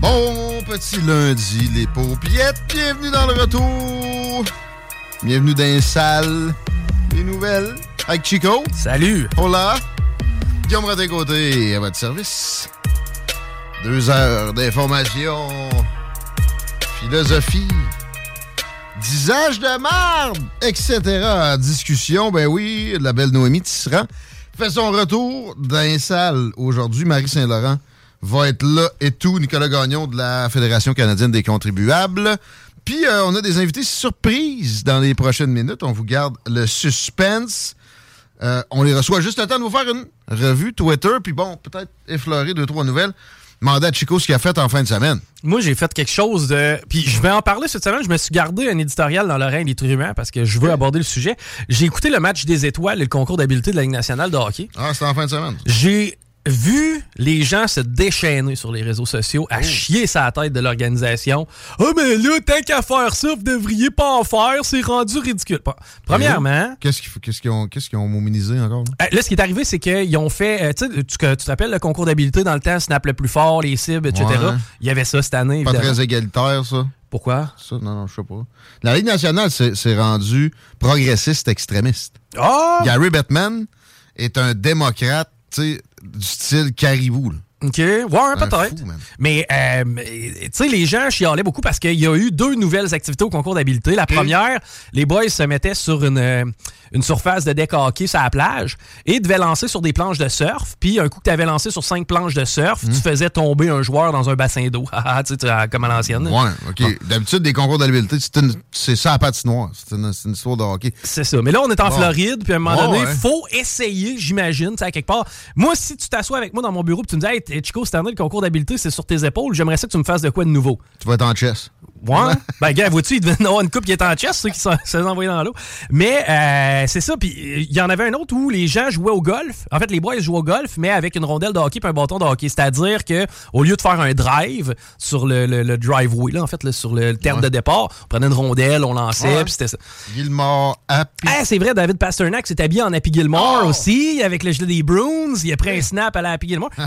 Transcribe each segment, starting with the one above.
Bon petit lundi, les paupiettes. Bienvenue dans le retour. Bienvenue dans les salles. Les nouvelles. Avec Chico. Salut! Hola. Guillaume Raté-Côté à votre service. Deux heures d'information. Philosophie. Disage de marde, etc. En discussion, ben oui, la belle Noémie Tisserand fait son retour dans les salles aujourd'hui. Marie Saint-Laurent va être là et tout. Nicolas Gagnon de la Fédération canadienne des contribuables. Puis, euh, on a des invités surprises dans les prochaines minutes. On vous garde le suspense. Euh, on les reçoit juste le temps de vous faire une revue Twitter. Puis bon, peut-être effleurer deux, trois nouvelles. Mandat Chico ce qu'il a fait en fin de semaine. Moi, j'ai fait quelque chose de. Puis je vais en parler cette semaine. Je me suis gardé un éditorial dans l'oreille des truands parce que je veux aborder le sujet. J'ai écouté le match des étoiles et le concours d'habileté de la Ligue nationale de hockey. Ah, c'était en fin de semaine. J'ai vu les gens se déchaîner sur les réseaux sociaux à chier sa tête de l'organisation. Ah, mais là, tant qu'à faire ça, vous devriez pas en faire. C'est rendu ridicule. Bon, Premièrement. Qu'est-ce qu'ils ont, ont mominisé encore? là? Euh, Là, ce qui est arrivé, c'est qu'ils ont fait. euh, tu tu t'appelles le concours d'habileté dans le temps, Snap le plus fort, les cibles, etc. Ouais. Il y avait ça cette année. Pas évidemment. très égalitaire, ça. Pourquoi? Ça, non, non, je sais pas. La Ligue nationale s'est s'est rendue progressiste extrémiste. Ah! Gary Bettman est un démocrate, tu sais, du style caribou. là. OK. Ouais, peut-être. Mais, euh, tu sais, les gens chialaient beaucoup parce qu'il y a eu deux nouvelles activités au concours d'habileté. La première, les boys se mettaient sur une, euh, une surface de deck hockey sur la plage et devaient lancer sur des planches de surf. Puis, un coup que tu avais lancé sur cinq planches de surf, tu faisais tomber un joueur dans un bassin d'eau. Ah, tu sais, tu- ah, comme à l'ancienne. Ouais, OK. D'habitude, des concours d'habileté, c'est une- c'est ça à patinoire. C'est une, c'est une histoire de hockey. C'est ça. Mais là, on est en Bon. Floride, puis à un moment donné, ouais. faut essayer, j'imagine, tu sais, à quelque part. Moi, si tu t'assois avec moi dans mon bureau, puis tu me dis, hey, Chico, cette année, le concours d'habileté, c'est sur tes épaules, j'aimerais ça que tu me fasses de quoi de nouveau. Tu vas être en chess. Ouais. ben, gars, vois-tu, il devait avoir une coupe qui était en chest, ceux qui sont- se les envoyés dans l'eau. Mais euh, c'est ça. Puis il y en avait un autre où les gens jouaient au golf. En fait, les boys jouaient au golf, mais avec une rondelle de hockey et un bâton de hockey. C'est-à-dire que au lieu de faire un drive sur le, le- le driveway, là, en fait, là, sur le terre de départ, on prenait une rondelle, on lançait, Ouais. puis c'était ça. Gilmore, Happy. Ah, c'est vrai, David Pasternak s'est habillé en Happy Gilmore aussi, avec le gilet des Bruins. Il a pris un snap à la Happy Gilmore.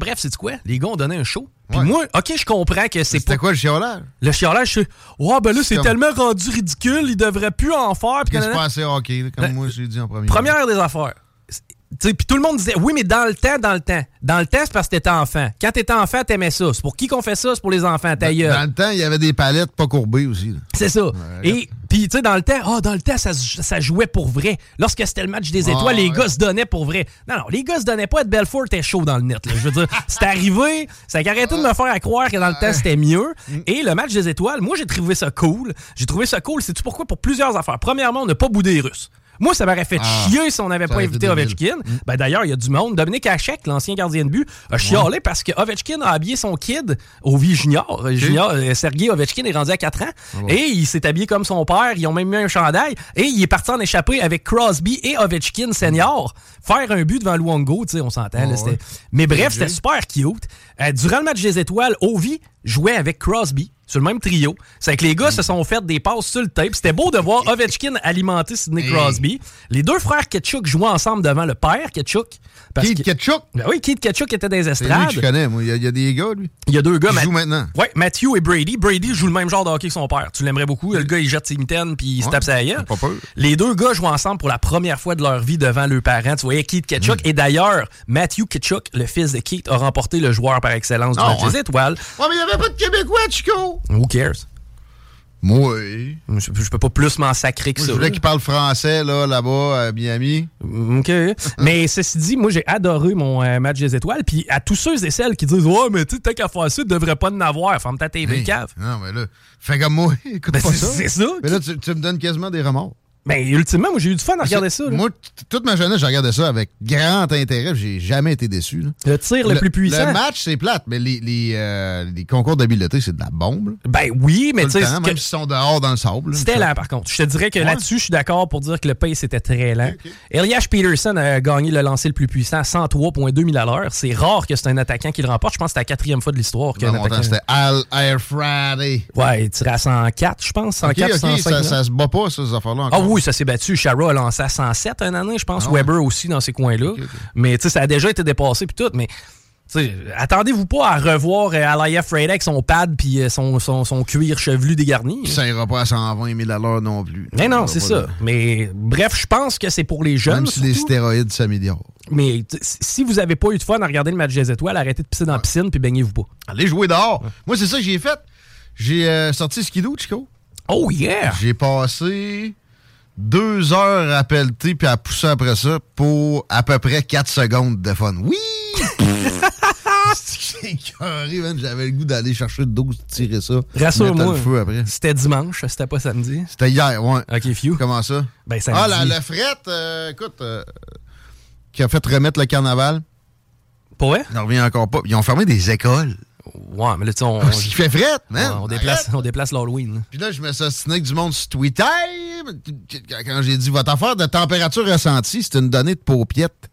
Bref, c'est quoi? Les gars ont donné un show. Puis Ouais. moi, OK, je comprends que c'est C'était pas... quoi le chiolage? Le chiolage, c'est... Ouais, ben là, c'est comme- tellement rendu ridicule, il devrait plus en faire. Qu'est-ce à hockey, là, comme Ben, moi j'ai dit en premier? Première des affaires. C'est- Puis tout le monde disait, oui, mais dans le temps, dans le temps. Dans le temps, c'est parce que t'étais enfant. Quand t'étais enfant, t'aimais ça. C'est pour qui qu'on fait ça? C'est pour les enfants, ta gueule. Dans le temps, il y avait des palettes pas courbées aussi. C'est ça. Et puis, tu sais, dans le temps, ah, dans le temps, ça, ça jouait pour vrai. Lorsque c'était le match des Ah, étoiles, les ouais. gars se donnaient pour vrai. Non, non, les gars se donnaient pas. Ed Belfort était chaud dans le net. là. Je veux dire, c'est arrivé. Ça a arrêté de me faire à croire que dans le temps, c'était mieux. Et le match des étoiles, moi, j'ai trouvé ça cool. J'ai trouvé ça cool. Sais-tu pourquoi? Pour plusieurs affaires. Premièrement, on n'a pas boudé les Russes. Moi, ça m'aurait fait Ah, chier si on n'avait pas invité. Ovechkin. Ben, D'ailleurs, il y a du monde. Dominique Hachek, l'ancien gardien de but, a chialé parce que Ovechkin a habillé son kid au vie junior. Junior, euh, Sergei Ovechkin est rendu à 4 ans. Ah Et il s'est habillé comme son père. Ils ont même mis un chandail. Et il est parti en échapper avec Crosby et Ovechkin senior. Faire un but devant Luongo, tu sais, on s'entend. Ah ouais. Mais bref, c'était super cute. Euh, durant le match des étoiles, Ovi jouait avec Crosby sur le même trio. C'est que les gars se sont fait des passes sur le tape. C'était beau de voir Ovechkin alimenter Sidney Hey. Crosby. Les deux frères Ketchuk jouaient ensemble devant le père Ketchuk. Parce Keith que- Ketchuk? Ben oui, Keith Ketchuk était dans les lui que je estrades. connais, moi. Il y, a- il y a des gars, lui. Il y a deux gars. Qui Ma- jouent maintenant. Ouais, Matthew et Brady. Brady joue le même genre de hockey que son père. Tu l'aimerais beaucoup. Le gars, il jette ses mitaines puis il se Ouais, tape sa gueule. pas peur. Les deux gars jouent ensemble pour la première fois de leur vie devant leurs parents. Tu voyais Keith Ketchuk. Mm. Et d'ailleurs, Matthew Ketchuk, le fils de Keith, a remporté le joueur par excellence du Ah, match ouais. des étoiles. Ouais, mais il n'y avait pas de Québécois, Chico. Who cares? Moi. Je, je peux pas plus m'en sacrer que Moi, je ça. voulais qu'il parle français, là, là-bas, à Miami. OK. mais ceci dit, moi, j'ai adoré mon euh, match des étoiles. Puis à tous ceux et celles qui disent Ouais, mais tu sais, qu'à faire ça, tu devrais pas en avoir. Ferme ta TV Hey, cave. Non, mais là, fais comme moi. Écoute Ben, pas c'est- ça. c'est ça. Mais là, tu, tu me donnes quasiment des remords. Mais ultimement, moi, j'ai eu du fun à regarder ça. là. Moi, t- toute ma jeunesse, j'ai regardé ça avec grand intérêt. J'ai jamais été déçu. là. le tir le, plus puissant. Le match, c'est plate, mais les, les, euh, les concours d'habileté, c'est de la bombe. là. Ben oui, mais Tout tu le sais, temps, même s'ils sont dehors dans le sable. là. C'était lent, par contre. Je te dirais que là-dessus, je suis d'accord pour dire que le pace était très lent. Elias Peterson a gagné le lancer le plus puissant à 103,2 000 à l'heure. C'est rare que c'est un attaquant qui le remporte. Je pense que c'était la quatrième fois de l'histoire qu'un Dans mon temps, attaquant... c'était Al Air Friday. Ouais, il tirait à 104, je pense. 104, Ok, ok, 105. ça, se bat pas, ça, ces affaires-là. Ah encore. Oui, ça s'est battu. Chara a lancé à 107 un année, je pense. Ah ouais. Weber aussi dans ces coins-là. Mais tu sais, ça a déjà été dépassé puis tout. Mais attendez-vous pas à revoir euh, Alaya Friday avec son pad puis euh, son, son, son cuir chevelu dégarni. Ça ira pas à 120 000 à l'heure non plus. Mais non, c'est ça. de- Mais bref, je pense que c'est pour les jeunes. Même si les stéroïdes s'améliorent. Mais si vous avez pas eu de fun à regarder le match des étoiles, arrêtez de pisser dans la piscine puis baignez-vous pas. Allez jouer dehors. Moi, c'est ça que j'ai fait. J'ai euh, sorti skidoo, Chico. Oh yeah! J'ai passé deux heures à pelleter puis à pousser après ça pour à peu près 4 secondes de fun. Oui! Man. J'avais le goût d'aller chercher de 12, tirer ça. Rassure-moi. C'était dimanche, c'était pas samedi. C'était hier, ouais. Ok, few. Comment ça? Ben, samedi. Ah, la, la frette, euh, écoute, euh, qui a fait remettre le carnaval. Pour vrai? Il n'en revient encore pas. Ils ont fermé des écoles. Ouais, mais là, tu sais, on, Parce qu'il fait frette, man. on déplace, on déplace l'Halloween. Puis là, je me suis ostiné avec du monde sur Twitter. Quand j'ai dit votre affaire de température ressentie, c'est une donnée de paupiette.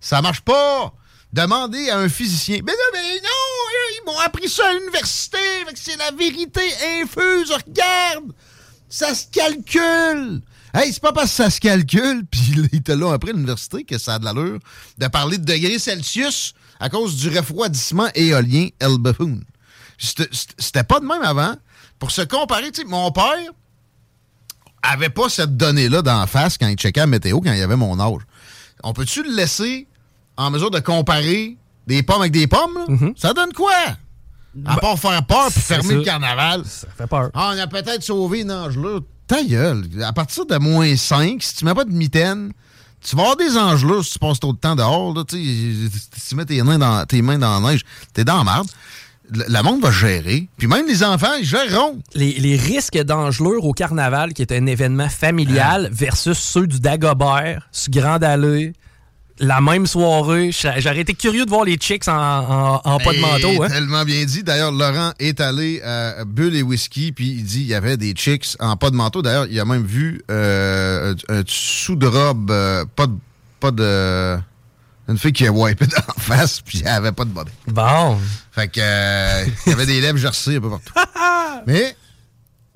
Ça marche pas. Demandez à un physicien. Mais non, mais non, ils m'ont appris ça à l'université. C'est la vérité infuse. Regarde, ça se calcule. Hey, c'est pas parce que ça se calcule, puis il était là après l'université que ça a de l'allure de parler de degrés Celsius à cause du refroidissement éolien El Buffoon. C'était pas de même avant. Pour se comparer, tu sais, mon père avait pas cette donnée-là d'en face quand il checkait la météo, quand il avait mon âge. On peut-tu le laisser en mesure de comparer des pommes avec des pommes? là? Ça donne quoi? À part faire peur c'est fermer ça. le carnaval. Ça fait peur. Ah, on a peut-être sauvé une engelure. Ta gueule. À partir de moins 5, si tu mets pas de mitaine, tu vas avoir des engelures si tu passes trop de temps dehors. Là, tu sais, si tu mets tes mains dans, tes mains dans la neige, t'es dans la merde. Le, le monde va gérer. Puis même les enfants, ils géreront. Les, les risques d'engelure au carnaval, qui est un événement familial, versus ceux du Dagobert, sur Grande Allée, la même soirée. J'a- J'aurais été curieux de voir les chicks en, en- en pas de Et manteau. Hein? Tellement bien dit. D'ailleurs, Laurent est allé à Bulle et Whisky, puis il dit qu'il y avait des chicks en pas de manteau. D'ailleurs, il a même vu euh, un, un dessous de robe, euh, pas de. Pas de une fille qui a wipé d'en face, puis elle avait pas de body. Bon. Fait que. euh, il y avait des lèvres jersey un peu partout. mais.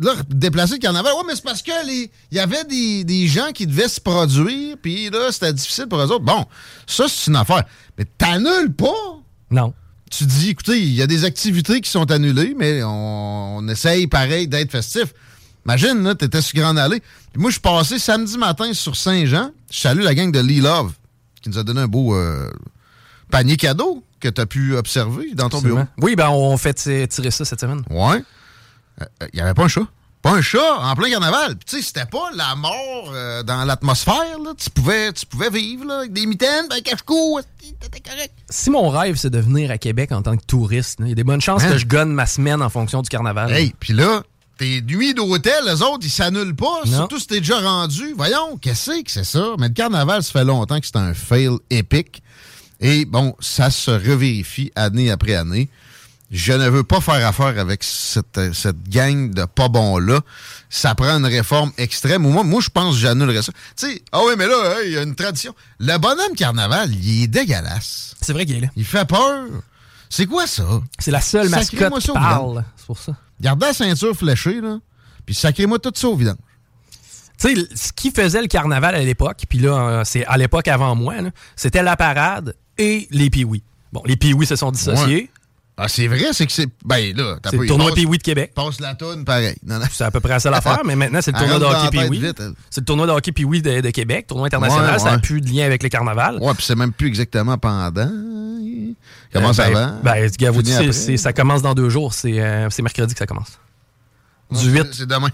Là, déplacer le carnaval, ouais, mais c'est parce que les, il y avait des, des gens qui devaient se produire, puis là, c'était difficile pour eux autres. Bon, ça, c'est une affaire. Mais t'annules pas! Non. tu dis, écoutez, il y a des activités qui sont annulées, mais on, on essaye pareil d'être festif. Imagine, là, t'étais sur Grande Allée. Puis moi, je suis passé samedi matin sur Saint-Jean. Je salue la gang de Lee Love, qui nous a donné un beau euh, panier cadeau que tu as pu observer dans ton bureau. Oui, ben on fait ti- tirer ça cette semaine. Ouais. Il n'y avait pas un chat. Pas un chat en plein carnaval. Puis tu sais, c'était pas la mort euh, dans l'atmosphère. Tu pouvais, tu pouvais vivre là, avec des mitaines, ben, un cache-cou. T'étais correct. Si mon rêve, c'est de venir à Québec en tant que touriste, il y a des bonnes chances Hein? que je gonne ma semaine en fonction du carnaval. Hey, puis là, tes nuits d'hôtel, les autres, ils s'annulent pas. Non. Surtout si t'es déjà rendu. Voyons, qu'est-ce que c'est ça? Mais le carnaval, ça fait longtemps que c'est un fail épique. Et bon, ça se revérifie année après année. Je ne veux pas faire affaire avec cette, euh, cette gang de pas bons-là. Ça prend une réforme extrême. Moi, moi je pense que j'annulerais ça. Tu sais, ah oui, mais là, hein, il y a une tradition. Le bonhomme carnaval, il est dégueulasse. C'est vrai qu'il est là. Il fait peur. C'est quoi ça? C'est la seule mascotte qui parle. C'est pour ça. Gardez la ceinture fléchée, là. Puis sacrez-moi tout ça au vidange. Tu sais, ce qui faisait le carnaval à l'époque, puis là, euh, c'est à l'époque avant moi, c'était la parade et les piouis. Bon, les piouis se sont dissociés. Ouais. Ah, c'est vrai, c'est que c'est. Ben là, t'as C'est le tournoi piouis de Québec. Passe la toune, pareil. Non, non. C'est à peu près ça l'affaire, mais maintenant, c'est le tournoi de hockey la elle. C'est le tournoi de hockey piouis de, de Québec, tournoi international. Ouais, Ça n'a ouais. plus de lien avec le carnaval. Ouais, puis c'est même plus exactement pendant. Commence Euh, ben, avant. Ben, gars, vous dites, ça commence dans deux jours. C'est euh, mercredi que ça commence. Du c'est- 8. C'est demain.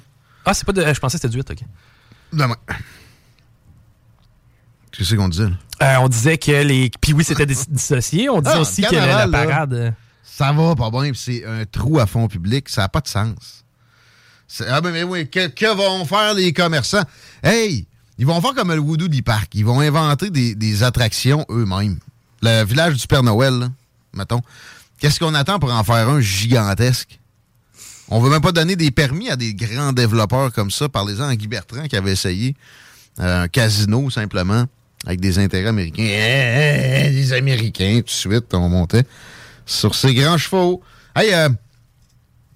Ah, c'est pas de. Je pensais que c'était du 8, OK. Demain. Qu'est-ce qu'on disait, là? Euh, on disait que les piouis s'étaient dis- dissociés. On disait Ah, aussi que la, la là. Ça va pas bien, c'est un trou à fond public. Ça n'a pas de sens. Ah, ben, mais oui, que, vont faire les commerçants? Hey, ils vont faire comme le Voodoo du Parc. Ils vont inventer des, attractions eux-mêmes. Le village du Père Noël, là, mettons. Qu'est-ce qu'on attend pour en faire un gigantesque? On veut même pas donner des permis à des grands développeurs comme ça. Parlez-en à Guy Bertrand qui avait essayé euh, un casino, simplement, avec des intérêts américains. Eh, eh, eh, les Américains, tout de suite, on montait sur ses grands chevaux. Hey, euh,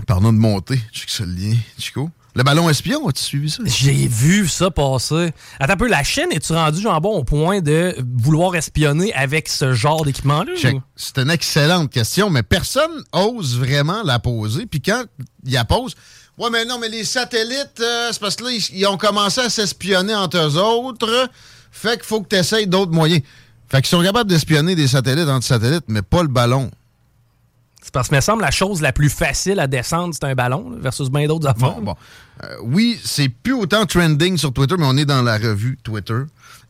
parlons de monter. Check ça le lien, Chico. Le ballon espion, as-tu suivi ça? J'ai vu ça passer. Attends un peu, la chaîne, es-tu rendu jambon au point de vouloir espionner avec ce genre d'équipement-là? C'est une excellente question, mais personne ose vraiment la poser. Puis quand il la pose, ouais, mais non, mais les satellites, euh, c'est parce que là, ils, ils ont commencé à s'espionner entre eux autres. Fait qu'il faut que tu essayes d'autres moyens. Fait qu'ils sont capables d'espionner des satellites entre satellites, mais pas le ballon. C'est parce que, me semble, la chose la plus facile à descendre, c'est un ballon, là, versus bien d'autres affaires. Bon, bon. Euh, oui, c'est plus autant trending sur Twitter, mais on est dans la revue Twitter.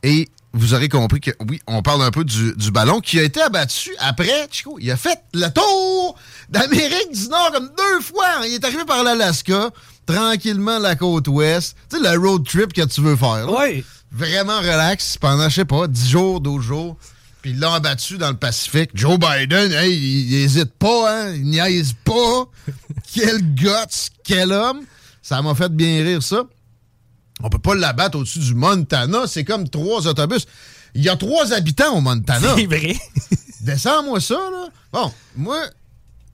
Et vous aurez compris que, oui, on parle un peu du, du ballon qui a été abattu après, Chico. Il a fait le tour d'Amérique du Nord comme deux fois. Il est arrivé par l'Alaska, tranquillement la côte ouest. Tu sais, le road trip que tu veux faire. là. Oui. Vraiment relax pendant, je sais pas, 10 jours, 12 jours. Puis ils l'ont abattu dans le Pacifique. Joe Biden, hey, il, il hésite pas, hein? Il niaise pas. quel guts, quel homme. Ça m'a fait bien rire, ça. On peut pas l'abattre au-dessus du Montana. C'est comme trois autobus. Il y a trois habitants au Montana. C'est vrai. Descends-moi ça, là. Bon, moi,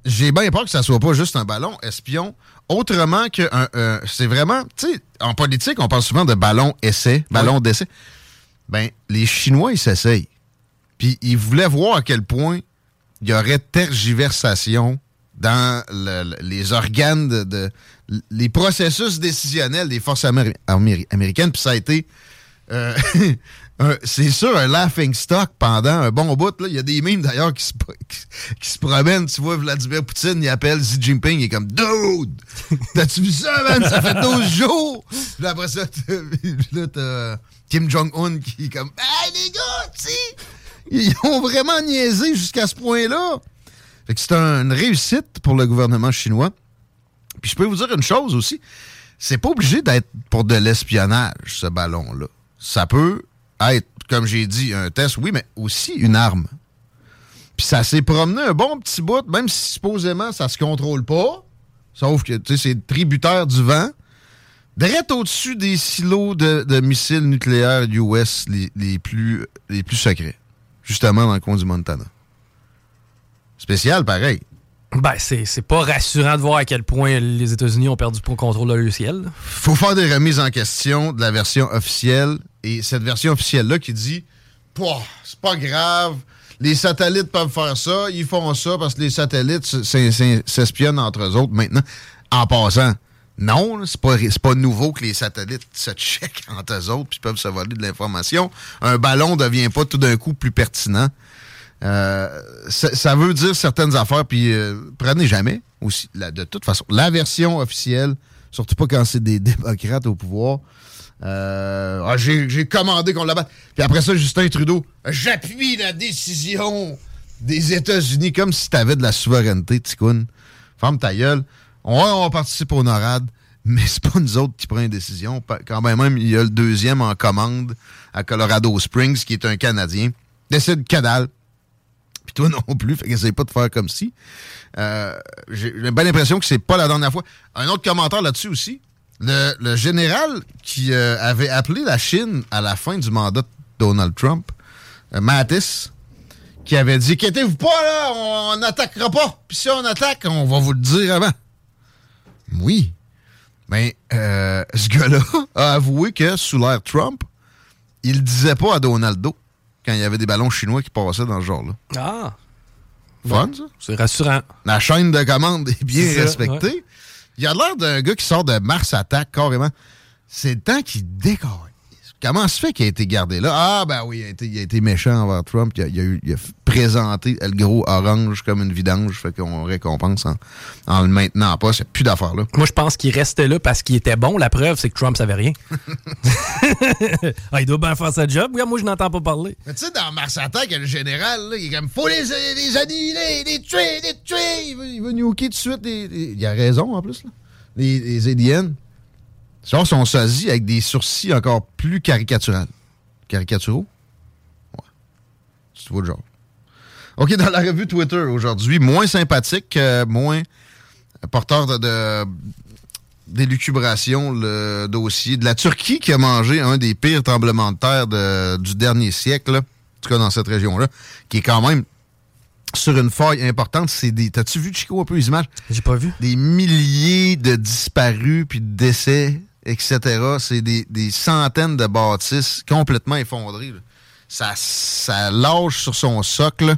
j'ai bien peur que ça soit pas juste un ballon espion. Autrement que un, un- c'est vraiment, tu sais, en politique, on parle souvent de ballon essai, ballon d'essai. Ben, les Chinois, ils s'essayent. Puis ils voulaient voir à quel point il y aurait tergiversation dans le- le- les organes de, de- les processus décisionnels des forces améri- améri- américaines. Puis ça a été euh, c'est sûr, un laughing stock pendant un bon bout. là. Il y a des mimes d'ailleurs qui se, pro- qui, qui se promènent. Tu vois, Vladimir Poutine, il appelle Xi Jinping, il est comme Dude! T'as-tu vu ça, man? Ça fait 12 jours! Puis après ça, t'as- là, t'as Kim Jong-un qui est comme Hey les gars, tu sais! Ils ont vraiment niaisé jusqu'à ce point-là. C'est un- une réussite pour le gouvernement chinois. Puis je peux vous dire une chose aussi. C'est pas obligé d'être pour de l'espionnage, ce ballon-là. Ça peut être, comme j'ai dit, un test, oui, mais aussi une arme. Puis ça s'est promené un bon petit bout, même si supposément ça se contrôle pas. Sauf que, tu sais, c'est tributaire du vent. Direct au-dessus des silos de, de missiles nucléaires US les, les plus, les plus secrets. Justement dans le coin du Montana. Spécial, pareil. Ben, c'est pas rassurant de voir à quel point les États-Unis ont perdu le contrôle de leur ciel. faut faire des remises en question de la version officielle. Et cette version officielle-là qui dit Pouah, c'est pas grave, les satellites peuvent faire ça, ils font ça parce que les satellites s'espionnent entre eux autres maintenant. En passant, non, c'est pas, pas nouveau que les satellites se checkent entre eux autres puis peuvent se voler de l'information. Un ballon devient pas tout d'un coup plus pertinent. Euh, ça, veut dire certaines affaires, puis euh, prenez jamais aussi, la- de toute façon, la version officielle, surtout pas quand c'est des démocrates au pouvoir. Euh, ah, j'ai commandé qu'on l'abatte. Puis après ça, Justin Trudeau, j'appuie la décision des États-Unis comme si t'avais de la souveraineté, Ticoun. Ferme ta gueule. On, on participe au NORAD. mais c'est pas nous autres qui prenons une décision. Pa- Quand même, il y a le deuxième en commande à Colorado Springs, qui est un Canadien. Décide dalle. Puis toi non plus, fait qu'essaye pas de faire comme si. Euh, J'ai bien l'impression que c'est pas la dernière fois. Un autre commentaire là-dessus aussi. Le, le général qui euh, avait appelé la Chine à la fin du mandat de Donald Trump, euh, Mattis, qui avait dit Inquiétez-vous pas, là, on n'attaquera pas. Puis si on attaque, on va vous le dire avant. Oui. Mais euh, ce gars-là a avoué que sous l'ère Trump, il disait pas à Donaldo quand il y avait des ballons chinois qui passaient dans ce genre-là. Ah, Fun, ça? c'est rassurant. La chaîne de commande est bien C'est ça, respectée. ouais. Il a l'air d'un gars qui sort de Mars Attack, carrément. C'est le temps qu'il décore. Comment se fait qu'il a été gardé là? Ah, ben oui, il a été, il a été méchant envers Trump. Il a, il a eu- il a f- présenté le gros orange comme une vidange. Fait qu'on récompense en, en le maintenant pas. C'est plus d'affaires là. Moi, je pense qu'il restait là parce qu'il était bon. La preuve, c'est que Trump savait rien. ah, il doit bien faire sa job. Regarde, moi, je n'entends pas parler. Mais tu sais, dans Mars Attack, le général, là, il est comme faut les, les annihiler, les tuer, les tuer. Il veut, il veut tout de suite. les- les- Il a raison en plus. Là. Les, les aliens. Genre son sosie avec des sourcils encore plus caricaturaux. Caricaturaux? Ouais. Tu vois le genre. OK, dans la revue Twitter aujourd'hui, moins sympathique, euh, moins porteur de, de d'élucubration, le dossier de la Turquie qui a mangé un des pires tremblements de terre de- du dernier siècle, là, en tout cas dans cette région-là, qui est quand même sur une faille importante. C'est des. T'as-tu vu, Chico, un peu les images? J'ai pas vu. Des milliers de disparus puis de décès, etc. C'est des, des centaines de bâtisses complètement effondrées. là. Ça, ça lâche sur son socle.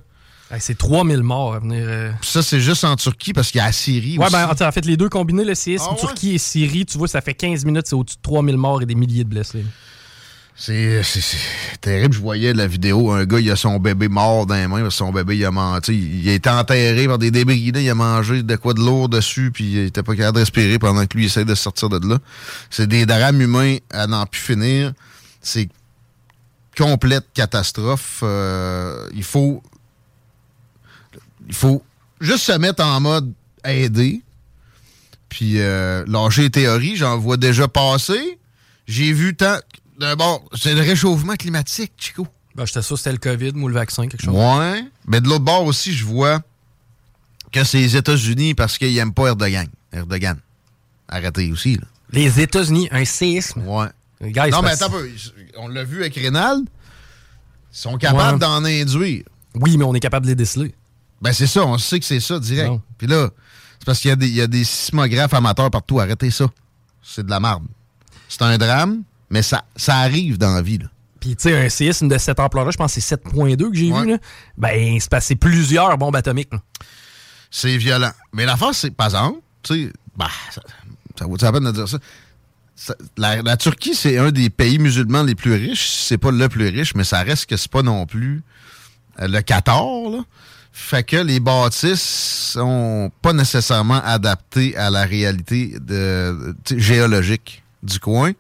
Hey, c'est 3000 morts à venir. euh. Ça, c'est juste en Turquie parce qu'il y a la Syrie Ouais, aussi. ben, en fait, les deux combinés, le séisme, Ah ouais? Turquie et Syrie, tu vois, ça fait 15 minutes, c'est au-dessus de 3000 morts et des milliers de blessés. C'est terrible. Je voyais la vidéo. Un gars, il a son bébé mort dans les mains. parce que Son bébé, il a mangé. Il a été enterré par des débris. Il a mangé de quoi de lourd dessus. Puis il était pas capable de respirer pendant que lui essaie de sortir de là. C'est des drames humains à n'en plus finir. C'est complète catastrophe. Euh, il faut. Il faut juste se mettre en mode aider. Puis euh, lâcher les théories, j'en vois déjà passer. J'ai vu tant. D'abord, c'est le réchauffement climatique, Chico. Ben, j'étais sûr que c'était le COVID ou le vaccin, quelque chose. Ouais. Mais de l'autre bord aussi, je vois que c'est les États-Unis parce qu'ils n'aiment pas Erdogan. Erdogan. Arrêtez aussi, là. Les États-Unis, un séisme. Ouais. Non, mais attends un peu. On l'a vu avec Rénal. Ils sont capables Ouais. d'en induire. Oui, mais on est capable de les déceler. Ben, c'est ça. On sait que c'est ça, direct. Non. Puis là, c'est parce qu'il y, a des- il y a des sismographes amateurs partout. Arrêtez ça. C'est de la marde. C'est un drame, mais ça, ça arrive dans la vie, là. Puis, tu sais, un séisme de cette ampleur-là, je pense que c'est 7.2 que j'ai Ouais. vu, là. Ben, c'est passé plusieurs bombes atomiques. C'est violent. Mais l'affaire, c'est, par exemple, tu sais, bah, ça, ça vaut la peine de dire ça? Ça- la, la Turquie, c'est un des pays musulmans les plus riches. C'est pas le plus riche, mais ça reste que c'est pas non plus euh, le Qatar, là. Fait que les bâtisses sont pas nécessairement adaptées à la réalité de, géologique du coin.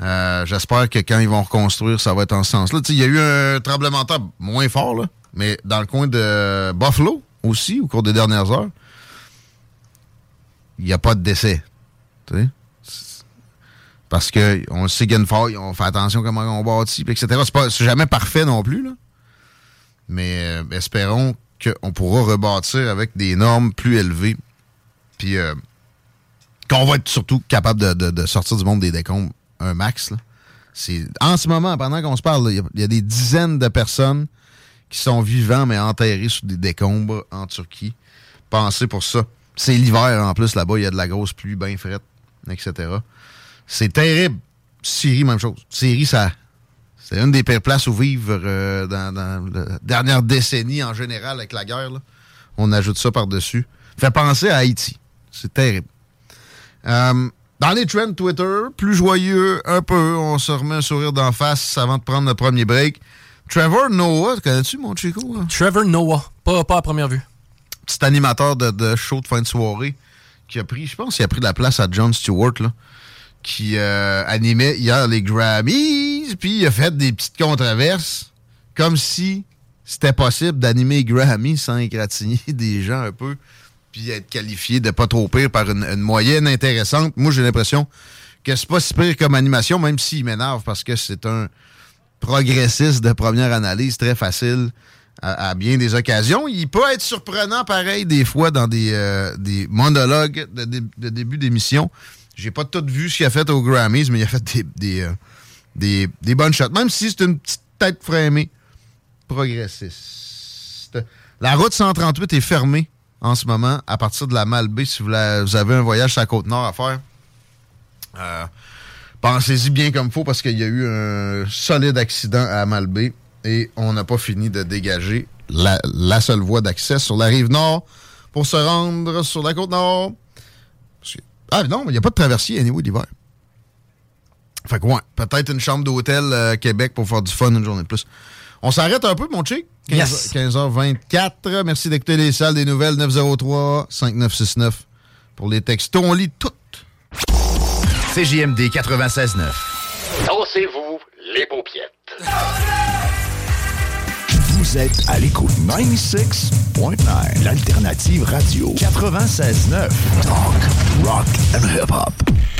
Euh, J'espère que quand ils vont reconstruire, ça va être en ce sens-là. Il y a eu un tremblement de terre moins fort, là, mais dans le coin de Buffalo aussi, au cours des dernières heures, il n'y a pas de décès. Parce que on sait qu'il y on fait attention comment on bâtit, etc. C'est jamais parfait non plus, là. Mais euh, espérons qu'on pourra rebâtir avec des normes plus élevées. Puis euh, qu'on va être surtout capable de- de sortir du monde des décombres un max. là. En ce moment, pendant qu'on se parle, il y a- des dizaines de personnes qui sont vivants mais enterrés sous des décombres en Turquie. Pensez pour ça. C'est l'hiver en plus là-bas, il y a de la grosse pluie bien frette, etc. C'est terrible. Syrie, même chose. Syrie, ça. C'est une des pires places où vivre euh, dans, la dernière décennie en général avec la guerre. On ajoute ça par-dessus. Fait penser à Haïti. C'est terrible. Euh, dans les trends Twitter, plus joyeux un peu, on se remet un sourire d'en face avant de prendre le premier break. Trevor Noah, connais-tu mon Chico? hein? Trevor Noah, pas, pas à première vue. Petit animateur de, de show de fin de soirée qui a pris, je pense qu'il a pris de la place à Jon Stewart, là, qui euh, animait hier les Grammys, puis il a fait des petites controverses, comme si c'était possible d'animer les Grammys sans égratigner des gens un peu puis être qualifié de pas trop pire par une, moyenne intéressante. Moi, j'ai l'impression que c'est pas si pire comme animation, même s'il m'énerve parce que c'est un progressiste de première analyse très facile à, bien des occasions. Il peut être surprenant pareil des fois dans des, euh, des monologues de, dé- de début d'émission. J'ai pas tout vu ce qu'il a fait au Grammys, mais il a fait des, des, euh, des, des bonnes shots. Même si c'est une petite tête frémée progressiste. La route 138 est fermée en ce moment à partir de la Malbaie si vous, avez un voyage sur la côte nord à faire. Euh, Pensez-y bien comme faut parce qu'il y a eu un solide accident à Malbaie et on n'a pas fini de dégager la, seule voie d'accès sur la rive nord pour se rendre sur la côte nord. Ah non, il n'y a pas de traversier anyway l'hiver. Fait que ouais, peut-être une chambre d'hôtel euh, Québec pour faire du fun une journée de plus. On s'arrête un peu, mon chick. 15, Yes. 15h24. Merci d'écouter les salles des nouvelles 903-5969 pour les textos. On lit toutes. CJMD 96.9. Dansez-vous les paupiètes. Vous êtes à l'écoute 96.9, l'alternative radio 96.9. Talk, rock and hip-hop. –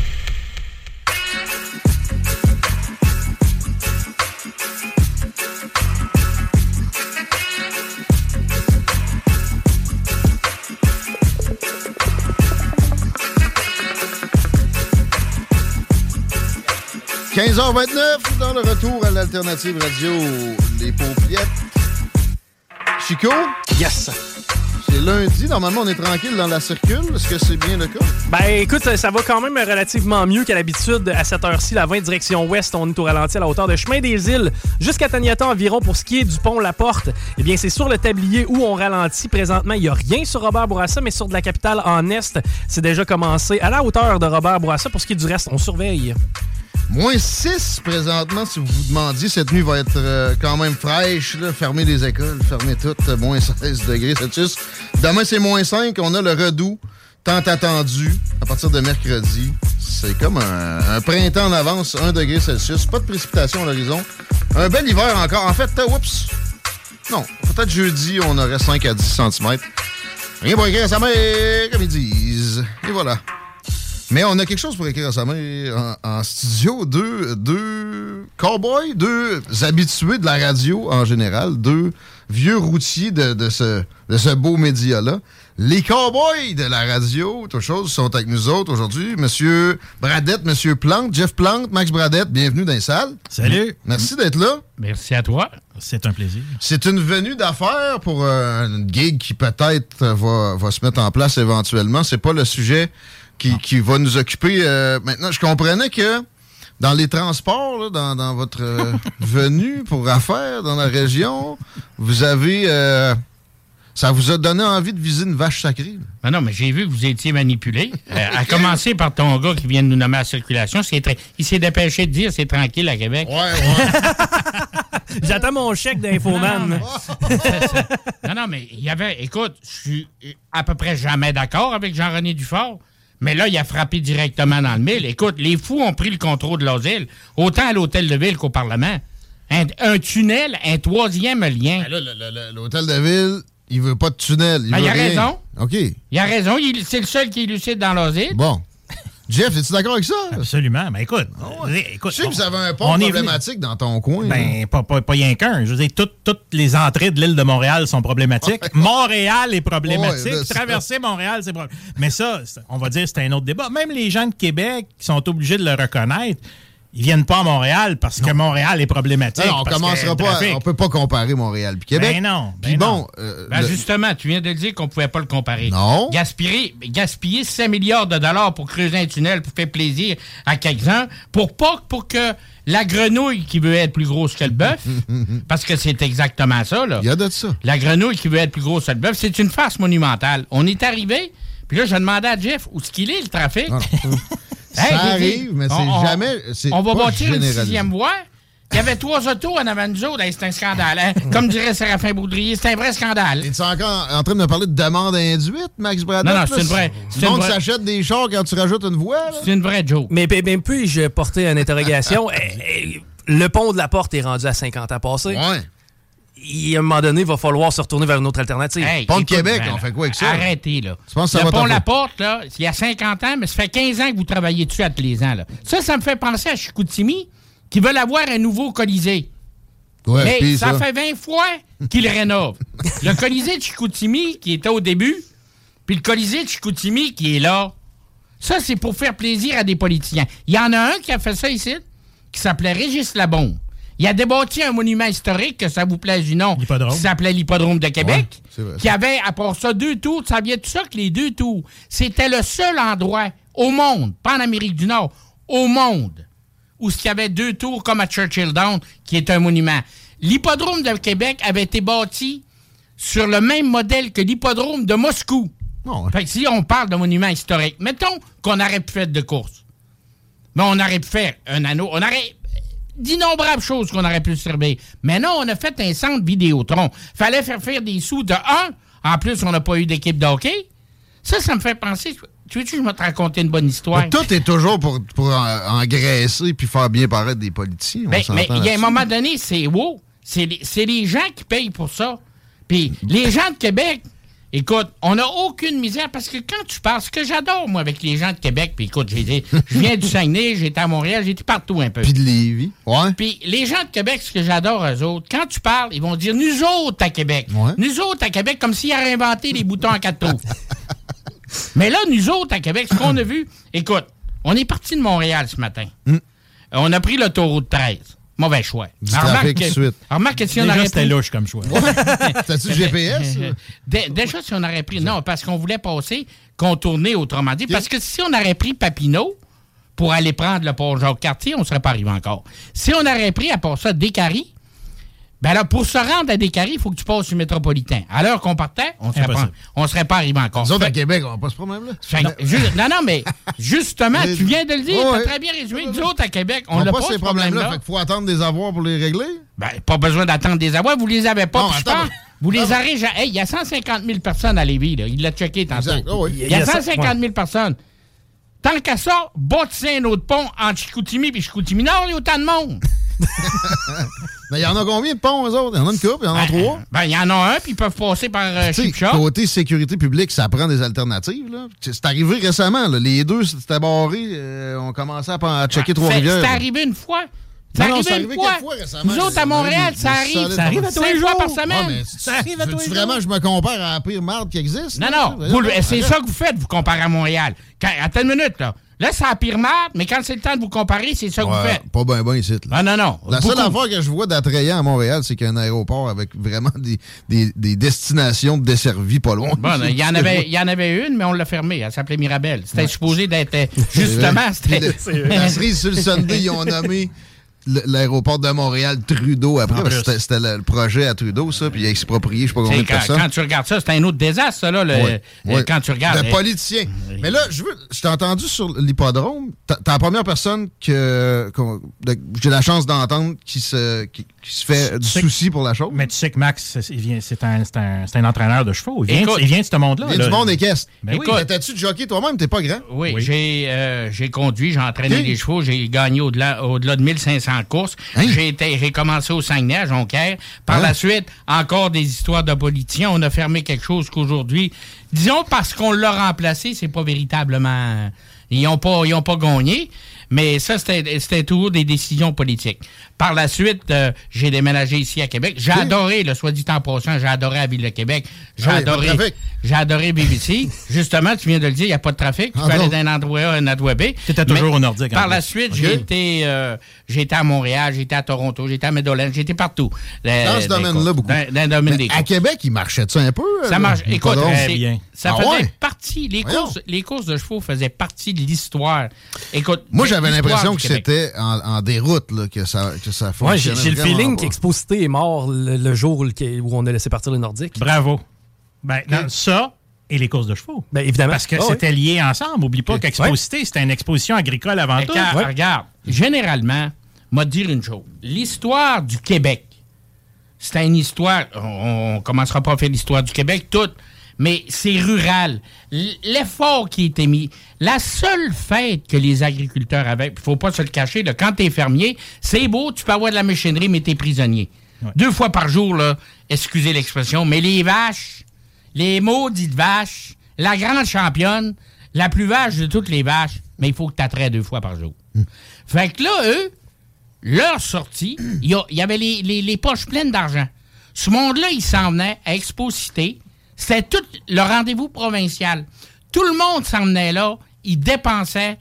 15h29 dans le retour à l'alternative radio Les Paupiettes. Chico? Yes! C'est lundi. Normalement, on est tranquille dans la circule. Est-ce que c'est bien le cas? Ben écoute, ça va quand même relativement mieux qu'à l'habitude. À cette heure-ci, la 20 direction ouest, on est au ralenti à la hauteur de Chemin des Îles jusqu'à Taniata environ pour ce qui est du pont La Porte. Eh bien, c'est sur le tablier où on ralentit présentement. Il n'y a rien sur Robert Bourassa, mais sur de la capitale en est, c'est déjà commencé à la hauteur de Robert Bourassa. Pour ce qui est du reste, on surveille. Moins 6 présentement, si vous vous demandiez. Cette nuit va être euh, quand même fraîche. Là. Fermez les écoles, fermez toutes. euh, Moins 16 degrés Celsius. Demain, c'est moins 5. On a le redout tant attendu à partir de mercredi. C'est comme un, printemps en avance, 1 degré Celsius. Pas de précipitation à l'horizon. Un bel hiver encore. En fait, oups. Non, peut-être jeudi, on aurait 5 à 10 cm. Rien pour écrire à comme ils disent. Et voilà. Mais on a quelque chose pour écrire mère en, en studio. Deux, deux cowboys, deux habitués de la radio en général, deux vieux routiers de, de ce, de ce beau média-là. Les cowboys de la radio, autre chose, sont avec nous autres aujourd'hui. Monsieur Bradette, Monsieur Plante, Jeff Plante, Max Bradette, bienvenue dans les salles. Salut. Merci d'être là. Merci à toi. C'est un plaisir. C'est une venue d'affaires pour euh, une gig qui peut-être va, va se mettre en place éventuellement. C'est pas le sujet qui, qui va nous occuper euh, maintenant. Je comprenais que dans les transports, là, dans, dans votre euh, venue pour affaires dans la région, vous avez... euh, ça vous a donné envie de viser une vache sacrée. Ben non, mais j'ai vu que vous étiez manipulé. Euh, à commencer par ton gars qui vient de nous nommer à la circulation. Il s'est dépêché de dire c'est tranquille à Québec. Ouais, ouais. J'attends mon chèque d'infoman. non, non, mais il y avait. Écoute, je suis à peu près jamais d'accord avec Jean-René Dufort. Mais là, il a frappé directement dans le mille. Écoute, les fous ont pris le contrôle de l'asile, autant à l'hôtel de ville qu'au Parlement. Un, un tunnel, un troisième lien. Ben là, l'hôtel de ville, il veut pas de tunnel. Il Ben, veut il a rien. raison. OK. Il a raison, c'est le seul qui est lucide dans l'asile. Bon. Jeff, es-tu d'accord avec ça? Absolument. Mais écoute, Je sais que vous avez un pont problématique dans ton coin. Ben, pas, pas, pas rien qu'un. Je veux dire, toutes, toutes les entrées de l'île de Montréal sont problématiques. Montréal est problématique. Ouais, Traverser Montréal, c'est problématique. Mais ça, on va dire, c'est un autre débat. Même les gens de Québec qui sont obligés de le reconnaître, ils viennent pas à Montréal parce que Montréal est problématique. Non, on commencera le pas. on peut pas comparer Montréal et Québec. Ben non, ben Puis bon, non. euh, Ben, le- justement, tu viens de dire qu'on pouvait pas le comparer. Non. Gaspiller, gaspiller 5 milliards de dollars pour creuser un tunnel pour faire plaisir à quelqu'un, pour pas pour que la grenouille qui veut être plus grosse que le bœuf, parce que c'est exactement ça, là. il y a de ça. La grenouille qui veut être plus grosse que le bœuf, c'est une farce monumentale. On est arrivé, puis là, je demandais à Jeff où est-ce qu'il est, le trafic. Ah, Ça arrive, mais c'est jamais. On va bâtir une sixième voie. Il y avait trois autos en avant de nous autres. C'est un scandale. hein? Comme dirait Séraphin Baudrier, c'est un vrai scandale. Es-tu encore en train de me parler de demande induite, Max Braddock? Non, non, c'est une vraie- c'est Le monde vraie- s'achète des chars quand tu rajoutes une voie. C'est une vraie joke. Mais, mais, mais puis-je porter une interrogation? Eh, eh, le pont de la porte est rendu à 50 ans passés. Ouais. Il- à un moment donné, il va falloir se retourner vers une autre alternative. Hey, Pont de Québec, ben, on fait quoi avec ça? Arrêtez, là. Tu penses que ça le va pont La? Porte, là, il y a 50 ans, mais ça fait 15 ans que vous travaillez dessus à tous les ans. Là. Ça, ça me fait penser à Chicoutimi, qui veulent avoir un nouveau Colisée. Ouais, mais ça, ça. fait 20 fois qu'ils rénovent. le Colisée de Chicoutimi, qui était au début, puis le Colisée de Chicoutimi, qui est là. Ça, c'est pour faire plaisir à des politiciens. Il y en a un qui a fait ça ici, qui s'appelait Régis Labombe. Il a débâti un monument historique, que ça vous plaise nom, L'hippodrome. qui s'appelait l'Hippodrome de Québec, Ouais, c'est vrai, qui avait, à part ça, deux tours. Ça vient de ça que les deux tours, c'était le seul endroit au monde, pas en Amérique du Nord, au monde, où il y avait deux tours comme à Churchill Down, qui est un monument. L'Hippodrome de Québec avait été bâti sur le même modèle que l'Hippodrome de Moscou. Ouais. Fait que si on parle de monument historique, mettons qu'on aurait pu faire de course. Mais on aurait pu faire un anneau. On aurait d'innombrables choses qu'on aurait pu servir. Mais non, on a fait un centre Vidéotron. Fallait faire faire des sous de un. En plus, on n'a pas eu d'équipe de hockey. Ça, ça me fait penser. Tu veux-tu que je vais te raconter une bonne histoire? Mais Tout est toujours pour, pour en- engraisser puis faire bien paraître des politiciens. Ben, mais il y a un moment donné, c'est wow. C'est les, c'est les gens qui payent pour ça. Puis les gens de Québec, écoute, on n'a aucune misère parce que quand tu parles, ce que j'adore, moi, avec les gens de Québec, puis écoute, j'ai je viens du Saguenay, j'étais à Montréal, j'étais partout un peu. Puis de Lévis. Ouais. Puis les gens de Québec, ce que j'adore eux autres, quand tu parles, ils vont dire nous autres à Québec. Ouais. Nous autres à Québec, comme s'ils avaient inventé les boutons à quatre trous. Mais là, nous autres à Québec, ce qu'on a vu, écoute, on est parti de Montréal ce matin. On a pris l'autoroute 13. Mauvais choix. Remarque- suite. remarque que si on aurait c'était pris- louche comme choix. T'as-tu GPS? Dé- Déjà, si on aurait pris. Non, parce qu'on voulait passer, contourner, autrement dit. Parce que si on aurait pris Papineau pour aller prendre le pont Jacques-Cartier, on ne serait pas arrivé encore. Si on aurait pris, à part ça, Descaries, ben là, pour se rendre à Descaries, il faut que tu passes sur le métropolitain. À l'heure qu'on partait, on ne serait, pas- on serait pas arrivé encore. Nous autres, à Québec, on n'a pas ce problème-là. non, non, mais justement, tu viens de le dire, Ouais. t'as très bien résumé. Nous autres, à Québec, on On n'a pas, pas ce ces problèmes-là. problème-là. Fait qu'il faut attendre des avoirs pour les régler. Ben, pas besoin d'attendre des avoirs. Vous les avez pas. Non, je attends, mais- vous les avez. Hey, il y a 150 000 personnes à Lévis. Là. Il l'a checké tantôt. Oh oui. Il y a 150 000 personnes. Tant qu'à ça, bâtissez un autre pont entre Chicoutimi et Chicoutimi Nord, il y a autant de monde. Mais il y en a combien de ponts, eux autres? Il y en a une couple, il y en a trois. Ben, il y en a un, puis ils peuvent passer par euh, Chipshop. côté sécurité publique, ça prend des alternatives. C'est arrivé récemment. là. Les deux, c'était barré. euh, on commençait à, à checker Fait- Trois-Rivières. C'est arrivé une fois. C'est Non, non, arrivé fois. fois récemment. Nous autres, à Montréal, ça arrive. ça Ça arrive à tous cinq les jours par Ah, semaine. Ça arrive à tous les vraiment jours. que je me compare à la pire marde qui existe? Non, là? non. C'est ça que vous faites, vous comparez à Montréal. Quand, attends une minute, là. Là, c'est la pire marde, mais quand c'est le temps de vous comparer, c'est ça que vous faites. Pas bien, bien ici. là. Ah, non, non. La seule affaire que je vois d'attrayant à Montréal, c'est qu'il y a un aéroport avec vraiment des, des, des destinations desservies pas loin. Bon, il y, en avait, il y en avait une, mais on l'a fermée. Elle s'appelait Mirabelle. C'était supposé d'être. Justement, c'était. La cerise sur le Sunday, ils ont nommé l'aéroport de Montréal Trudeau après. C'était c'était le, le projet à Trudeau, ça, puis il a exproprié, je sais pas combien de Quand, personnes. quand tu regardes ça, c'est un autre désastre, ça, là. le- euh. Quand tu regardes. De euh, politicien. Mais là, je veux. Je t'ai entendu sur l'hippodrome. T'as t'es la première personne que, j'ai la chance d'entendre qui se, qui, qui se fait du souci pour la chose. Mais tu sais que Max, c'est- il vient- c'est un, c'est un- c'est un entraîneur de chevaux. Il vient, Écoute, il vient de ce monde-là. Il y a du monde équestre. Ben oui. Écoute, T'as-tu de jockey toi-même? T'es pas grand? Oui, Oui. j'ai euh, j'ai conduit, j'ai entraîné des chevaux, j'ai gagné au-delà au-delà de 1500 courses. Hein? J'ai été- j'ai commencé au Saguenay, à Jonquière. Par Hein? la suite, encore des histoires de politiciens. On a fermé quelque chose qu'aujourd'hui, disons parce qu'on l'a remplacé, c'est pas véritablement... Ils n'ont pas, ils ont pas gagné, mais ça, c'était c'était toujours des décisions politiques. Par la suite, euh, j'ai déménagé ici à Québec. J'ai adoré, le soit dit en passant, j'ai adoré la ville de Québec. J'ai Ah, adoré, j'ai adoré BBC. Justement, tu viens de le dire, il n'y a pas de trafic. Tu Ah, peux aller d'un endroit A à un endroit B. T'étais toujours au Nordique, Par la suite, j'ai été, euh, été à Montréal, j'ai été à Toronto, j'ai été à Medellin, j'ai été partout. Dans ce domaine-là, beaucoup. Dans, dans le domaine des à. Québec, il marchait-tu un peu? Ça euh, marche. Écoute, Très bien. ça Ah faisait ouais? partie. Les Voyons. courses, les courses de chevaux faisaient partie de l'histoire. Écoute, Moi, j'avais l'impression que c'était en, en déroute là, que ça, que ça Ouais, j'ai le feeling qu'Exposité est mort le, le jour où, on a laissé partir les Nordiques. Bravo. Ben, non, ça et les courses de chevaux. Ben, évidemment. Parce que Ah ouais. c'était lié ensemble. Oublie pas qu'Exposité, c'était une exposition agricole avant tout. Regarde, regarde, généralement, m'a dire une chose. L'histoire du Québec, c'est une histoire. On, on commencera pas à faire l'histoire du Québec toute, mais c'est rural. L'effort qui était mis, la seule fête que les agriculteurs avaient, il faut pas se le cacher, là, quand t'es fermier, c'est beau, tu peux avoir de la machinerie, mais t'es prisonnier. Deux fois par jour, là, excusez l'expression, mais les vaches, les maudites vaches, la grande championne, la plus vache de toutes les vaches, mais il faut que tu attraies deux fois par jour. Fait que là, eux, leur sortie, il y, avait les, les- les poches pleines d'argent. Ce monde-là, il s'en venait à Expo Cité. C'était tout le rendez-vous provincial. Tout le monde s'en venait là. Il dépensait.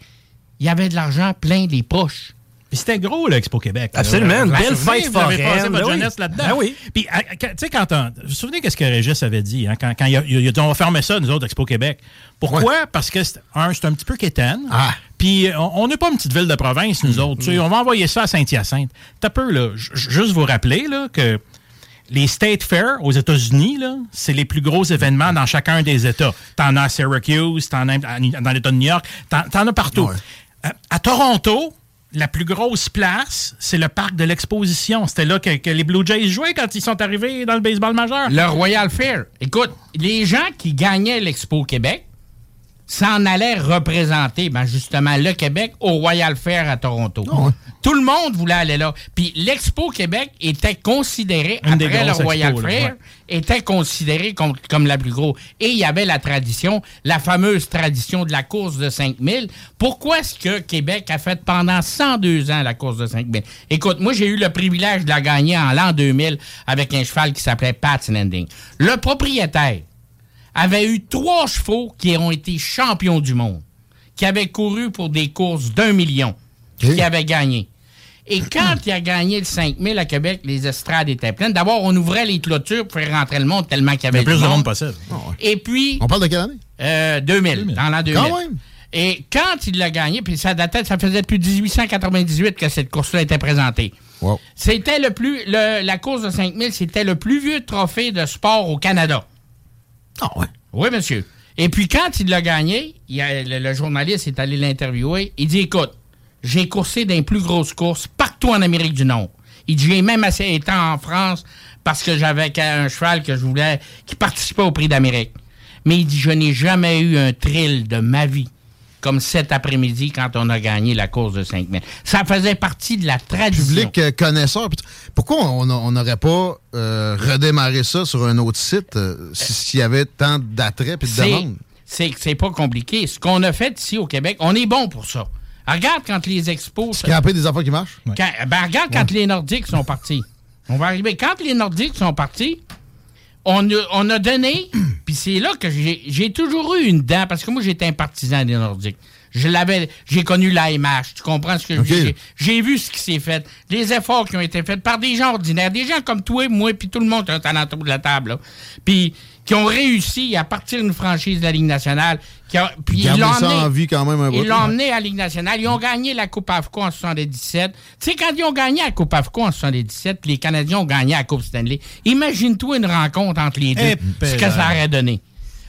Il y avait de l'argent plein des poches. Puis c'était gros, l'Expo Québec. Absolument, une vous belle fête vous avez foraine, passé votre ben oui. jeunesse là-dedans. Ben oui. Puis, quand- tu sais, quand on... Vous vous souvenez qu'est-ce que Régis avait dit, hein, quand, quand il, a, il a dit, on va fermer ça, nous autres, Expo Québec. Pourquoi? Parce que, c'est- un, c'est un petit peu quétaine. Ah. Puis, on n'est pas une petite ville de province, nous autres. Tu sais, On va envoyer ça à Saint-Hyacinthe. T'as peu, là. j- Juste vous rappeler, là, que les State Fair aux États-Unis, c'est les plus gros événements dans chacun des États. T'en as à Syracuse, t'en as dans l'État de New York, t'en, t'en as partout. Euh, à Toronto, la plus grosse place, c'est le parc de l'exposition. C'était là que, que les Blue Jays jouaient quand ils sont arrivés dans le baseball majeur. Le Royal Fair. Écoute, les gens qui gagnaient l'Expo Québec s'en allaient représenter, ben justement, le Québec au Royal Fair à Toronto. Tout le monde voulait aller là. Puis l'Expo Québec était considéré, Une après le Royal là, Fair, ouais. était considéré comme, comme la plus grosse. Et il y avait la tradition, la fameuse tradition de la course de 5000. Pourquoi est-ce que Québec a fait pendant 102 ans la course de 5000? Écoute, moi, j'ai eu le privilège de la gagner en l'an 2000 avec un cheval qui s'appelait Pat's Landing. Le propriétaire avait eu trois chevaux qui ont été champions du monde, qui avaient couru pour des courses d'un million, qui avaient gagné. Et quand il a gagné le 5000 à Québec, les estrades étaient pleines. D'abord, on ouvrait les clôtures pour faire rentrer le monde tellement qu'il y avait Le plus de monde possible. Et puis... On parle de quelle année? Euh, 2000, dans l'an 2000. Quand même. Et quand il l'a gagné, puis ça datait, ça faisait depuis 1898 que cette course-là était présentée. Wow. C'était le plus, le- la course de 5000, c'était le plus vieux trophée de sport au Canada. Ah ouais. Oui, monsieur. Et puis quand il l'a gagné, il y a- le, le journaliste est allé l'interviewer. Il dit Écoute, j'ai coursé dans les plus grosses courses partout en Amérique du Nord. Il dit J'ai même assez été en France parce que j'avais un cheval que je voulais qui participait au prix d'Amérique. Mais il dit Je n'ai jamais eu un thrill de ma vie comme cet après-midi quand on a gagné la course de 5000. Ça faisait partie de la tradition. Public euh, connaisseur. Pourquoi on n'aurait pas euh, redémarré ça sur un autre site euh, si- s'il y avait tant d'attrait et de demande? C'est c'est pas compliqué. Ce qu'on a fait ici au Québec, on est bon pour ça. Regarde quand les expos. Scraper des affaires qui marchent? Quand- ben, regarde quand les Nordiques sont partis. On va arriver. Quand les Nordiques sont partis, on a, on a donné, puis c'est là que j'ai j'ai toujours eu une dent, parce que moi, j'étais un partisan des Nordiques. Je l'avais, j'ai connu l'AMH, tu comprends ce que je veux dire? J'ai vu ce qui s'est fait, les efforts qui ont été faits par des gens ordinaires, des gens comme toi, moi, puis tout le monde qui est autour de la table, puis qui ont réussi à partir d'une franchise de la Ligue nationale, qui a- puis ils l'ont emmené- quand même un ils l'ont emmené à la Ligue nationale. Ils ont gagné la Coupe AFCO en 77. Tu sais, quand ils ont gagné la Coupe AFCO en 77, puis les Canadiens ont gagné la Coupe Stanley, imagine-toi une rencontre entre les deux, ce que ça aurait donné.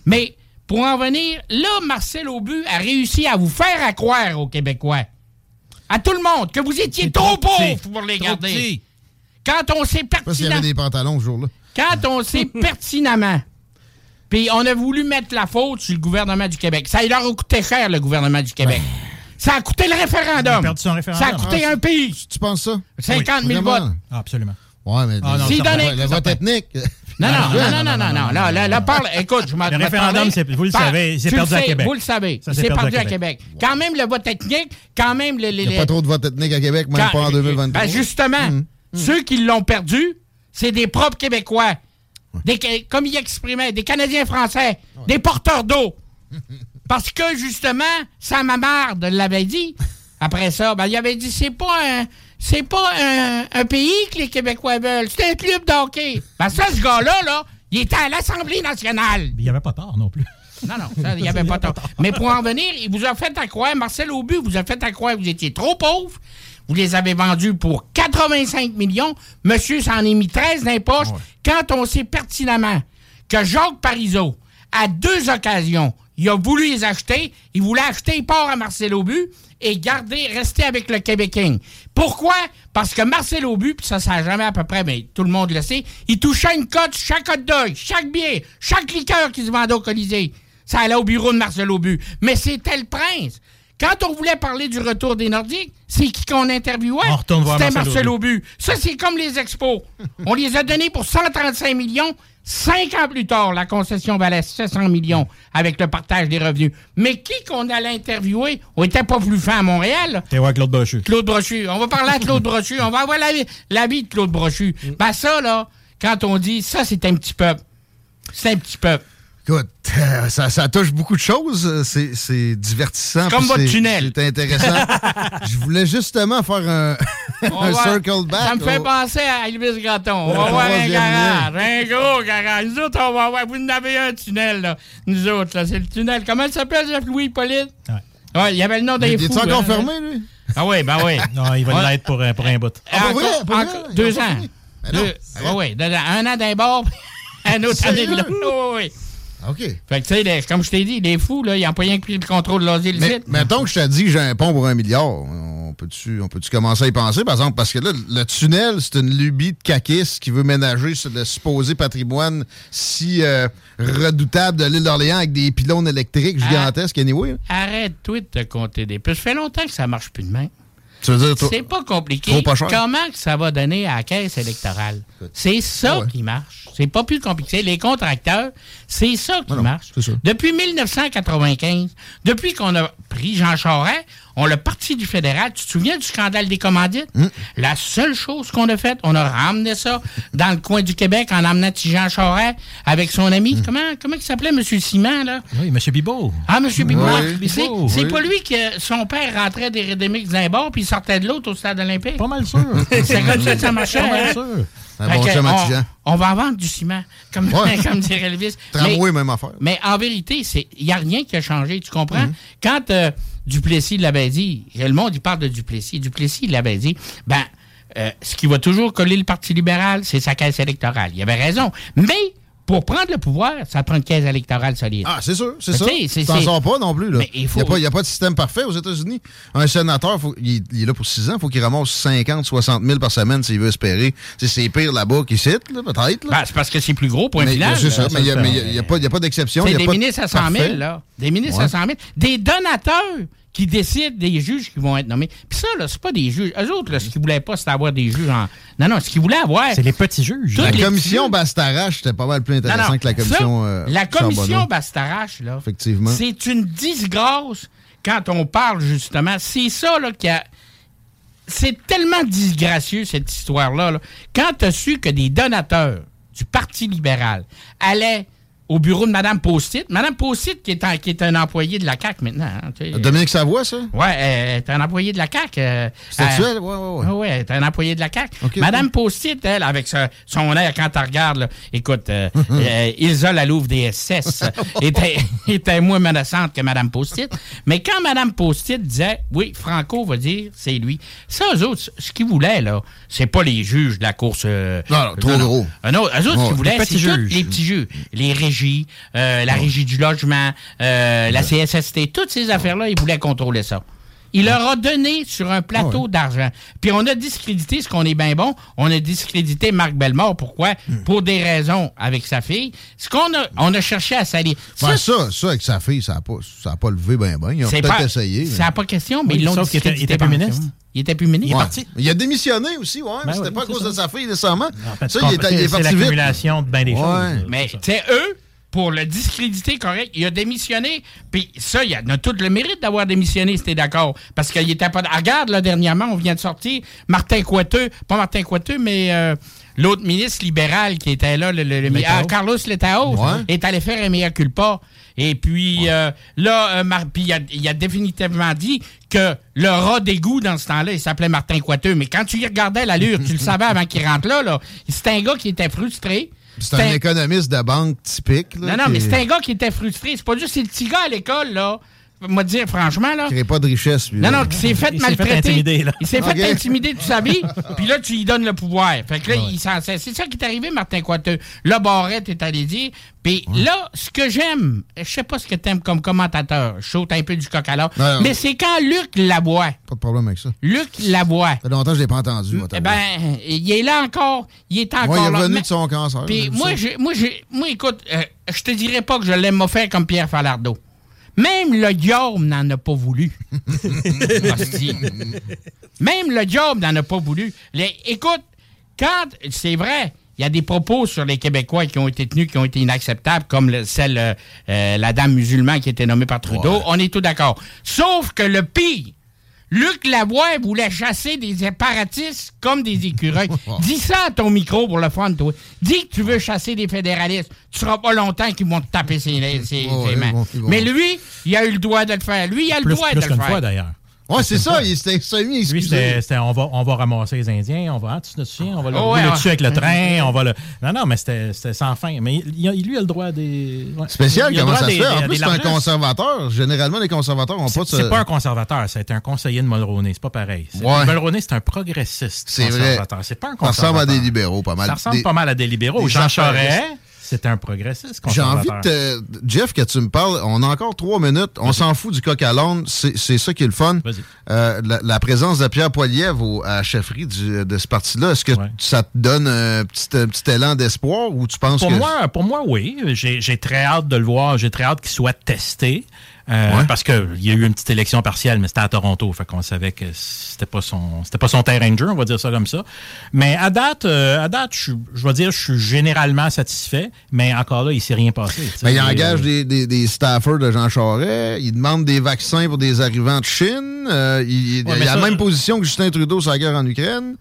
Mais pour en venir, là, Marcel Aubu a réussi à vous faire à croire aux Québécois, à tout le monde, que vous étiez trop, trop petit. pauvres pour les Trop garder. petit. Quand on sait Parce qu'il y avait pertinemment... des pantalons ce jour-là. Quand on sait pertinemment, puis on a voulu mettre la faute sur le gouvernement du Québec. Ça leur a coûté cher, le gouvernement du Québec. Ça a coûté le référendum. Perdu son référendum. Ça a coûté Ah, un pays. Tu penses ça? 50 000 Vraiment? votes. Ah, absolument. Ouais, mais Ah, non, donnait- le vote ethnique. Non, non, Ah, non, non, non, non, non, là, parle, écoute, je m'en Le référendum, vous le savez, c'est perdu à Québec. Vous le savez, c'est perdu à Québec. Quand même, le vote ethnique, quand même, Il n'y a pas trop de vote ethnique à Québec, même pas en 2023. Ben justement, Hum, ceux qui l'ont perdu, c'est des propres Québécois. Des, comme il exprimait, des Canadiens français, des porteurs d'eau. Parce que, justement, Sam Marde l'avait dit. Après ça, ben, il avait dit c'est pas un. C'est pas un, un pays que les Québécois veulent, c'est un club de hockey. Ben ça, ce gars-là, là, il était à l'Assemblée nationale. Il n'y avait pas tort non plus. Non, non, ça, il n'y avait pas tort. Mais pour en venir, il vous a fait à croire, Marcel Aubu vous a fait à croire que vous étiez trop pauvre. Vous les avez vendus pour 85 millions. Monsieur s'en est mis 13 dans les poches. Quand on sait pertinemment que Jacques Parizeau, à deux occasions, il a voulu les acheter, il voulait acheter, il part à Marcel Aubu et garder, rester avec le Québec King. Pourquoi? Parce que Marcel Aubu, puis ça, ça a jamais à peu près, mais tout le monde le sait, il touchait une cote chaque hot dog, chaque billet, chaque liqueur qui se vendait au Colisée. Ça allait au bureau de Marcel Aubu. Mais c'était le prince. Quand on voulait parler du retour des Nordiques, c'est qui qu'on interviewait? C'était Marcel Marcel Aubu. Ça, c'est comme les expos. on les a donnés pour 135 millions. Cinq ans plus tard, la concession valait 700 millions avec le partage des revenus. Mais qui qu'on allait interviewer? On était pas plus fin à Montréal. T'es voir Claude Brochu. Claude Brochu. On va parler à Claude Brochu. On va avoir la, la vie de Claude Brochu. Ben ça, là, quand on dit ça, c'est un petit peuple. C'est un petit peuple. Écoute, euh, ça, ça touche beaucoup de choses. euh, C'est c'est divertissant. C'est comme votre c'est- tunnel. C'est intéressant. Je voulais justement faire un, un va- circle back. Ça me fait au- penser à Elvis Gratton. On va voir un troisième garage, un gros garage. Nous autres, on va voir. Vous en avez un tunnel, là. Nous autres, là, c'est le tunnel. Comment il s'appelle, Jeff Louis Hippolyte? Ouais. il y avait le nom des Il est encore hein. fermé, lui? Ah oui, ben oui. Non, il va Ouais. l'être pour, un- pour un bout. Ah, pour vrai? encore- Pour vrai? encore- Ils deux ans. Ben Deux- ouais. Un an d'un bord, un autre année de l'autre. Ouais, ouais. OK. Fait que, tu sais, comme je t'ai dit, les fous, là, ils n'ont pas rien pris le contrôle de l'asile Mais ici. mettons que je t'ai dit que j'ai un pont pour un milliard. On peut-tu peut commencer à y penser, par exemple? Parce que là, le tunnel, c'est une lubie de caquis qui veut ménager sur le supposé patrimoine si euh, redoutable de l'île d'Orléans avec des pylônes électriques Ah. gigantesques, anyway. Arrête-toi de te compter des puces. Ça fait longtemps que ça marche plus de même. Tu veux dire, toi- C'est pas compliqué. Trop pas cher. Comment que ça va donner à la caisse électorale? C'est ça Ah ouais. qui marche. C'est pas plus compliqué. Les contracteurs, c'est ça qui non, marche. c'est ça. Depuis 1995, depuis qu'on a pris Jean Charest, on l'a parti du fédéral. Tu te souviens du scandale des commandites? Hmm. La seule chose qu'on a faite, on a ramené ça dans le coin du Québec en amenant petit Jean Charest avec son ami. Hmm. Comment, comment il s'appelait, M. Simon, là? Oui, M. Bibot. Ah, M. Bibot. Oui. C'est oui. pas lui que son père rentrait des Redemix d'un bord puis il sortait de l'autre au stade olympique. Pas mal sûr. C'est comme ça que ça marchait. Pas mal hein? sûr. Un bon on, va en vendre du ciment, comme, Ouais. comme dirait Elvis. Tramway, mais, même affaire. mais en vérité, il n'y a rien qui a changé, tu comprends? Mhm. Quand euh, Duplessis l'avait dit, le monde, il parle de Duplessis. Duplessis, l'avait dit, ben, euh, ce qui va toujours coller le Parti libéral, c'est sa caisse électorale. Il avait raison. Mais, pour prendre le pouvoir, ça prend une caisse électorale solide. Ah, c'est sûr, c'est ça. tu c'est- Tu t'en sors pas non plus. Là. Mais il faut- n'y a, pas de système parfait aux États-Unis. Un sénateur, faut- il, il est là pour 6 ans, il faut qu'il ramasse 50, 60 000 par semaine s'il veut espérer. C'est pire là-bas qu'ici, là, peut-être. Ben, c'est parce que c'est plus gros, point mais final. c'est ça, mais il n'y a, a- a pas, a pas d'exception. C'est il y a des ministres à 100 000, parfait. là. Des ministres Ouais. à 100 000. Des donateurs qui décident des juges qui vont être nommés. Puis ça, là, c'est pas des juges. Eux autres, là, ce qu'ils voulaient pas, c'était avoir des juges en. Non, non, ce qu'ils voulaient avoir. C'est les petits juges. La commission petits- Bastarache, c'était pas mal plus intéressant non, que la ça, commission. euh, la commission. Bastarache, là. Effectivement. C'est une disgrâce quand on parle, justement. C'est ça, là, qui a. C'est tellement disgracieux, cette histoire-là. là. Quand tu as su que des donateurs du Parti libéral allaient au bureau de Mme Postit, Mme Postit, qui est, un, qui est un employé de la CAQ maintenant. hein. Dominique Savoie, ça? Ouais, elle est un employé de la CAQ. euh, euh, elle? Ouais, ouais, ouais. oui, oui, elle est un employé de la CAQ. Ok, Madame ok. Postit, elle, avec ce- son air, quand tu regardes, là, écoute, euh, euh, Ilsa Lalouve des SS était, était moins menaçante que Madame Postit. Mais quand Madame Postit disait, oui, Franco va dire, c'est lui, ça, eux autres, ce qu'ils voulaient, là, c'est pas les juges de la course. euh, Non, non, trop gros. Euh, non, eux autres, ce Ouais, qu'ils voulaient, c'est les petits juges. Les euh, la régie du logement, euh, la CSST, toutes ces affaires-là, ils voulaient contrôler ça. Il leur a donné sur un plateau Ah d'argent. Puis on a discrédité, ce qu'on est bien bon, on a discrédité Marc Bellemare. Pourquoi? Hmm. Pour des raisons avec sa fille. Ce qu'on a, on a cherché à salir. Ben, ça, ça, avec sa fille, ça n'a pas, ça a pas levé ben ben. Ils ont peut-être pas, essayé. mais- Ça n'a pas question, mais Oui, ils l'ont était- il discrédité était plus ministre. ça. Il était plus ministre. Ouais. Il a démissionné aussi, ouais, mais Ben c'était oui, pas à cause ça. de sa fille nécessairement. En fait, ça, c'est il est, il est c'est parti vite. l'accumulation de bien des Ouais. choses. Mais, tu sais, eux, pour le discréditer correct, il a démissionné. Puis ça, il a, tout le mérite d'avoir démissionné, si t'es d'accord. Parce qu'il était pas. Regarde, là, dernièrement, on vient de sortir Martin Coiteux, pas Martin Coiteux, mais euh, l'autre ministre libéral qui était là, le, le- ah, Carlos Letao, Ouais. est allé faire un mea culpa. Et puis euh, là, euh, Mar- puis il a, il a définitivement dit que le rat d'égout dans ce temps-là, il s'appelait Martin Coiteux. Mais quand tu y regardais l'allure, tu le savais avant qu'il rentre là, là. C'était un gars qui était frustré. C'est un économiste de banque typique. Là, Non, non, mais c'est un gars qui était frustré. C'est pas juste c'est le petit gars à l'école, là. Moi, dire franchement, là. crée pas de richesse, lui. Non, non, qui s'est fait Il s'est fait maltraiter. intimider, là. Il s'est fait intimider toute sa vie, puis là, tu lui donnes le pouvoir. Fait que là, il s'en sert. C'est ça qui est arrivé, Martin Coiteux. Là, Barrette est allé dire. Puis là, ce que j'aime, je sais pas ce que t'aimes comme commentateur, je saute un peu du coq à non. mais c'est quand Luc Labois, Pas de problème avec ça. Luc Labois, Ça fait longtemps que je l'ai pas entendu. moi, eh ben, il est là encore, il est encore Ouais, il est revenu de son cancer. puis moi, j'ai- moi, j'ai- moi, écoute, euh, je te dirais pas que je l'aime faire comme Pierre Falardeau. Même le diable n'en a pas voulu. Même le diable n'en a pas voulu. Les- écoute, quand c'est vrai, il y a des propos sur les Québécois qui ont été tenus, qui ont été inacceptables, comme le- celle, euh, euh, la dame musulmane qui était nommée par Trudeau. On est tout d'accord. Sauf que le pire, Luc Lavoie voulait chasser des séparatistes comme des écureuils. Dis ça à ton micro pour le fun, toi. Dis que tu veux chasser des fédéralistes. Tu seras pas longtemps qu'ils vont te taper ses, ses- ses Ouais, mains. Mais lui, il a eu le droit de le faire. Lui, il a le Plus, droit plus de le faire. fois, d'ailleurs. Ouais, c'est ça, il s'était semi excusé. c'était, on, va, on va ramasser les Indiens, on va, ah, tu te souviens, on va le Oh, ouais, dessus ouais. avec le train, on va le... Non, non, mais c'était, c'était sans fin. Mais il, lui, il a le droit des... ouais. Spécial, Il a le comment ça se des- fait? En des- plus, c'est un conservateur. Généralement, les conservateurs n'ont pas de... C'est pas un conservateur, c'est un conseiller de Mulroney. C'est pas pareil. Ouais. Mulroney, c'est un progressiste C'est vrai. conservateur. C'est pas un Ça conservateur. ressemble à des libéraux, pas mal. Ça ressemble Des- pas mal à des libéraux. des Jean. Charest, c'est un progressiste J'ai envie de te... Jeff, que tu me parles, on a encore trois minutes. On s'en fout du coq à l'âne. C'est ça qui est le fun. Euh, la, la présence de Pierre Poilievre à la chefferie du- de ce parti-là, est-ce que ça te donne un petit, un petit élan d'espoir ou tu penses Pour que... moi, pour moi, oui. J'ai j'ai très hâte de le voir. J'ai très hâte qu'il soit testé. Euh, Ouais. Parce qu'il y a eu une petite élection partielle, mais c'était à Toronto. Fait qu'on savait que c'était pas son c'était pas son terrain de jeu, on va dire ça comme ça. Mais à date, euh, à date, je, je vais dire, je suis généralement satisfait, mais encore là, il s'est rien passé. Ben, il Euh, engage des, des, des staffers de Jean Charest. Il demande des vaccins pour des arrivants de Chine. Euh, il, a mais la même position que Justin Trudeau sur la guerre en Ukraine.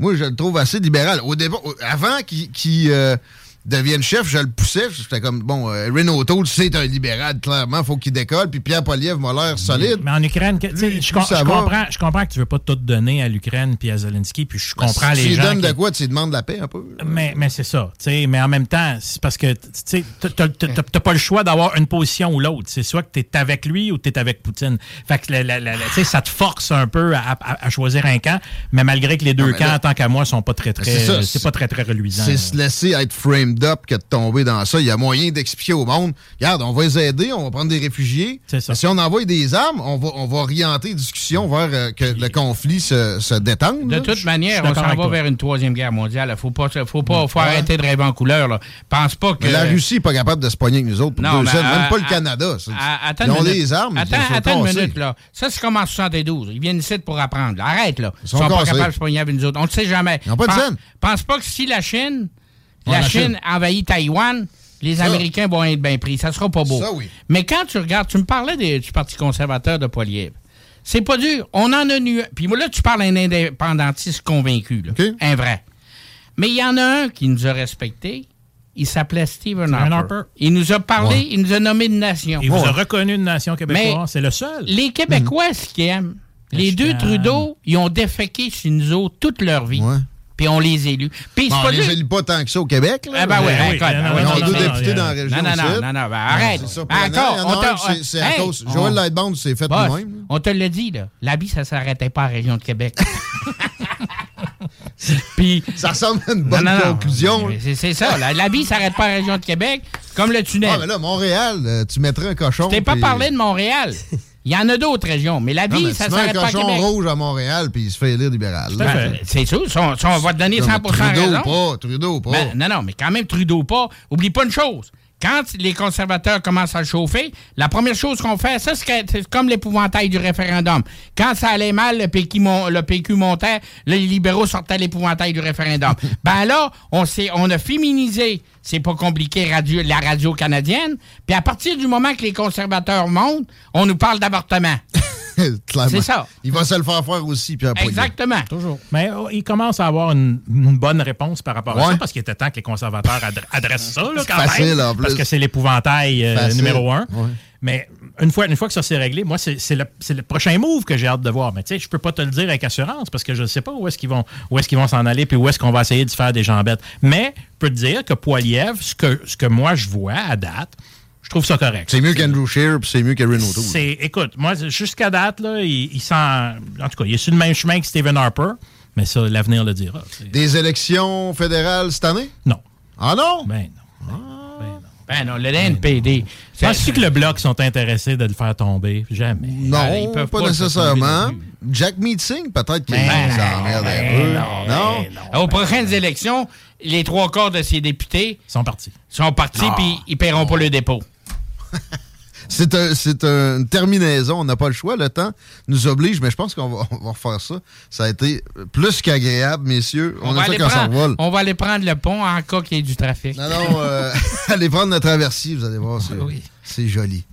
Moi, je le trouve assez libéral. Au départ, avant qu'il euh, devienne chef, je le poussais. J'étais comme, bon, euh, Renault Toll, c'est un libéral, clairement. faut qu'il décolle. Puis Pierre Poliev m'a l'air solide. Mais en Ukraine, que- tu sais, Lui, je, com- comprends, je comprends que tu veux pas tout donner à l'Ukraine puis à Zelensky, puis je comprends Ben, Si les tu gens. donnes qui- de quoi, tu demandes la paix un peu. Mais, mais c'est ça. tu sais, Mais en même temps, c'est parce que tu sais, t'as- pas le choix d'avoir une position ou l'autre. C'est soit que tu es avec lui ou tu es avec Poutine. Fait que la- la- la- la- tu sais, ça te force un peu à, à- à choisir un camp, mais malgré que les deux camps, là- tant qu'à moi, sont pas très, très. C'est pas très, très reluisant. C'est se laisser être up que de tomber dans ça. Il y a moyen d'expliquer au monde, regarde, on va les aider, on va prendre des réfugiés. Mais Si on envoie des armes, on va, on va orienter les discussions vers euh, que le conflit se, se détende. De là. toute manière, on s'en va toi. vers une troisième guerre mondiale. Faut pas, faut pas, faut Ouais. arrêter de rêver en couleur. Là. Pense pas que. Mais la Russie n'est pas capable de se pogner avec nous autres pour Non, deux mais, cents, euh, même pas le Canada. ça. Attends Ils ont des armes. Attends, une minute, là. Ça, c'est comme en 72. Ils viennent ici pour apprendre. Arrête, là. Ils sont sont, pas capables de se pogner avec nous autres. On ne sait jamais. Ils ont pas de. Pense pas que si la Chine, la Chine, envahit Taïwan, les Ça. Américains vont être bien pris. Ça sera pas beau. Ça, oui. Mais quand tu regardes, tu me parlais des- du Parti conservateur de Poilievre. C'est pas dur. On en a nu. Puis là, tu parles à un indépendantiste convaincu, là. un vrai. Mais il y en a un qui nous a respectés. Il s'appelait Stephen Harper. Harper. Il nous a parlé, Ouais. il nous a nommé une nation. Il vous a Ouais. reconnu une nation québécoise. Mais C'est le seul. Les Québécois, ce qu'ils aiment, les deux. Trudeau, ils ont déféqué sur nous autres toute leur vie. Puis on les élus. Puis Bon, on les élit pas tant que ça au Québec. Là. Ah ben oui, écoute, ben non, deux non, députés non, dans la non, région non, non, non, non, ben arrête. C'est ça, Ben encore, a on c'est- à cause. on- Joël Lightbound s'est fait lui-même. On te l'a dit, là. La vie, ça s'arrêtait pas à la région de Québec. Puis. Ça ressemble à une bonne conclusion. C'est ça. La, la vie s'arrête pas à la région de Québec, comme le tunnel. Ah, mais là, Montréal, euh, tu mettrais un cochon. Je t'ai pas parlé de Montréal. Il y en a d'autres régions, mais la Non, vie, mais ça un s'arrête pas à cochon Québec. rouge à Montréal, puis il se fait élire libéral. Ben, c'est sûr, on- va te donner Non, 100 mais Trudeau raison. pas, Trudeau pas. Ben, non, non, mais quand même, Trudeau pas. Oublie pas une chose. Quand les conservateurs commencent à chauffer, la première chose qu'on fait, ça, c'est comme l'épouvantail du référendum. Quand ça allait mal, le PQ, mon- le PQ montait, les libéraux sortaient l'épouvantail du référendum. ben là, on, s'est- on a féminisé, c'est pas compliqué, radio, la radio canadienne. Puis à partir du moment que les conservateurs montent, on nous parle d'avortement. Clairement. C'est ça. Il va se le faire faire aussi, Pierre Poilievre. Exactement. Toujours. Mais oh, il commence à avoir une, une bonne réponse par rapport à Ouais. ça, parce qu'il était temps que les conservateurs adre- adressent ça, là, C'est quand facile, même. en plus. Parce que c'est l'épouvantail euh, numéro un. Ouais. Mais une fois, une fois que ça s'est réglé, moi, c'est le, prochain move que j'ai hâte de voir. Mais tu sais, je peux pas te le dire avec assurance parce que je ne sais pas où est-ce qu'ils vont où est-ce qu'ils vont s'en aller puis où est-ce qu'on va essayer de faire des jambettes. Mais je peux te dire que Poilievre, ce que, ce que moi je vois à date, je trouve ça correct. C'est mieux qu'Andrew Scheer, puis c'est mieux Tool. C'est, écoute, moi, jusqu'à date, là, il, il sent. En tout cas, il est sur le même chemin que Stephen Harper, mais ça, l'avenir le dira. Des élections fédérales cette année? Non. Ah non? Ben Ben non, le NPD. Penses-tu que le Bloc sont intéressés de le faire tomber? Jamais. Non, Ah, ils peuvent pas, nécessairement. Jack Meeting, peut-être qu'il Ben, s'emmerde un ben peu. non, Non? Aux prochaines élections, les trois quarts de ces députés sont partis. Sont partis, Ah. puis ils paieront pas le dépôt. C'est un, c'est une terminaison. On n'a pas le choix. Le temps nous oblige, mais je pense qu'on va, on va refaire ça. Ça a été plus qu'agréable, messieurs. On, va aime ça aller quand ça prendre- on va aller prendre le pont en cas qu'il y ait du trafic. Non, non, euh, allez prendre notre traversier, vous allez voir, c'est, c'est joli.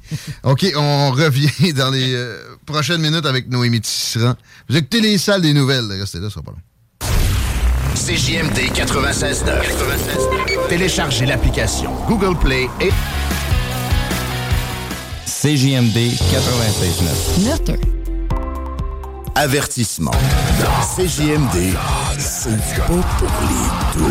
OK, on revient dans les euh, prochaines minutes avec Noémie Tisserand. Vous écoutez les salles des nouvelles. Restez là, ça sera pas long. CJMD 96.9. Téléchargez l'application Google Play et CJMD 96.9. avertissement. CJMD, c'est pas pour les doux.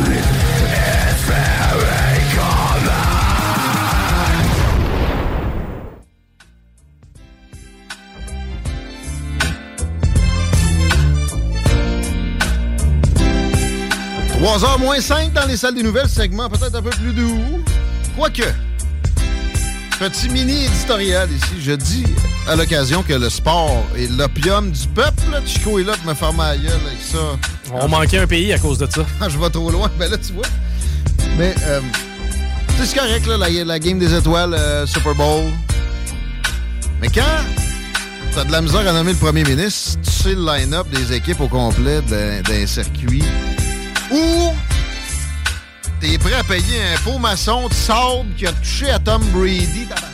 « 3h moins 5 dans les salles des nouvelles, segment peut-être un peu plus doux. Quoique, petit mini éditorial ici. Je dis à l'occasion que le sport est l'opium du peuple. Chico est là pour me faire ma gueule avec ça. On manquait un pays à cause de ça. Je vais trop loin, ben là, tu vois. Mais, euh, c'est correct, là, la, la game des étoiles, euh, Super Bowl. Mais quand t'as de la misère à nommer le premier ministre, tu sais le line-up des équipes au complet d'un circuit où t'es prêt à payer un pot maçon de sable qui a touché à Tom Brady? tabarnak.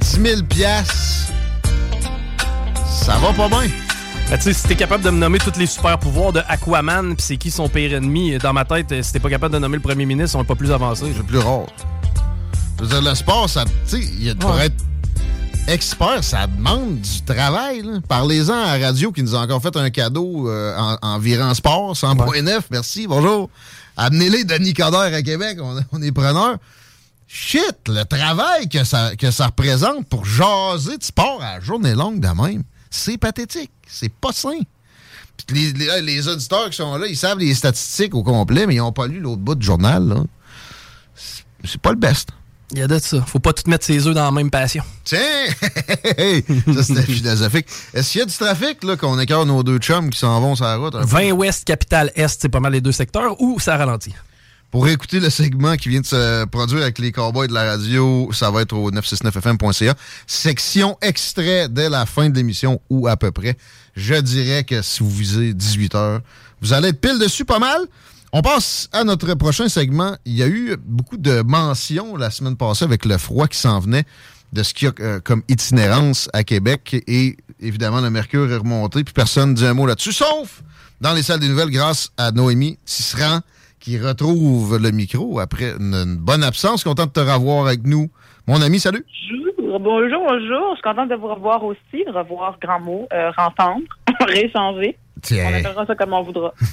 10 000 piastres. Ça va pas bien. Ben, tu sais, si t'es capable de me nommer tous les super pouvoirs de Aquaman, puis c'est qui son pire ennemi, dans ma tête, euh, si t'es pas capable de nommer le premier ministre, on est pas plus avancé. C'est plus rare. Je veux dire, le sport, ça, tu sais, pour être expert, ça demande du travail. Parlez-en à la radio qui nous a encore fait un cadeau euh, en, en virant sport, 100.9, merci, bonjour. Amenez-les Denis Coderre à Québec, on, est preneurs. Shit, le travail que ça, que ça représente pour jaser de sport à la journée longue de même, c'est pathétique. C'est pas sain. Les, les- auditeurs qui sont là, ils savent les statistiques au complet, mais ils n'ont pas lu l'autre bout du journal. C'est pas le best. Il y a de ça. Faut pas tout mettre ses œufs dans la même passion. Tiens! ça, c'était philosophique. Est-ce qu'il y a du trafic, là, qu'on écarte nos deux chums qui s'en vont sur la route? un peu? 20 ouest, capitale est, c'est pas mal les deux secteurs, ou ça ralentit? Pour écouter le segment qui vient de se produire avec les cowboys de la radio, ça va être au 969fm.ca. Section extrait dès la fin de l'émission ou à peu près. Je dirais que si vous visez 18 heures, vous allez être pile dessus pas mal. On passe à notre prochain segment. Il y a eu beaucoup de mentions la semaine passée avec le froid qui s'en venait de ce qu'il y a euh, comme itinérance à Québec. Et évidemment, le mercure est remonté, puis personne ne dit un mot là-dessus, sauf dans les salles des nouvelles grâce à Noémie Tisserand qui retrouve le micro après une, bonne absence. Content de te revoir avec nous. Mon ami, salut. Bonjour, bonjour, bonjour. Je suis contente de vous revoir aussi, de revoir grand mot, euh, rentendre, réchanger. Tiens. On appellera ça comme on voudra.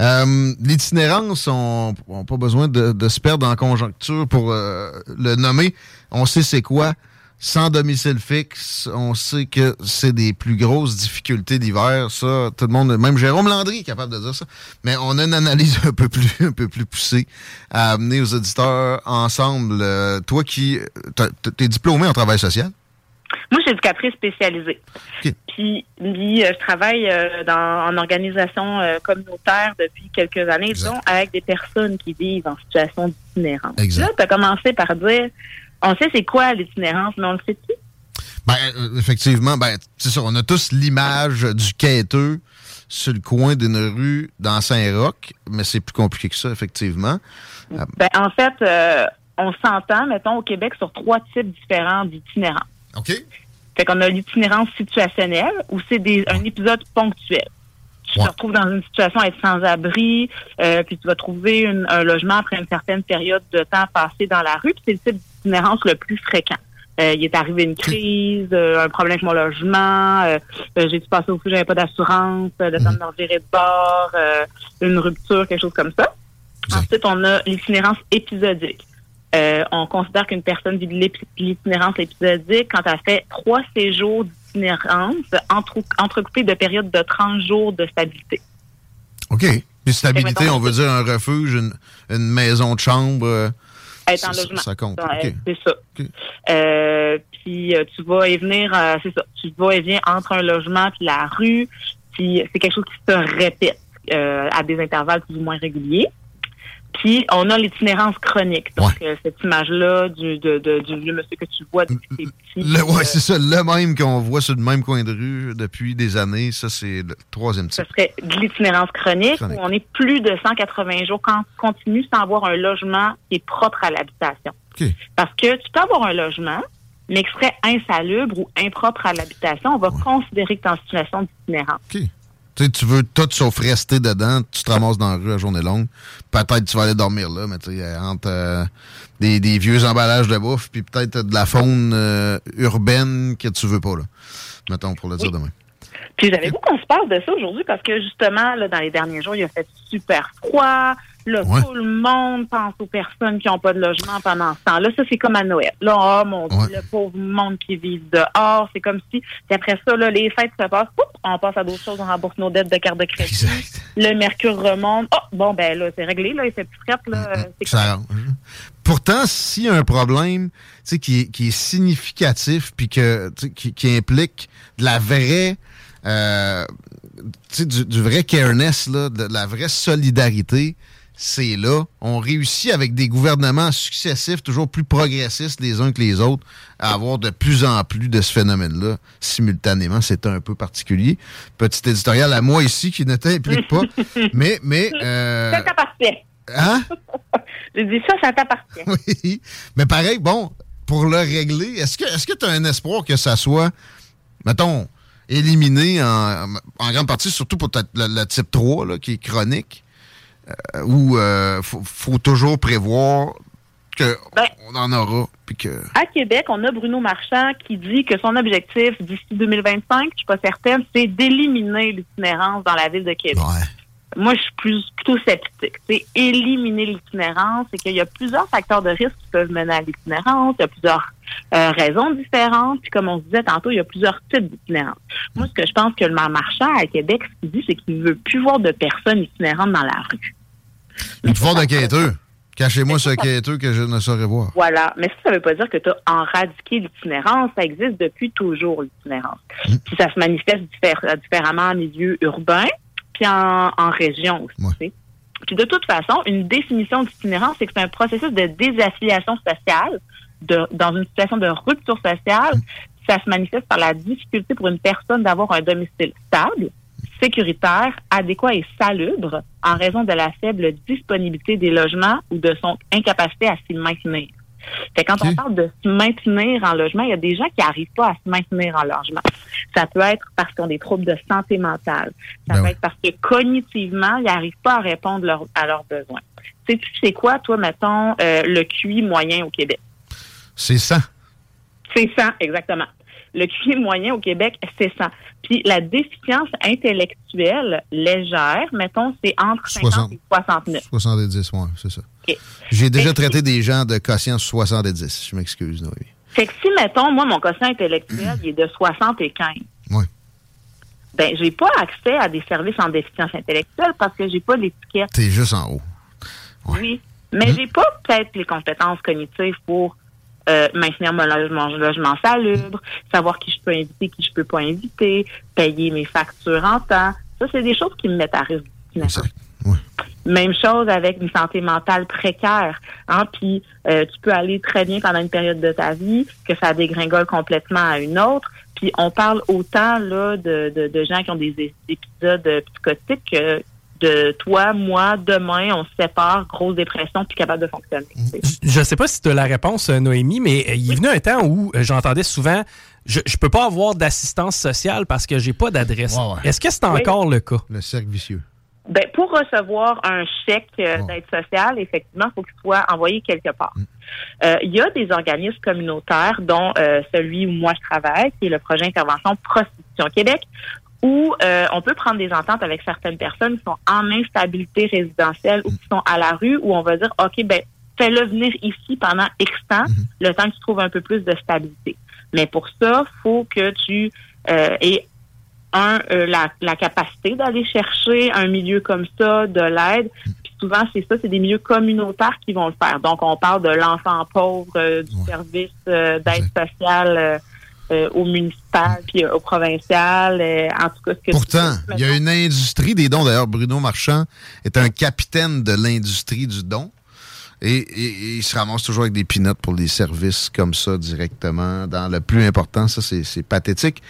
Euh, L'itinérance, on n'a pas besoin de, de se perdre en conjoncture pour euh, le nommer. On sait c'est quoi. Sans domicile fixe, on sait que c'est des plus grosses difficultés d'hiver. Ça, tout le monde, même Jérôme Landry est capable de dire ça. Mais on a une analyse un peu plus, un peu plus poussée à amener aux auditeurs ensemble. Euh, toi qui, t'es diplômé en travail social? Moi, je suis éducatrice spécialisée. Puis, puis, euh, je travaille euh, dans, en organisation euh, communautaire depuis quelques années, disons, avec des personnes qui vivent en situation d'itinérance. Là, tu as commencé par dire, on sait c'est quoi l'itinérance, mais on le sait-tu? Ben, effectivement, ben, c'est ça. On a tous l'image du quêteux sur le coin d'une rue dans Saint-Roch, mais c'est plus compliqué que ça, effectivement. Ben, en fait, euh, on s'entend, mettons, au Québec, sur trois types différents d'itinérance. OK? Fait qu'on a l'itinérance situationnelle, où c'est des- un épisode ponctuel. Tu te retrouves dans une situation à être sans abri, euh, puis tu vas trouver une- un logement après une certaine période de temps passé dans la rue, puis c'est le type d'itinérance le plus fréquent. Euh, il est arrivé une crise, euh, un problème avec mon logement, euh, euh, j'ai dû passer au feu, j'avais pas d'assurance, euh, le temps de me revirer de bord, euh, une rupture, quelque chose comme ça. Ensuite, on a l'itinérance épisodique. Euh, on considère qu'une personne vit de l'itinérance épisodique quand elle fait trois séjours d'itinérance entre- entrecoupés de périodes de 30 jours de stabilité. OK. Puis stabilité, mettons, on veut dire un refuge, une, une maison de chambre. euh, Être en logement. ça compte. C'est ça. Euh, puis tu vas et venir, c'est ça. Tu vas et viens entre un logement puis la rue. Puis c'est quelque chose qui se répète à des intervalles plus ou moins réguliers. Puis on a l'itinérance chronique. Donc euh, cette image-là du, de, de- du vieux monsieur que tu vois depuis que t'es petit. Le, ouais, euh, c'est ça, le même qu'on voit sur le même coin de rue depuis des années. Ça, c'est le troisième ce type. serait de l'itinérance chronique, Chronique. où on est plus de 180 jours quand continue sans avoir un logement qui est propre à l'habitation. Parce que tu peux avoir un logement, mais qui serait insalubre ou impropre à l'habitation. On va considérer que tu es en situation d'itinérance. Tu veux tout sauf rester dedans, tu te ramasses dans la rue à journée longue. Peut-être tu vas aller dormir là, mais tu sais, entre euh, des, des vieux emballages de bouffe, puis peut-être de la faune euh, urbaine que tu veux pas, là. Mettons, pour le dire demain. Puis j'avais goût qu'on se parle de ça aujourd'hui parce que justement, là, dans les derniers jours, il a fait super froid. Là, Ouais. tout le monde pense aux personnes qui n'ont pas de logement pendant ce temps-là. Ça, c'est comme à Noël. Là, oh mon Dieu, le pauvre monde qui vit dehors. C'est comme si, puis après ça, là, les fêtes se passent, on passe à d'autres choses, on rembourse nos dettes de carte de crédit. Le mercure remonte. Oh, bon, ben là, c'est réglé, là, il fait plus frette, là. Ça. Pourtant, s'il y a un problème qui, est, qui est significatif puis que, qui, qui implique de la vraie, euh, tu sais, du, du vrai careness, là, de la vraie solidarité, c'est là. On réussit avec des gouvernements successifs, toujours plus progressistes les uns que les autres, à avoir de plus en plus de ce phénomène-là simultanément. C'est un peu particulier. Petit éditorial à moi ici qui ne t'implique pas. mais, mais, euh, Ça t'appartient. hein? J'ai dit ça, ça t'appartient. Oui. Mais pareil, bon, pour le régler, est-ce que est-ce que tu as un espoir que ça soit, mettons, éliminé en, en grande partie, surtout pour le type 3, là, qui est chronique, euh, où euh, faut, faut toujours prévoir que on en aura, puis que... À Québec, on a Bruno Marchand qui dit que son objectif d'ici 2025, je suis pas certaine, c'est d'éliminer l'itinérance dans la ville de Québec. Moi, je suis plus, plutôt sceptique. C'est éliminer l'itinérance, c'est qu'il y a plusieurs facteurs de risque qui peuvent mener à l'itinérance. Il y a plusieurs euh, raisons différentes. Puis comme on se disait tantôt, il y a plusieurs types d'itinérance. Moi, ce que je pense que le maire Marchand à Québec, ce qu'il dit, c'est qu'il veut plus voir de personnes itinérantes dans la rue. Le pouvoir de quêteux. Cachez-moi ce quêteux que je ne saurais voir. Voilà. Mais ça, ça veut pas dire que tu as enradiqué l'itinérance. Ça existe depuis toujours, l'itinérance. Puis ça se manifeste diffé- différemment en milieu urbain, puis en, en région aussi. tu sais. Puis de toute façon, une définition d'itinérance, c'est que c'est un processus de désaffiliation sociale de, dans une situation de rupture sociale. Ça se manifeste par la difficulté pour une personne d'avoir un domicile stable, sécuritaire, adéquat et salubre en raison de la faible disponibilité des logements ou de son incapacité à s'y maintenir. Fait quand on parle de se maintenir en logement, il y a des gens qui n'arrivent pas à se maintenir en logement. Ça peut être parce qu'ils ont des troubles de santé mentale. Ça peut être parce que cognitivement, ils n'arrivent pas à répondre leur- à leurs besoins. Sais, tu sais quoi, toi, mettons, euh, le QI moyen au Québec? C'est ça. C'est 100, exactement. Le QI moyen au Québec, c'est 100. Puis la déficience intellectuelle légère, mettons, c'est entre 50 60. et 69. 70, ouais, c'est ça. J'ai déjà traité des gens de quotient 70. Je m'excuse, Noémie. Fait que si, mettons, moi, mon quotient intellectuel il est de 75, Ouais. ben, j'ai pas accès à des services en déficience intellectuelle parce que j'ai pas l'étiquette. T'es juste en haut. Oui. Mais j'ai pas peut-être les compétences cognitives pour euh, maintenir mon logement, logement salubre, savoir qui je peux inviter, qui je peux pas inviter, payer mes factures en temps. Ça, c'est des choses qui me mettent à risque. Même chose avec une santé mentale précaire. Hein? Puis euh, tu peux aller très bien pendant une période de ta vie, que ça dégringole complètement à une autre. Puis on parle autant là de, de, de gens qui ont des épisodes euh, psychotiques que de toi, moi, demain, on se sépare, grosse dépression, puis capable de fonctionner. Je sais pas si tu as la réponse, euh, Noémie, mais euh, il est venu un temps où euh, j'entendais souvent je, je peux pas avoir d'assistance sociale parce que j'ai pas d'adresse. Est-ce que c'est Oui. encore le cas? Le cercle vicieux. Ben, pour recevoir un chèque euh, d'aide sociale, effectivement, il faut qu'il soit envoyé quelque part. Euh, Il y a des organismes communautaires, dont euh, celui où moi je travaille, qui est le projet Intervention Prostitution Québec, où euh, on peut prendre des ententes avec certaines personnes qui sont en instabilité résidentielle ou qui sont à la rue, où on va dire, OK, ben, fais-le venir ici pendant X temps, le temps que tu trouves un peu plus de stabilité. Mais pour ça, faut que tu euh, aies un, euh, la, la capacité d'aller chercher un milieu comme ça, de l'aide. Puis souvent, c'est ça, c'est des milieux communautaires qui vont le faire. Donc, on parle de l'enfant pauvre, euh, du service euh, d'aide sociale euh, au municipal puis euh, au provincial. euh, en tout cas, ce que Pourtant, il y a une industrie des dons. D'ailleurs, Bruno Marchand est un capitaine de l'industrie du don. Et, et- et il se ramasse toujours avec des pinottes pour des services comme ça directement. Dans le plus important, ça, c'est pathétique.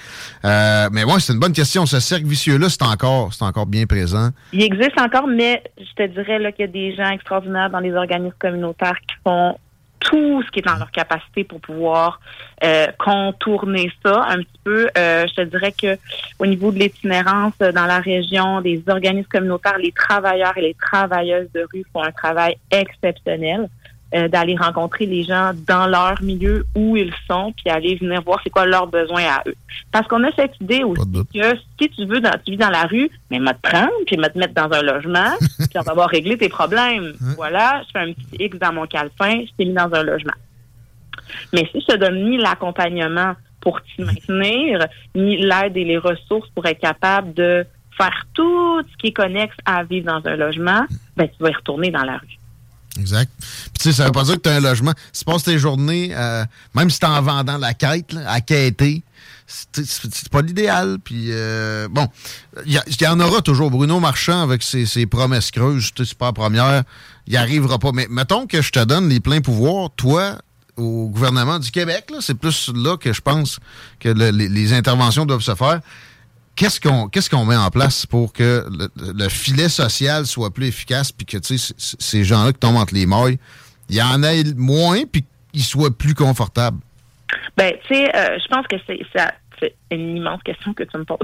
Euh, mais ouais, c'est une bonne question. Ce cercle vicieux-là, c'est encore, encore bien présent. Il existe encore, mais je te dirais qu'il y a des gens extraordinaires dans les organismes communautaires qui font tout ce qui est en leur capacité pour pouvoir euh, contourner ça un petit peu. Euh, je te dirais que au niveau de l'itinérance euh, dans la région, des organismes communautaires, les travailleurs et les travailleuses de rue font un travail exceptionnel. Euh, d'aller rencontrer les gens dans leur milieu où ils sont, puis aller venir voir c'est quoi leurs besoins à eux. Parce qu'on a cette idée aussi que si tu veux, dans, tu vis dans la rue, mais m'a te prendre, puis m'a te mettre dans un logement, puis on va avoir réglé tes problèmes. Voilà, je fais un petit X dans mon calepin, je t'ai mis dans un logement. Mais si je te donne ni l'accompagnement pour t'y maintenir, ni l'aide et les ressources pour être capable de faire tout ce qui est connexe à vivre dans un logement, ben tu vas y retourner dans la rue. Exact. Puis tu sais, ça veut pas dire que tu as un logement. Si tu passes tes journées, euh, même si tu en vendant la quête, là, à quêter, c'est pas l'idéal. Puis euh, bon, il y, y en aura toujours. Bruno Marchand avec ses, ses promesses creuses, c'est pas la première, il arrivera pas. Mais mettons que je te donne les pleins pouvoirs, toi, au gouvernement du Québec, c'est plus là que je pense que le- les, les interventions doivent se faire. Qu'est-ce qu'on qu'est-ce qu'on met en place pour que le, le filet social soit plus efficace puis que ces gens-là qui tombent entre les mailles, il y en ait moins puis qu'ils soient plus confortables? Ben, tu sais, euh, je pense que c'est ça- c'est une immense question que tu me poses.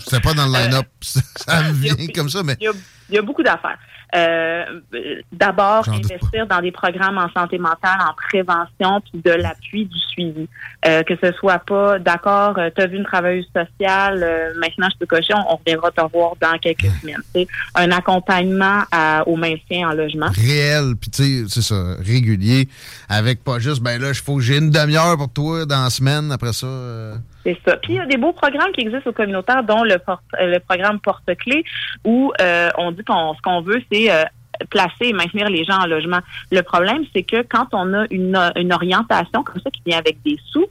C'était pas dans le line-up, ça me vient comme ça, mais Il y a, il y a beaucoup d'affaires. Euh, euh, D'abord, investir dans des programmes en santé mentale, en prévention, puis de l'appui, du suivi. Euh, que ce soit pas, d'accord, tu as vu une travailleuse sociale, euh, maintenant je peux cocher, on, on reviendra te revoir dans quelques semaines. Tu sais, un accompagnement à- au maintien en logement. réel puis tu sais c'est ça régulier avec pas juste ben là il faut que j'ai une demi-heure pour toi dans la semaine après ça. C'est ça. Puis il y a des beaux programmes qui existent au communautaire, dont le, euh, le programme Porte-Clés, où euh, on dit qu'on ce qu'on veut, c'est euh, placer et maintenir les gens en logement. Le problème, c'est que quand on a une, orientation comme ça qui vient avec des sous,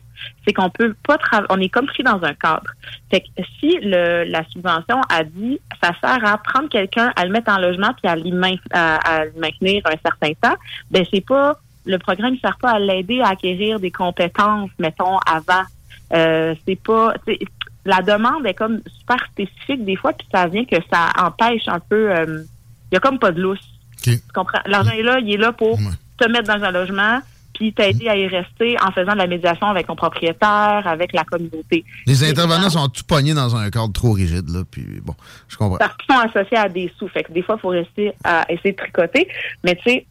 c'est qu'on peut pas. On est comme pris dans un cadre. Fait que si le, la subvention a dit, ça sert à prendre quelqu'un, à le mettre en logement puis à le maintenir un certain temps, ben c'est pas le programme ne sert pas à l'aider à acquérir des compétences, mettons, avant. Euh, c'est pas. La demande est comme super spécifique des fois, puis ça vient que ça empêche un peu. euh, Il y a comme pas de lousse. Tu comprends? L'argent est là, il est là pour te mettre dans un logement, puis t'aider à y rester en faisant de la médiation avec ton propriétaire, avec la communauté. les intervenants sont tout pognés dans un cadre trop rigide là puis bon je comprends. parce qu'ils sont associés à des sous. Fait que des fois, il faut rester à essayer de tricoter. Mais tu sais,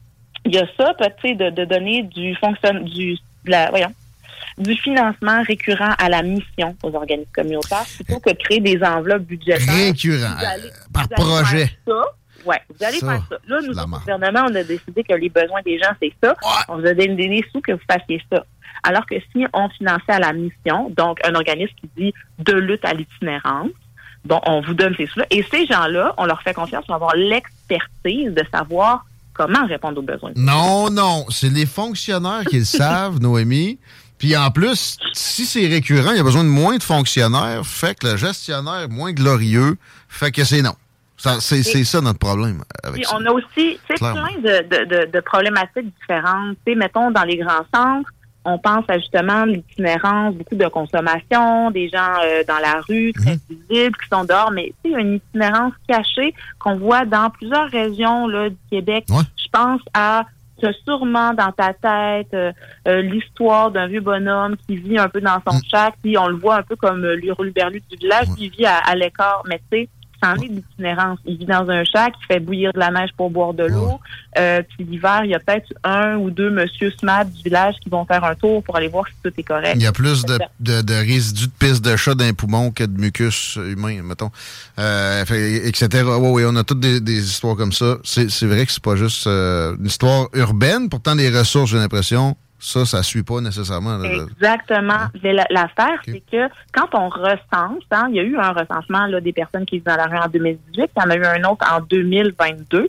il y a ça, tu sais, de, de donner du fonctionne du de la, voyons, du financement récurrent à la mission aux organismes communautaires plutôt que de créer des enveloppes budgétaires. Récurrent, allez- euh, par projet. Ouais, vous allez Ça, faire ça. Là, nous, au gouvernement, on a décidé que les besoins des gens, c'est ça. On vous a donné des sous que vous fassiez ça. Alors que si on finançait à la mission, donc un organisme qui dit de lutte à l'itinérance, bon, on vous donne ces sous-là. Et ces gens-là, on leur fait confiance pour avoir l'expertise de savoir comment répondre aux besoins. Non, non, c'est les fonctionnaires qui le savent, Noémie. Puis en plus, si c'est récurrent, il y a besoin de moins de fonctionnaires, fait que le gestionnaire est moins glorieux, fait que c'est non. C'est ça notre problème avec Puis ça. on a aussi plein de, de, de, de problématiques différentes. Tu sais, mettons, dans les grands centres, on pense à justement l'itinérance, beaucoup de consommation, des gens euh, dans la rue, très Mhm. visibles, qui sont dehors, mais tu sais, il y a une itinérance cachée qu'on voit dans plusieurs régions là, du Québec. Je pense à tu as sûrement dans ta tête euh, euh, l'histoire d'un vieux bonhomme qui vit un peu dans son chac, puis on le voit un peu comme euh, l'hurluberlu du village, il vit à, à l'écart, mais tu sais, c'en est de l'itinérance. Il vit dans un chac, il fait bouillir de la neige pour boire de l'eau, euh, puis l'hiver, il y a peut-être un ou deux monsieur SMAD du village qui vont faire un tour pour aller voir si tout est correct. Il y a plus de, de, de résidus de pisse de chat dans les poumons que de mucus humain, mettons. Euh, fait- etc. Oui, oui, on a toutes des, des histoires comme ça. C'est c'est vrai que c'est pas juste euh, une histoire urbaine. Pourtant, les ressources, j'ai l'impression, ça, ça suit pas nécessairement. là. Exactement. Mais la- L'affaire, c'est que quand on recense, hein, il y a eu un recensement là, des personnes qui vivent dans la rue en 2018, puis il y en a eu un autre en 2022.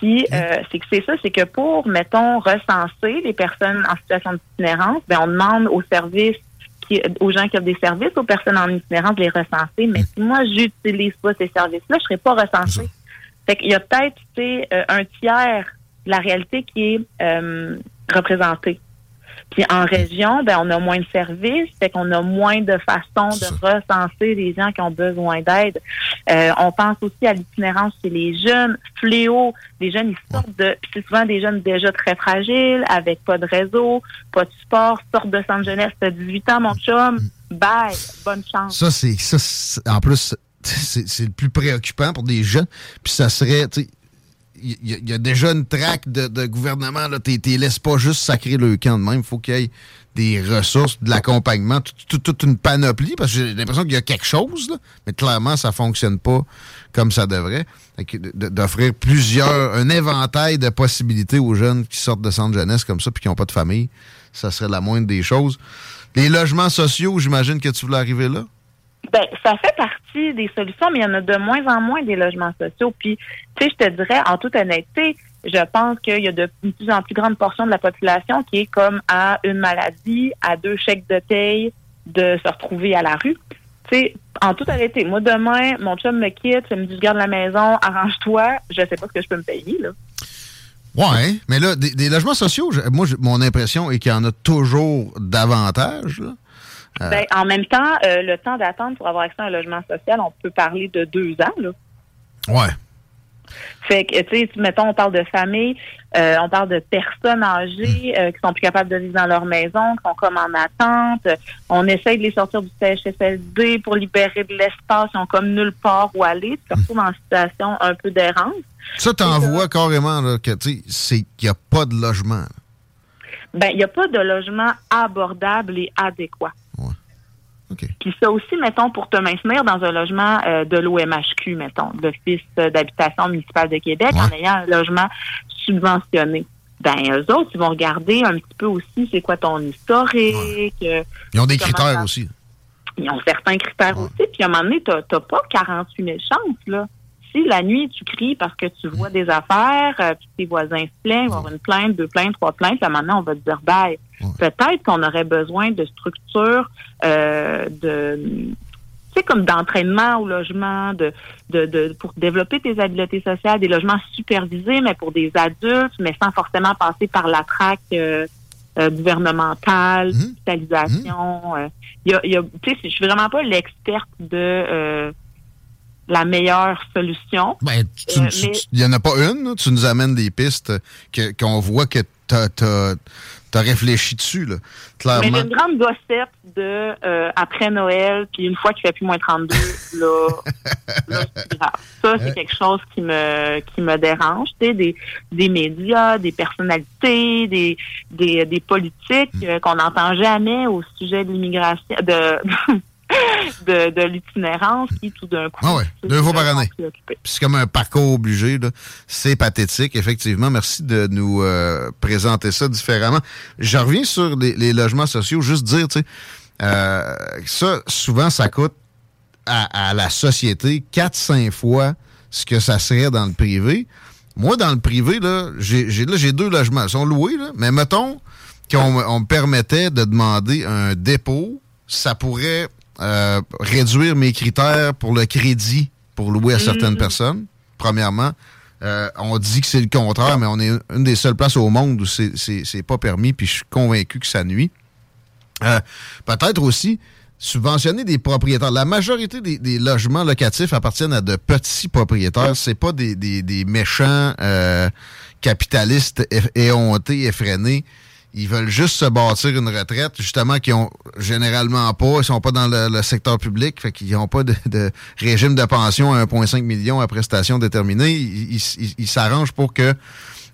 Puis, euh, c'est que c'est ça, c'est que pour, mettons, recenser les personnes en situation d'itinérance, ben, on demande aux services qui, aux gens qui offrent des services, aux personnes en itinérance, de les recenser. Mais si moi, j'utilise pas ces services-là, je serai pas recensée. Fait qu'il y a peut-être, tu sais, euh, un tiers de la réalité qui est euh, représenté. Puis en région, ben on a moins de services, fait qu'on a moins de façons de recenser les gens qui ont besoin d'aide. Euh, on pense aussi à l'itinérance chez les jeunes, fléau. Les jeunes, ils sortent de, puis c'est souvent des jeunes déjà très fragiles, avec pas de réseau, pas de sport, sortent de centre jeunesse, t'as 18 ans, mon chum, bye, bonne chance. Ça, c'est. ça, En plus, c'est le plus préoccupant pour des gens. Puis ça serait. tu Il y, a- déjà une traque de, gouvernement. là. T'es t'es laisses pas juste sacrer le camp de même. Faut qu'il y ait des ressources, de l'accompagnement, tout- tout- toute une panoplie. Parce que j'ai l'impression qu'il y a quelque chose, là, mais clairement, ça fonctionne pas comme ça devrait. D'offrir plusieurs. un éventail de possibilités aux jeunes qui sortent de centre jeunesse comme ça puis qui n'ont pas de famille, ça serait la moindre des choses. Les logements sociaux, j'imagine que tu voulais arriver là? Ben, ça fait partie des solutions, mais il y en a de moins en moins des logements sociaux. Puis, tu sais, je te dirais, en toute honnêteté, je pense qu'il y a de plus en plus grande portion de la population qui est comme à une maladie, à deux chèques de paye, de se retrouver à la rue. Tu sais, en toute honnêteté, moi, demain, mon chum me quitte, il me dit, garde la maison, arrange-toi, je sais pas ce que je peux me payer, là. Ouais, mais là, des, logements sociaux, je- moi, je- mon impression est qu'il y en a toujours davantage. Euh, Ben, en même temps, euh, le temps d'attente pour avoir accès à un logement social, on peut parler de deux ans, là. ouais. Fait que, tu sais, mettons, on parle de famille, euh, on parle de personnes âgées euh, qui sont plus capables de vivre dans leur maison, qui sont comme en attente. On essaye de les sortir du CHSLD pour libérer de l'espace. Ils ont comme nulle part où aller. Tu te retrouves en situation un peu d'errance. Ça, t'en vois carrément là, que tu sais, c'est qu'il n'y a pas de logement. là. Ben, il n'y a pas de logement abordable et adéquat. Puis ça aussi, mettons, pour te maintenir dans un logement euh, de l'OMHQ, mettons, l'Office d'habitation municipale de Québec, en ayant un logement subventionné. Ben, eux autres, ils vont regarder un petit peu aussi c'est quoi ton historique. euh, Ils ont des critères ça- aussi. Ils ont certains critères aussi. Puis à un moment donné, t'as t'as pas 48 000 chances, là. Si la nuit, tu cries parce que tu vois des affaires, euh, puis tes voisins se plaignent, avoir une plainte, deux plaintes, trois plaintes, là, maintenant, on va te dire, bye. Peut-être qu'on aurait besoin de structures, euh, de, tu sais, comme d'entraînement au logement, de, de, de, pour développer tes habiletés sociales, des logements supervisés, mais pour des adultes, mais sans forcément passer par la traque euh, euh, gouvernementale, hospitalisation. euh. Il y a, il y a, tu sais, je suis vraiment pas l'experte de la meilleure solution. Ben, tu- Euh, tu- mais- tu- Il n'y en a pas une. Tu nous amènes des pistes que- qu'on voit que tu as, réfléchi dessus. Là. Mais Clairement. une grande gossette de euh, après Noël, puis une fois qu'il fait plus moins 32, là, là c'est grave. Ça, c'est quelque chose qui me qui me dérange. Tu sais, des, des médias, des personnalités, des, des, des politiques euh, qu'on n'entend jamais au sujet de l'immigration, de, de, de l'itinérance qui, tout d'un coup... Ah ouais, deux fois par année. C'est comme un parcours obligé. là. C'est pathétique, effectivement. Merci de nous euh, présenter ça différemment. Je reviens sur les, les logements sociaux. Juste dire, tu sais, euh, ça, souvent, ça coûte à, à la société 4-5 fois ce que ça serait dans le privé. Moi, dans le privé, là, j'ai deux logements. Ils sont loués, là, mais mettons qu'on me- on me permettait de demander un dépôt, ça pourrait euh, réduire mes critères pour le crédit pour louer à certaines Mhm. personnes, premièrement. Euh, on dit que c'est le contraire, mais on est une des seules places au monde où c'est- pas permis, puis je suis convaincu que ça nuit. Euh, Peut-être aussi subventionner des propriétaires. La majorité des, des logements locatifs appartiennent à de petits propriétaires. C'est pas des, des- des méchants euh, capitalistes éhontés, effrénés. Ils veulent juste se bâtir une retraite, justement, qui ont généralement pas, ils sont pas dans le, le secteur public, fait qu'ils n'ont pas de, de régime de pension à 1,5 million à prestations déterminées. Ils ils- ils- ils s'arrangent pour que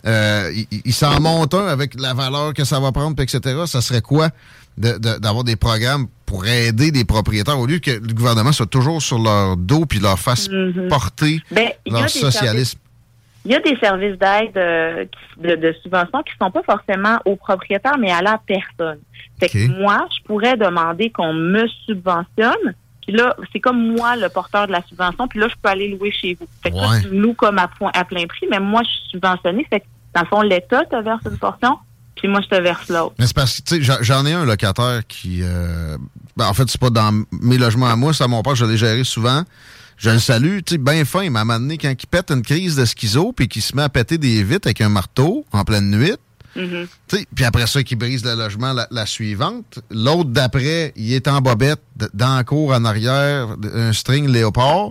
euh, il, il s'en monte un avec la valeur que ça va prendre, etc. Ça serait quoi de- de- d'avoir des programmes pour aider des propriétaires au lieu que le gouvernement soit toujours sur leur dos puis leur fasse Mhm. porter Ben, leur socialisme? Il y a des services d'aide euh, de, de subvention qui sont pas forcément aux propriétaires, mais à la personne. Fait que moi, je pourrais demander qu'on me subventionne. Puis là, c'est comme moi le porteur de la subvention. Puis là, je peux aller louer chez vous. Fait que Ouais. tu me loues comme à, point, à plein prix, mais moi, je suis subventionnée. Fait que, dans le fond, l'État te verse une portion, puis moi, je te verse l'autre. Mais c'est parce que, tu sais, j'en- j'en ai un locataire qui, euh, ben, en fait, c'est pas dans mes logements à moi, c'est à mon père, je l'ai géré souvent. Je le salue, tu sais, bien fin. Il m'a amené quand il pète une crise de schizo puis qu'il se met à péter des vitres avec un marteau en pleine nuit. Sais, Puis après ça, qu'il brise le logement la, la suivante. L'autre d'après, il est en bobette, dans la cour en arrière, un string léopard.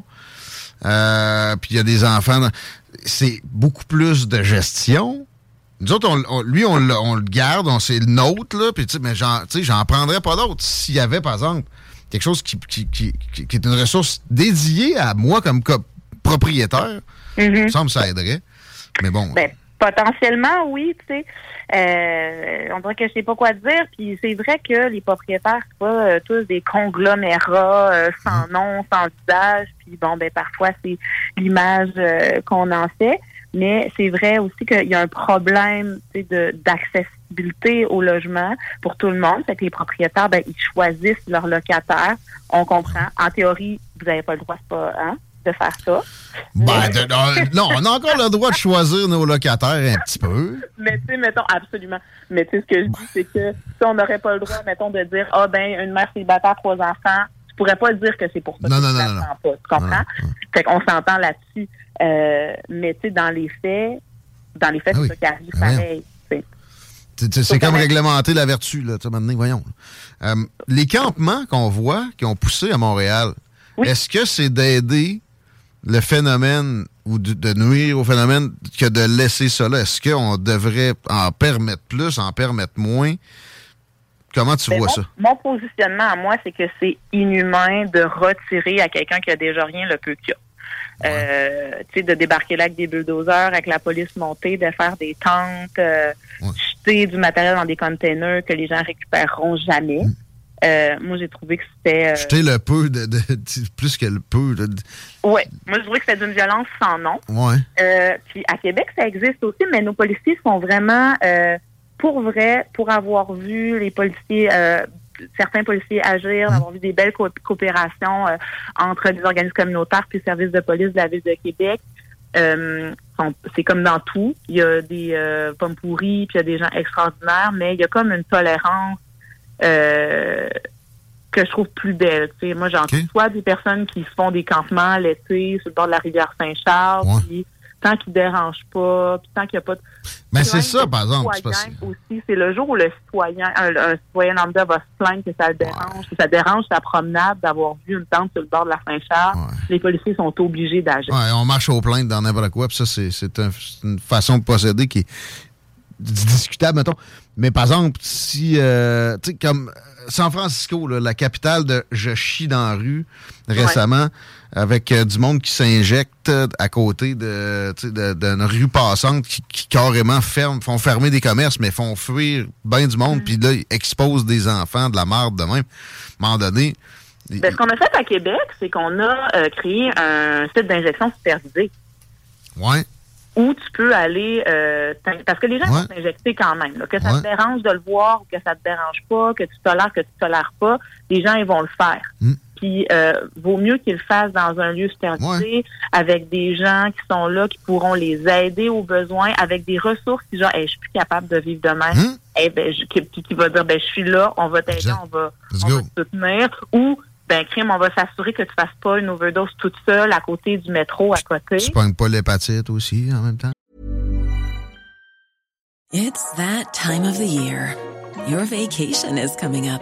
Euh, puis il y a des enfants. C'est beaucoup plus de gestion. Nous autres, on- on- lui, on, le- garde, on c'est le nôtre, là. Sais, mais j'en prendrais pas d'autres s'il y avait, par exemple, quelque chose qui, qui, qui- qui- est une ressource dédiée à moi comme co- propriétaire. Ça me semble que ça aiderait. Mais bon. Ben, potentiellement, oui, tu sais. Euh, on dirait que je sais pas quoi dire. Puis c'est vrai que les propriétaires, c'est pas euh, tous des conglomérats euh, sans nom, sans visage. Puis bon, ben parfois c'est l'image qu'on en fait. Mais c'est vrai aussi qu'il y a un problème d'accessibilité au logement pour tout le monde. C'est que les propriétaires, ben, ils choisissent leurs locataires. On comprend. En théorie, vous n'avez pas le droit, c'est pas, hein, de faire ça. Ben, de- non, non, on a encore le droit de choisir nos locataires un petit peu. Mais tu sais, mettons, absolument. Mais tu sais, ce que je dis, c'est que si on n'aurait pas le droit, mettons, de dire, ah ben, une mère célibataire, trois enfants, pourrais pas dire que c'est pour ça Non, que non, tu non, pas. Tu comprends? Fait qu'on s'entend là-dessus. Euh, mais tu sais, dans les faits, dans les faits, Ah oui. c'est ça qui arrive Ah, pareil. C'est- comme réglementer la vertu, là. Maintenant, voyons. Euh, les campements qu'on voit, qui ont poussé à Montréal, est-ce que c'est d'aider le phénomène ou de, de nuire au phénomène que de laisser là? Est-ce qu'on devrait en permettre plus, en permettre moins? Comment tu Ben, vois mon, ça? mon positionnement à moi, c'est que c'est inhumain de retirer à quelqu'un qui a déjà rien le peu qu'il a. Euh, tu sais, de débarquer là avec des bulldozers, avec la police montée, de faire des tentes, euh, jeter du matériel dans des containers que les gens récupéreront jamais. Euh, moi, j'ai trouvé que c'était... euh, Jeter le peu de, de- plus que le peu. de- ouais, moi, je trouvais que c'était d'une violence sans nom. ouais. Euh, puis à Québec, ça existe aussi, mais nos policiers sont vraiment pour vrai, pour avoir vu les policiers, euh, certains policiers agir, avoir vu des belles co- coopérations euh, entre les organismes communautaires puis le service de police de la ville de Québec. Euh, c'est comme dans tout. Il y a des euh, pommes pourries, puis il y a des gens extraordinaires, mais il y a comme une tolérance que je trouve plus belle. Moi, j'en soit des personnes qui se font des campements l'été sur le bord de la rivière Saint-Charles, puis tant qu'ils dérangent pas, puis tant qu'il n'y a pas de... Mais C'est ça, par le exemple. c'est citoyen parce- aussi, c'est le jour où le citoyen, un, un citoyen lambda va se plaindre que ça le dérange, que ça dérange sa promenade d'avoir vu une tente sur le bord de la Saint-Charles. Les policiers sont obligés d'agir. Ouais, on marche aux plaintes dans n'importe quoi, puis ça, c'est c'est un- c'est une façon de procéder qui est discutable, mettons. Mais par exemple, si, euh, tu sais, comme San Francisco, là, la capitale de Je chie dans la rue, récemment, avec euh, du monde qui s'injecte à côté de, d'une rue passante qui, qui carrément ferme, font fermer des commerces, mais font fuir bien du monde, puis là, ils exposent des enfants, de la marde de même. À un moment donné, Ben, ce qu'on a fait à Québec, c'est qu'on a euh, créé un site d'injection supervisé ouais, où tu peux aller euh, parce que les gens Ouais. vont s'injecter quand même. là. que ça Ouais. te dérange de le voir ou que ça te dérange pas, que tu tolères, que tu tolères pas, les gens ils vont le faire. Mm. Puis euh, vaut mieux qu'ils le fassent dans un lieu supervisé avec des gens qui sont là, qui pourront les aider aux besoins, avec des ressources, qui genre, Hey, je suis plus capable de vivre de même. Mm. Eh ben, je- qui, qui- va dire, ben, je suis là, on va t'aider, on va, on va te soutenir. Ou, ben, crime, on va s'assurer que tu fasses pas une overdose toute seule à côté du métro à côté. tu pognes pas l'hépatite aussi en même temps? It's that time of the year. Your vacation is coming up.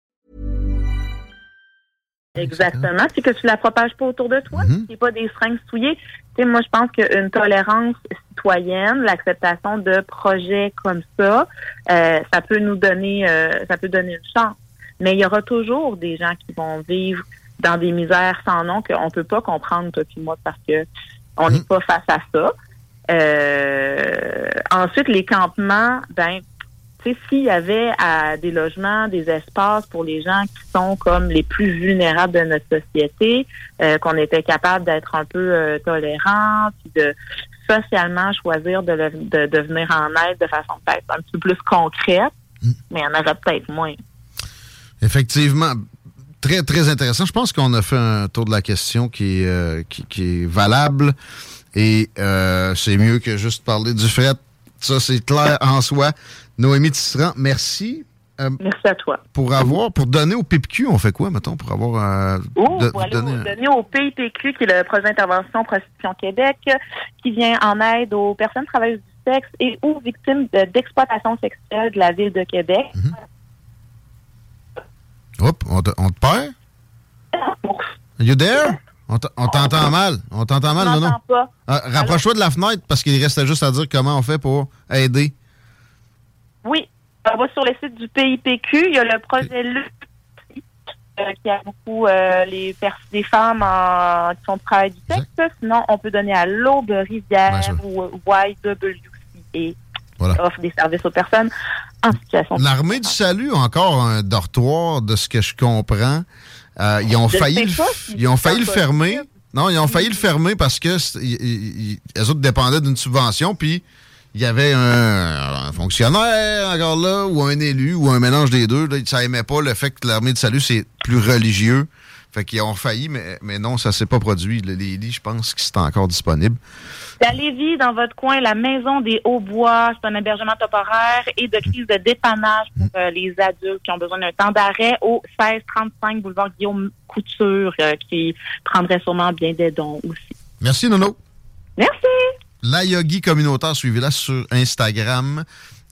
Exactement. C'est que tu la propages pas autour de toi. Mhm. C'est pas des seringues souillées. Tu sais, moi, je pense qu'une tolérance citoyenne, l'acceptation de projets comme ça, euh, ça peut nous donner, euh, ça peut donner une chance. Mais il y aura toujours des gens qui vont vivre dans des misères sans nom qu'on peut pas comprendre, toi puis moi, parce que on n'est pas face à ça. Euh, ensuite, les campements, ben, s'il y avait à des logements, des espaces pour les gens qui sont comme les plus vulnérables de notre société, euh, qu'on était capable d'être un peu euh, tolérant, puis de socialement choisir de, le- de, de venir en aide de façon peut-être un petit peu plus concrète, mais il y en aurait peut-être moins. Effectivement, très, très intéressant. Je pense qu'on a fait un tour de la question qui est, euh, qui, qui est valable et euh, c'est mieux que juste parler du fret. Ça, c'est clair en soi. Noémie Tisserand, merci. Euh, merci à toi. Pour avoir, pour donner au PIPQ, on fait quoi, mettons, pour avoir... euh, Oh, de- voilà, donner au PIPQ, qui est le projet d'intervention Prostitution Québec, qui vient en aide aux personnes travailleuses du sexe et aux victimes de- d'exploitation sexuelle de la ville de Québec. Hop, on te, on te perd? You there? On t'entend mal. On t'entend mal, non, non? pas. Ah, Rapproche-toi de la fenêtre parce qu'il restait juste à dire comment on fait pour aider. Oui, on va sur le site du PIPQ. Il y a le projet LU euh, qui a beaucoup euh, les, les femmes en, qui sont de travail du sexe. Sinon, on peut donner à l'Aube Rivière ou YWCA. Voilà. offre des services aux personnes en situation de L'armée du salut a encore un dortoir, de ce que je comprends. Euh, ils ont Je failli, le, si ils ont failli le fermer. Non, ils ont failli le fermer parce que c'est- ils- ils- ils- les autres dépendaient d'une subvention, puis il y avait un, un fonctionnaire encore là, ou un élu, ou un mélange des deux. Là, ça aimait pas le fait que l'armée du salut, c'est plus religieux. Fait qu'ils ont failli, mais, mais non, ça s'est pas produit. Le- Les lits, je pense que c'est encore disponible. À Lévis, dans votre coin, la Maison des Hauts-Bois, c'est un hébergement temporaire et de crise de dépannage pour euh, les adultes qui ont besoin d'un temps d'arrêt au 1635 boulevard Guillaume Couture, euh, qui prendrait sûrement bien des dons aussi. Merci, Nono. Merci. La Yogi communautaire, suivez-la sur Instagram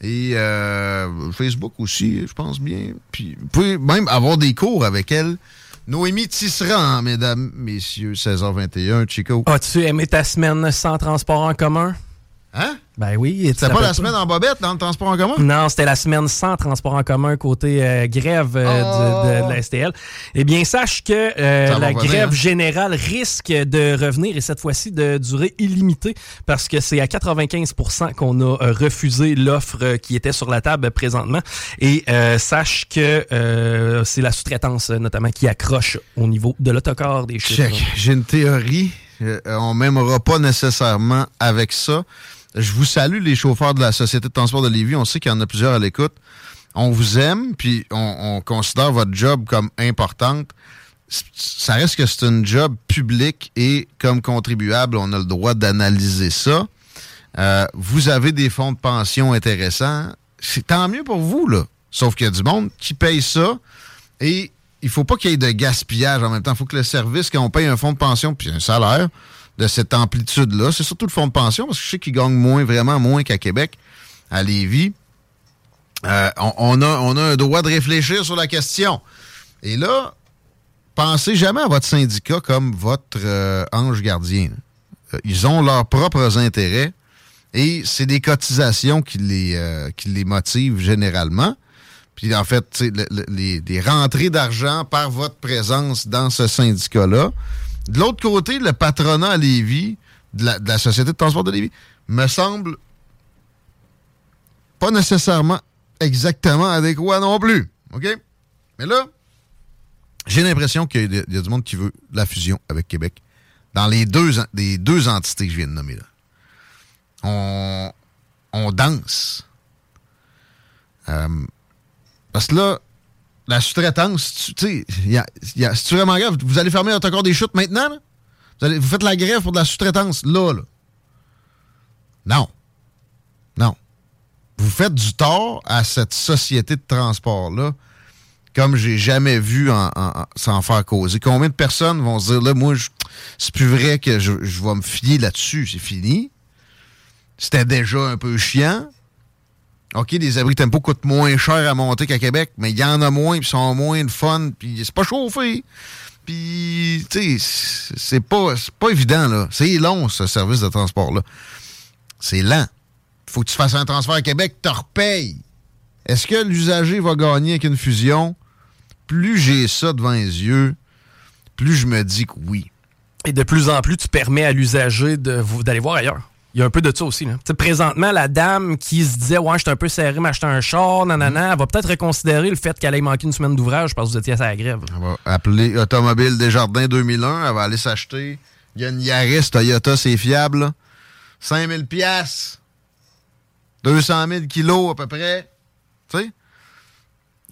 et euh, Facebook aussi, je pense bien. Puis vous pouvez même avoir des cours avec elle. Noémie Tisserand, mesdames, messieurs, 16h21, Chico. As-tu aimé ta semaine sans transport en commun? Hein? Ben oui. C'était pas la semaine en bobette dans le transport en commun? Non, c'était la semaine sans transport en commun côté euh, grève euh, Oh. de, de la STL. Eh bien, sache que euh, la grève hein? générale risque de revenir et cette fois-ci de durée illimitée parce que c'est à 95% qu'on a euh, refusé l'offre euh, qui était sur la table présentement. Et euh, sache que euh, c'est la sous-traitance notamment qui accroche au niveau de l'autocar des chiffres. Check. J'ai une théorie. Euh, on m'aimera pas nécessairement avec ça. Je vous salue, les chauffeurs de la Société de transport de Lévis. On sait qu'il y en a plusieurs à l'écoute. On vous aime, puis on, on considère votre job comme importante. Ça reste que c'est une job public et comme contribuable, on a le droit d'analyser ça. Euh, vous avez des fonds de pension intéressants. C'est tant mieux pour vous, là. Sauf qu'il y a du monde qui paye ça et il faut pas qu'il y ait de gaspillage en même temps. Il faut que le service, quand on paye un fonds de pension puis un salaire de cette amplitude-là, c'est surtout le fonds de pension, parce que je sais qu'il gagne moins, vraiment moins qu'à Québec, à Lévis. Euh, on, a, on un droit de réfléchir sur la question. Et là, pensez jamais à votre syndicat comme votre euh, ange gardien. Euh, ils ont leurs propres intérêts et c'est des cotisations qui les, motivent généralement. Puis en fait, le- le- les, les rentrées d'argent par votre présence dans ce syndicat-là. De l'autre côté, le patronat à Lévis, de la, Société de transport de Lévis, me semble pas nécessairement exactement adéquat non plus. OK? Mais là, j'ai l'impression qu'il y, a du monde qui veut la fusion avec Québec dans les deux, deux entités que je viens de nommer là. On, on danse. Euh, parce que là, la sous-traitance, tu sais, c'est vraiment grave? Vous allez fermer encore des chutes maintenant? Vous, faites la grève pour de la sous-traitance là, là. Non. Non. Vous faites du tort à cette société de transport-là, comme j'ai jamais vu en, en- en- s'en faire causer. Combien de personnes vont se dire, là, moi, c'est plus vrai que je, je vais me fier là-dessus, c'est fini. C'était déjà un peu chiant. OK, les abris tempo coûtent moins cher à monter qu'à Québec, mais il y en a moins, puis sont moins de fun, puis c'est pas chauffé. Puis, tu sais, c'est pas, pas évident, là. C'est long, ce service de transport-là. C'est lent. Faut que tu fasses un transfert à Québec, tu repayes. Est-ce que l'usager va gagner avec une fusion? Plus j'ai ça devant les yeux, plus je me dis que oui. Et de plus en plus, tu permets à l'usager d'aller voir ailleurs. Il y a un peu de ça aussi. Là. Tu sais, présentement, la dame qui se disait Ouais, j'étais un peu serré, m'acheter un char, nanana, elle va peut-être reconsidérer le fait qu'elle ait manqué une semaine d'ouvrage parce que vous étiez à la grève. Elle va appeler Automobile Desjardins 2001. Elle va aller s'acheter. Il y a une Yaris Toyota, c'est fiable. là. 5000 pièces 200 000 kilos à peu près. Tu sais?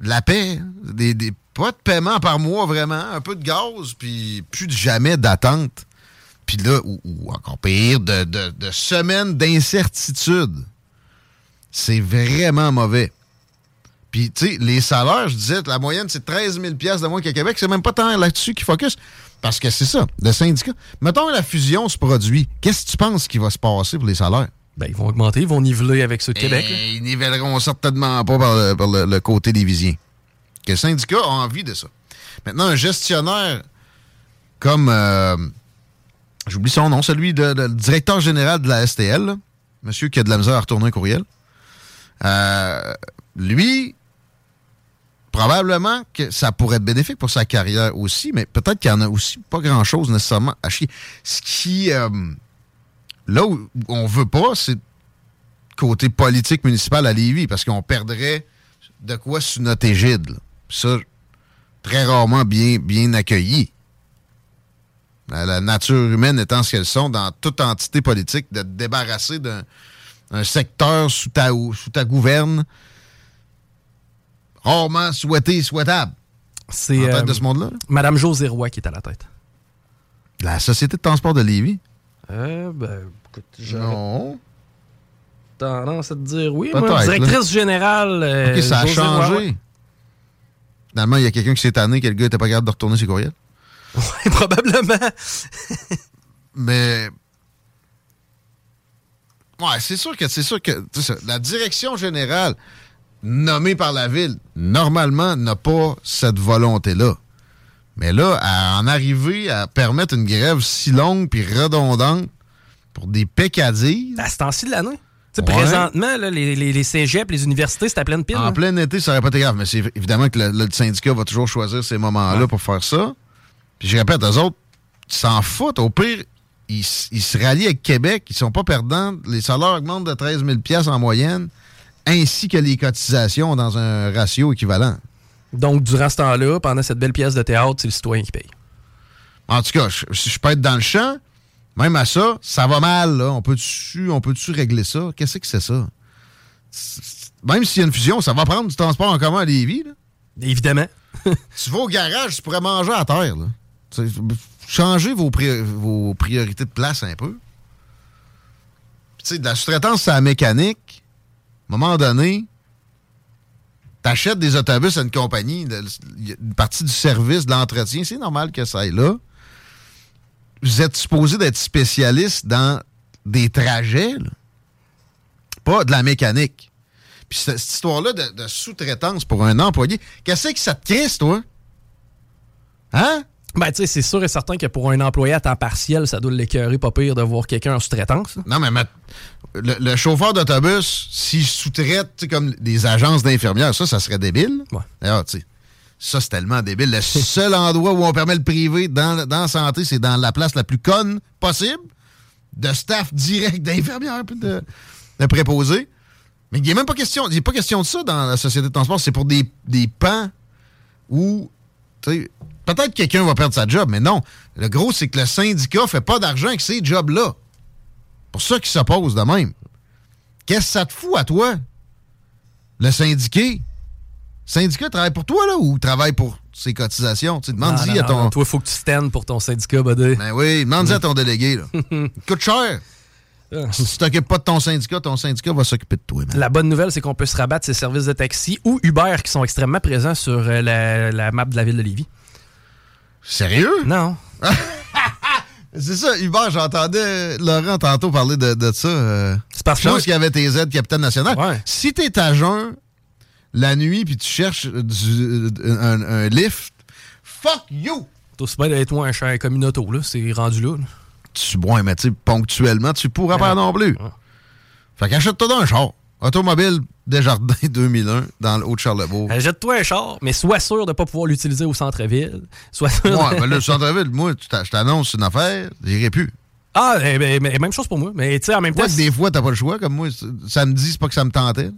La paix. hein. Des, des- pas de paiement par mois, vraiment. Un peu de gaz, puis plus de jamais d'attente. Puis là, ou, ou encore pire, de, de- de semaines d'incertitude. C'est vraiment mauvais. Puis, tu sais, les salaires, je disais, la moyenne, c'est 13 000 de moins qu'à Québec. C'est même pas tant là-dessus qu'ils focus. Parce que c'est ça, le syndicat. Mettons la fusion se produit. Qu'est-ce que tu penses qui va se passer pour les salaires? Ben, ils vont augmenter, ils vont niveler avec ceux de Québec. là. Eh, ils nivelleront certainement pas par le, par le- le côté des visiens. Que le syndicat a envie de ça. Maintenant, un gestionnaire comme. euh, J'oublie son nom, celui de, directeur général de la STL, là, monsieur qui a de la misère à retourner un courriel. Euh, lui, probablement que ça pourrait être bénéfique pour sa carrière aussi, mais peut-être qu'il y en a aussi pas grand-chose nécessairement à chier. Ce qui. euh, là où on veut pas, c'est côté politique municipal à Lévis, parce qu'on perdrait de quoi sous notre égide. Ça, très rarement bien, bien accueilli. La, nature humaine étant ce qu'elles sont dans toute entité politique, de te débarrasser d'un un secteur sous ta, sous ta gouverne, rarement souhaité et souhaitable. C'est En tête euh, de ce monde-là? Madame José Roy qui est à la tête. La Société de transport de Lévis? Euh, ben, écoute, j'aurais Non. tendance à te dire oui. moi, directrice générale. euh, OK, ça a José Roy, changé. ouais. Finalement, il y a quelqu'un qui s'est tanné que le gars n'était pas capable de retourner ses courriels. Oui, probablement. Mais. Ouais, c'est sûr que c'est sûr que ça, la direction générale nommée par la ville, normalement, n'a pas cette volonté-là. Mais là, à en arriver à permettre une grève si longue puis redondante pour des peccadilles. À ce temps-ci de l'année. Tu sais, Ouais. Présentement, là, les, les, les cégeps, les universités, c'est à pleine pile. En là. plein été, ça aurait pas été grave. Mais c'est évidemment que le, le syndicat va toujours choisir ces moments-là Ouais. pour faire ça. Puis je répète, eux autres, ils s'en foutent. Au pire, ils, ils se rallient avec Québec. Ils sont pas perdants. Les salaires augmentent de 13 000 en moyenne, ainsi que les cotisations dans un ratio équivalent. Donc, durant ce temps-là, pendant cette belle pièce de théâtre, c'est le citoyen qui paye. En tout cas, si je peux être dans le champ, même à ça, ça va mal. Là. On peut-tu peut régler ça? Qu'est-ce que c'est ça? Même s'il y a une fusion, ça va prendre du transport en commun à Lévis. Là. Évidemment. tu vas au garage, tu pourrais manger à terre. Là. Changez vos, pri- vos priorités de place un peu. Puis, Tu sais, de la sous-traitance, c'est la mécanique. À un moment donné, t'achètes des autobus à une compagnie, une partie du service, de l'entretien, c'est normal que ça aille là. Vous êtes supposé d'être spécialiste dans des trajets, pas de la mécanique. Puis cette, histoire-là de, de sous-traitance pour un employé, qu'est-ce que ça te crisse, toi? Hein? Ben, tu sais, c'est sûr et certain que pour un employé à temps partiel, ça doit l'écœurer pas pire de voir quelqu'un en sous-traitance. Non, mais ma- le, le chauffeur d'autobus, s'il sous-traite, comme des agences d'infirmières, ça, ça serait débile. Tu sais, ça, c'est tellement débile. Le seul endroit où on permet le privé dans, dans la santé, c'est dans la place la plus conne possible, de staff direct d'infirmières puis de, de préposés. Mais il n'y a même pas question, il y a pas question de ça dans la société de transport. C'est pour des, des pans où, tu sais, peut-être quelqu'un va perdre sa job, mais non. Le gros, c'est que le syndicat fait pas d'argent avec ces jobs-là. Pour ça qu'il s'oppose de même. Qu'est-ce que ça te fout à toi? Le syndiqué? Le syndicat travaille pour toi, là, ou travaille pour ses cotisations? Tu non, à ton. non, Toi, faut que tu stands pour ton syndicat, buddy. Ben oui, demande-y à ton délégué, là. coûte cher. si tu t'occupes pas de ton syndicat, ton syndicat va s'occuper de toi, man. La bonne nouvelle, c'est qu'on peut se rabattre ces services de taxi ou Uber qui sont extrêmement présents sur euh, la, la map de la ville de Lévis. Sérieux? Non. C'est ça, Hubert, j'entendais Laurent tantôt parler de, de ça. euh, C'est parce je pense que- qu'il y avait tes aides Capitaine National. Si t'es à jeun la nuit puis tu cherches du- un, un lift, fuck you! T'as aussi bien d'être moins cher comme une auto, là. C'est rendu là. là. Tu bois, mais tu sais, ponctuellement, tu pourras pas non plus. Fait qu'achète-toi un char. Automobile Desjardins 2001 dans le Haut-de-Charlebourg. Jette-toi un char, mais sois sûr de ne pas pouvoir l'utiliser au centre-ville. Sois sûr. de- Ouais, mais le centre-ville, moi, je t'annonce une affaire, j'irai plus. Ah, eh ben, mais même chose pour moi. Mais tu sais, en même temps. Des fois, t'as pas le choix, comme moi, samedi, c'est pas que ça me tentait.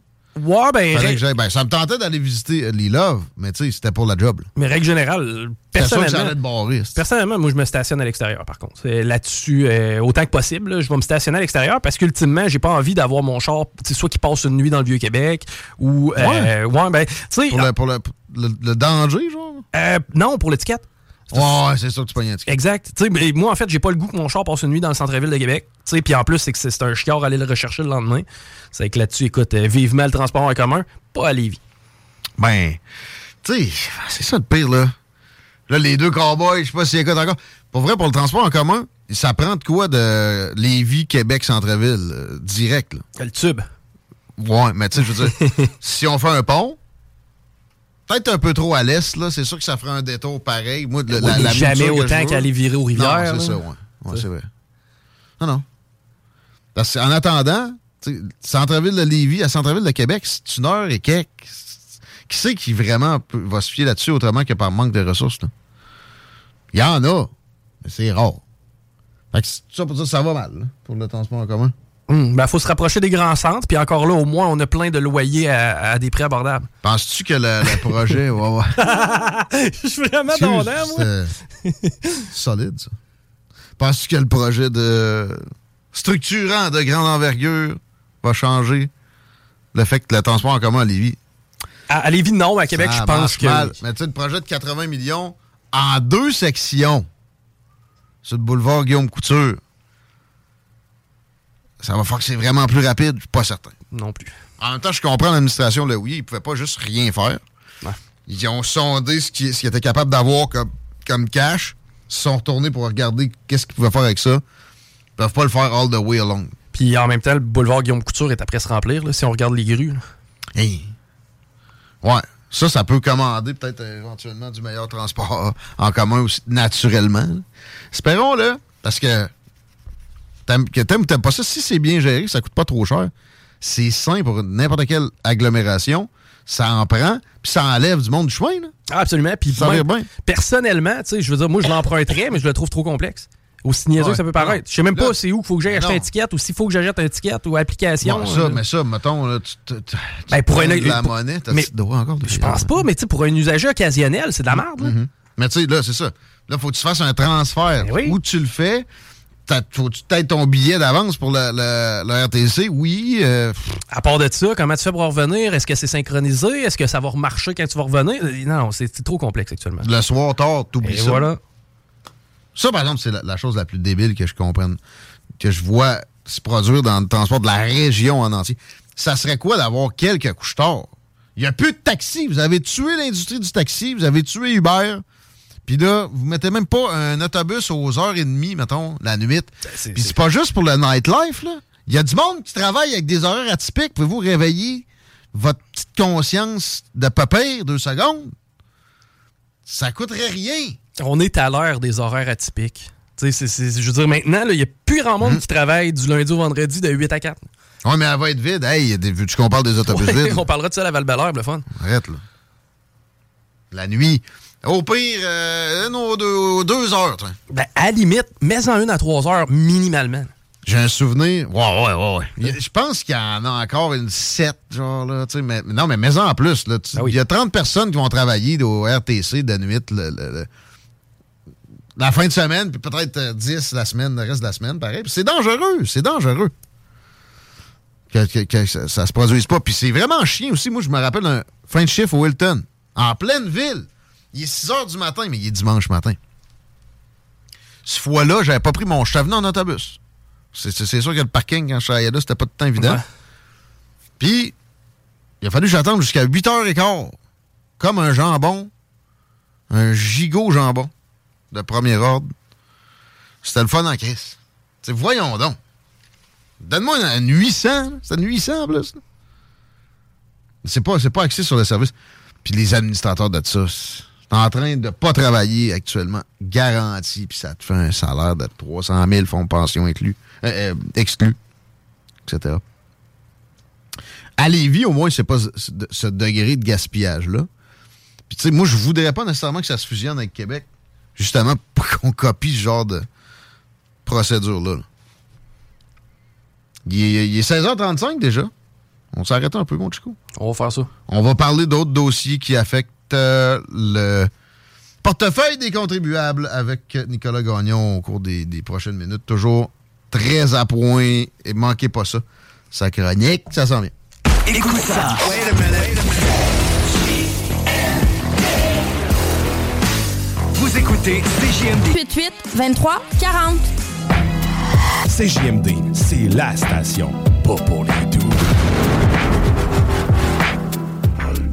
Ouais, ben. Règle- ben, ça me tentait d'aller visiter euh, les Love, mais tu sais, c'était pour la job. là. Mais règle générale, que ça personnellement. barrer. Personnellement, moi, je me stationne à l'extérieur, par contre. Là-dessus, euh, autant que possible, là, je vais me stationner à l'extérieur parce qu'ultimement, j'ai pas envie d'avoir mon char, soit qui passe une nuit dans le Vieux-Québec ou. euh, ouais. ben, tu sais. Pour, le, pour le, le- le danger, genre? euh, non, pour l'étiquette. Ouais, c'est sûr que tu pognes un ticket. Exact. Mais moi, en fait, j'ai pas le goût que mon char passe une nuit dans le centre-ville de Québec. Puis en plus, c'est que c'est un chiard à aller le rechercher le lendemain. C'est que là-dessus, écoute, euh, vivement le transport en commun, pas à Lévis. Ben, tu sais, c'est ça le pire, là. Là, les deux cowboys, je sais pas s'ils écoutent encore. Pour vrai, pour le transport en commun, ça prend de quoi de Lévis, Québec, Centre-Ville, euh, direct, là? Le tube. Ouais, mais tu sais, je veux dire, si on fait un pont, peut-être un peu trop à l'est, là, c'est sûr que ça ferait un détour pareil. Moi, Oui, la, mais la jamais autant qu'aller virer aux rivières, Non, c'est ça, ouais. Ouais, c'est vrai. Non, non. Parce qu'en attendant, centre-ville de Lévis à centre-ville de Québec, c'est une heure et quelques. Qui c'est qui vraiment peut- va se fier là-dessus autrement que par manque de ressources? là? Il y en a, mais c'est rare. Fait que ça pour dire que ça va mal là, pour le transport en commun. Hum, ben, faut se rapprocher des grands centres, puis encore là, au moins, on a plein de loyers à, à des prix abordables. Penses-tu que le, le projet va avoir. Je suis vraiment dondant, moi. C'est solide, ça. Penses-tu que le projet de structurant de grande envergure va changer le fait que le transport en commun à Lévis? À, à Lévis, non. À Québec, Ça je pense que. mal. Mais tu sais, le projet de 80 millions en deux sections sur le boulevard Guillaume Couture, ça va faire que c'est vraiment plus rapide? Je suis pas certain. Non plus. En même temps, je comprends l'administration oui, ils pouvaient pas juste rien faire. Ils ont sondé ce qu'ils étaient capables d'avoir comme, comme cash. Ils se sont retournés pour regarder qu'est-ce qu'ils pouvaient faire avec ça. Ils peuvent pas le faire all the way along. Puis en même temps, le boulevard Guillaume Couture est après se remplir, là, si on regarde les grues. là. Hey. Ouais. Ça, ça peut commander peut-être euh, éventuellement du meilleur transport en commun aussi, naturellement. Espérons-le, parce que que t'aimes ou t'aimes pas ça, si c'est bien géré, ça coûte pas trop cher, c'est sain pour n'importe quelle agglomération, ça en prend, puis ça enlève du monde du chemin. Là. Ah, absolument. Puis personnellement, tu sais, je veux dire, moi, je l'emprunterais, mais je le trouve trop complexe. Aussi niaiseux Ouais. que ça peut paraître. Je sais même Là- pas c'est où qu'il faut que j'aille acheter un ticket ou s'il faut que j'achète un ticket ou application. Ouais, ça, euh. mais ça, mettons, là, tu, tu, tu- Ben, pour un- de la pour- monnaie, t'as droit encore de Je pense pas, mais tu sais, pour un usager occasionnel, c'est de la merde. là. Mhm. Mais tu sais, là, c'est ça. Là, faut que tu fasses un transfert. Ben Où tu le fais, t'as- faut que tu aies ton billet d'avance pour le, le- le RTC. Oui. euh, À part de ça, comment tu fais pour en revenir? Est-ce que c'est synchronisé? Est-ce que ça va remarcher quand tu vas revenir? Euh, Non, c'est trop complexe actuellement. le soir tard, t'oublies ça. voilà. Ça, par exemple, c'est la, la chose la plus débile que je comprenne, que je vois se produire dans le transport de la région en entier. Ça serait quoi d'avoir quelques couches tard? Il n'y a plus de taxi. Vous avez tué l'industrie du taxi. Vous avez tué Uber. Puis là, vous mettez même pas un autobus aux heures et demie, mettons, la nuit. Puis c'est pas juste pour le nightlife, là. Il y a du monde qui travaille avec des horaires atypiques. Pouvez-vous réveiller votre petite conscience de papier deux secondes? Ça coûterait rien. On est à l'heure des horaires atypiques. Tu sais, c'est- c'est- je veux dire, maintenant, il n'y a plus grand monde qui travaille du lundi au vendredi de 8 à 4. Oui, mais elle va être vide. Hey, veux-tu qu'on parle des autobus Ouais, vides? on parlera de ça à la val le fun. Arrête, là. La nuit. Au pire, euh, une ou deux, heures. Ben, à la limite, mets-en une à 3 heures minimalement. J'ai un souvenir. Ouais, ouais, ouais, ouais. Je pense qu'il y en a encore une 7, genre, là. tu sais, Mais, mais non, mais mets-en en plus, là. Tu- Il y a 30 personnes qui vont travailler au RTC de nuit, le- le- le- la fin de semaine, puis peut-être euh, 10 la semaine, le reste de la semaine, pareil. Puis c'est dangereux, c'est dangereux. Que, que- que ça, ça se produise pas. Puis c'est vraiment chien aussi. Moi, je me rappelle un fin de chiffre au Hilton, en pleine ville. Il est 6 heures du matin, mais il est dimanche matin. Ce fois-là, j'avais pas pris mon. Je suis en autobus. C'est sûr que le parking, quand je travaillais là, c'était pas le temps évident. Ouais. Puis, il a fallu que j'attende jusqu'à 8h15. Comme un jambon. Un gigot jambon. De premier ordre. C'était le fun en crise. T'sais, voyons donc. Donne-moi un 800. là. C'est un 800 en plus. C'est pas, pas axé sur le service. Puis les administrateurs de ça, en train de pas travailler actuellement, garanti, puis ça te fait un salaire de 300 000 fonds de pension inclus, euh, euh, exclus, etc. À Lévis, au moins, c'est pas ce, ce degré de gaspillage-là. Puis, tu sais, moi, je voudrais pas nécessairement que ça se fusionne avec Québec, justement, pour qu'on copie ce genre de procédure-là. là. Il est, il est 16h35 déjà. On s'arrête un peu, mon Chico. On va faire ça. On va parler d'autres dossiers qui affectent euh, le portefeuille des contribuables avec Nicolas Gagnon au cours des, des prochaines minutes. Toujours très à point et manquez pas ça. Sa chronique, ça s'en vient. Écoute ça. Vous écoutez CJMD. 88 23 40. CJMD, c'est la station, pas pour les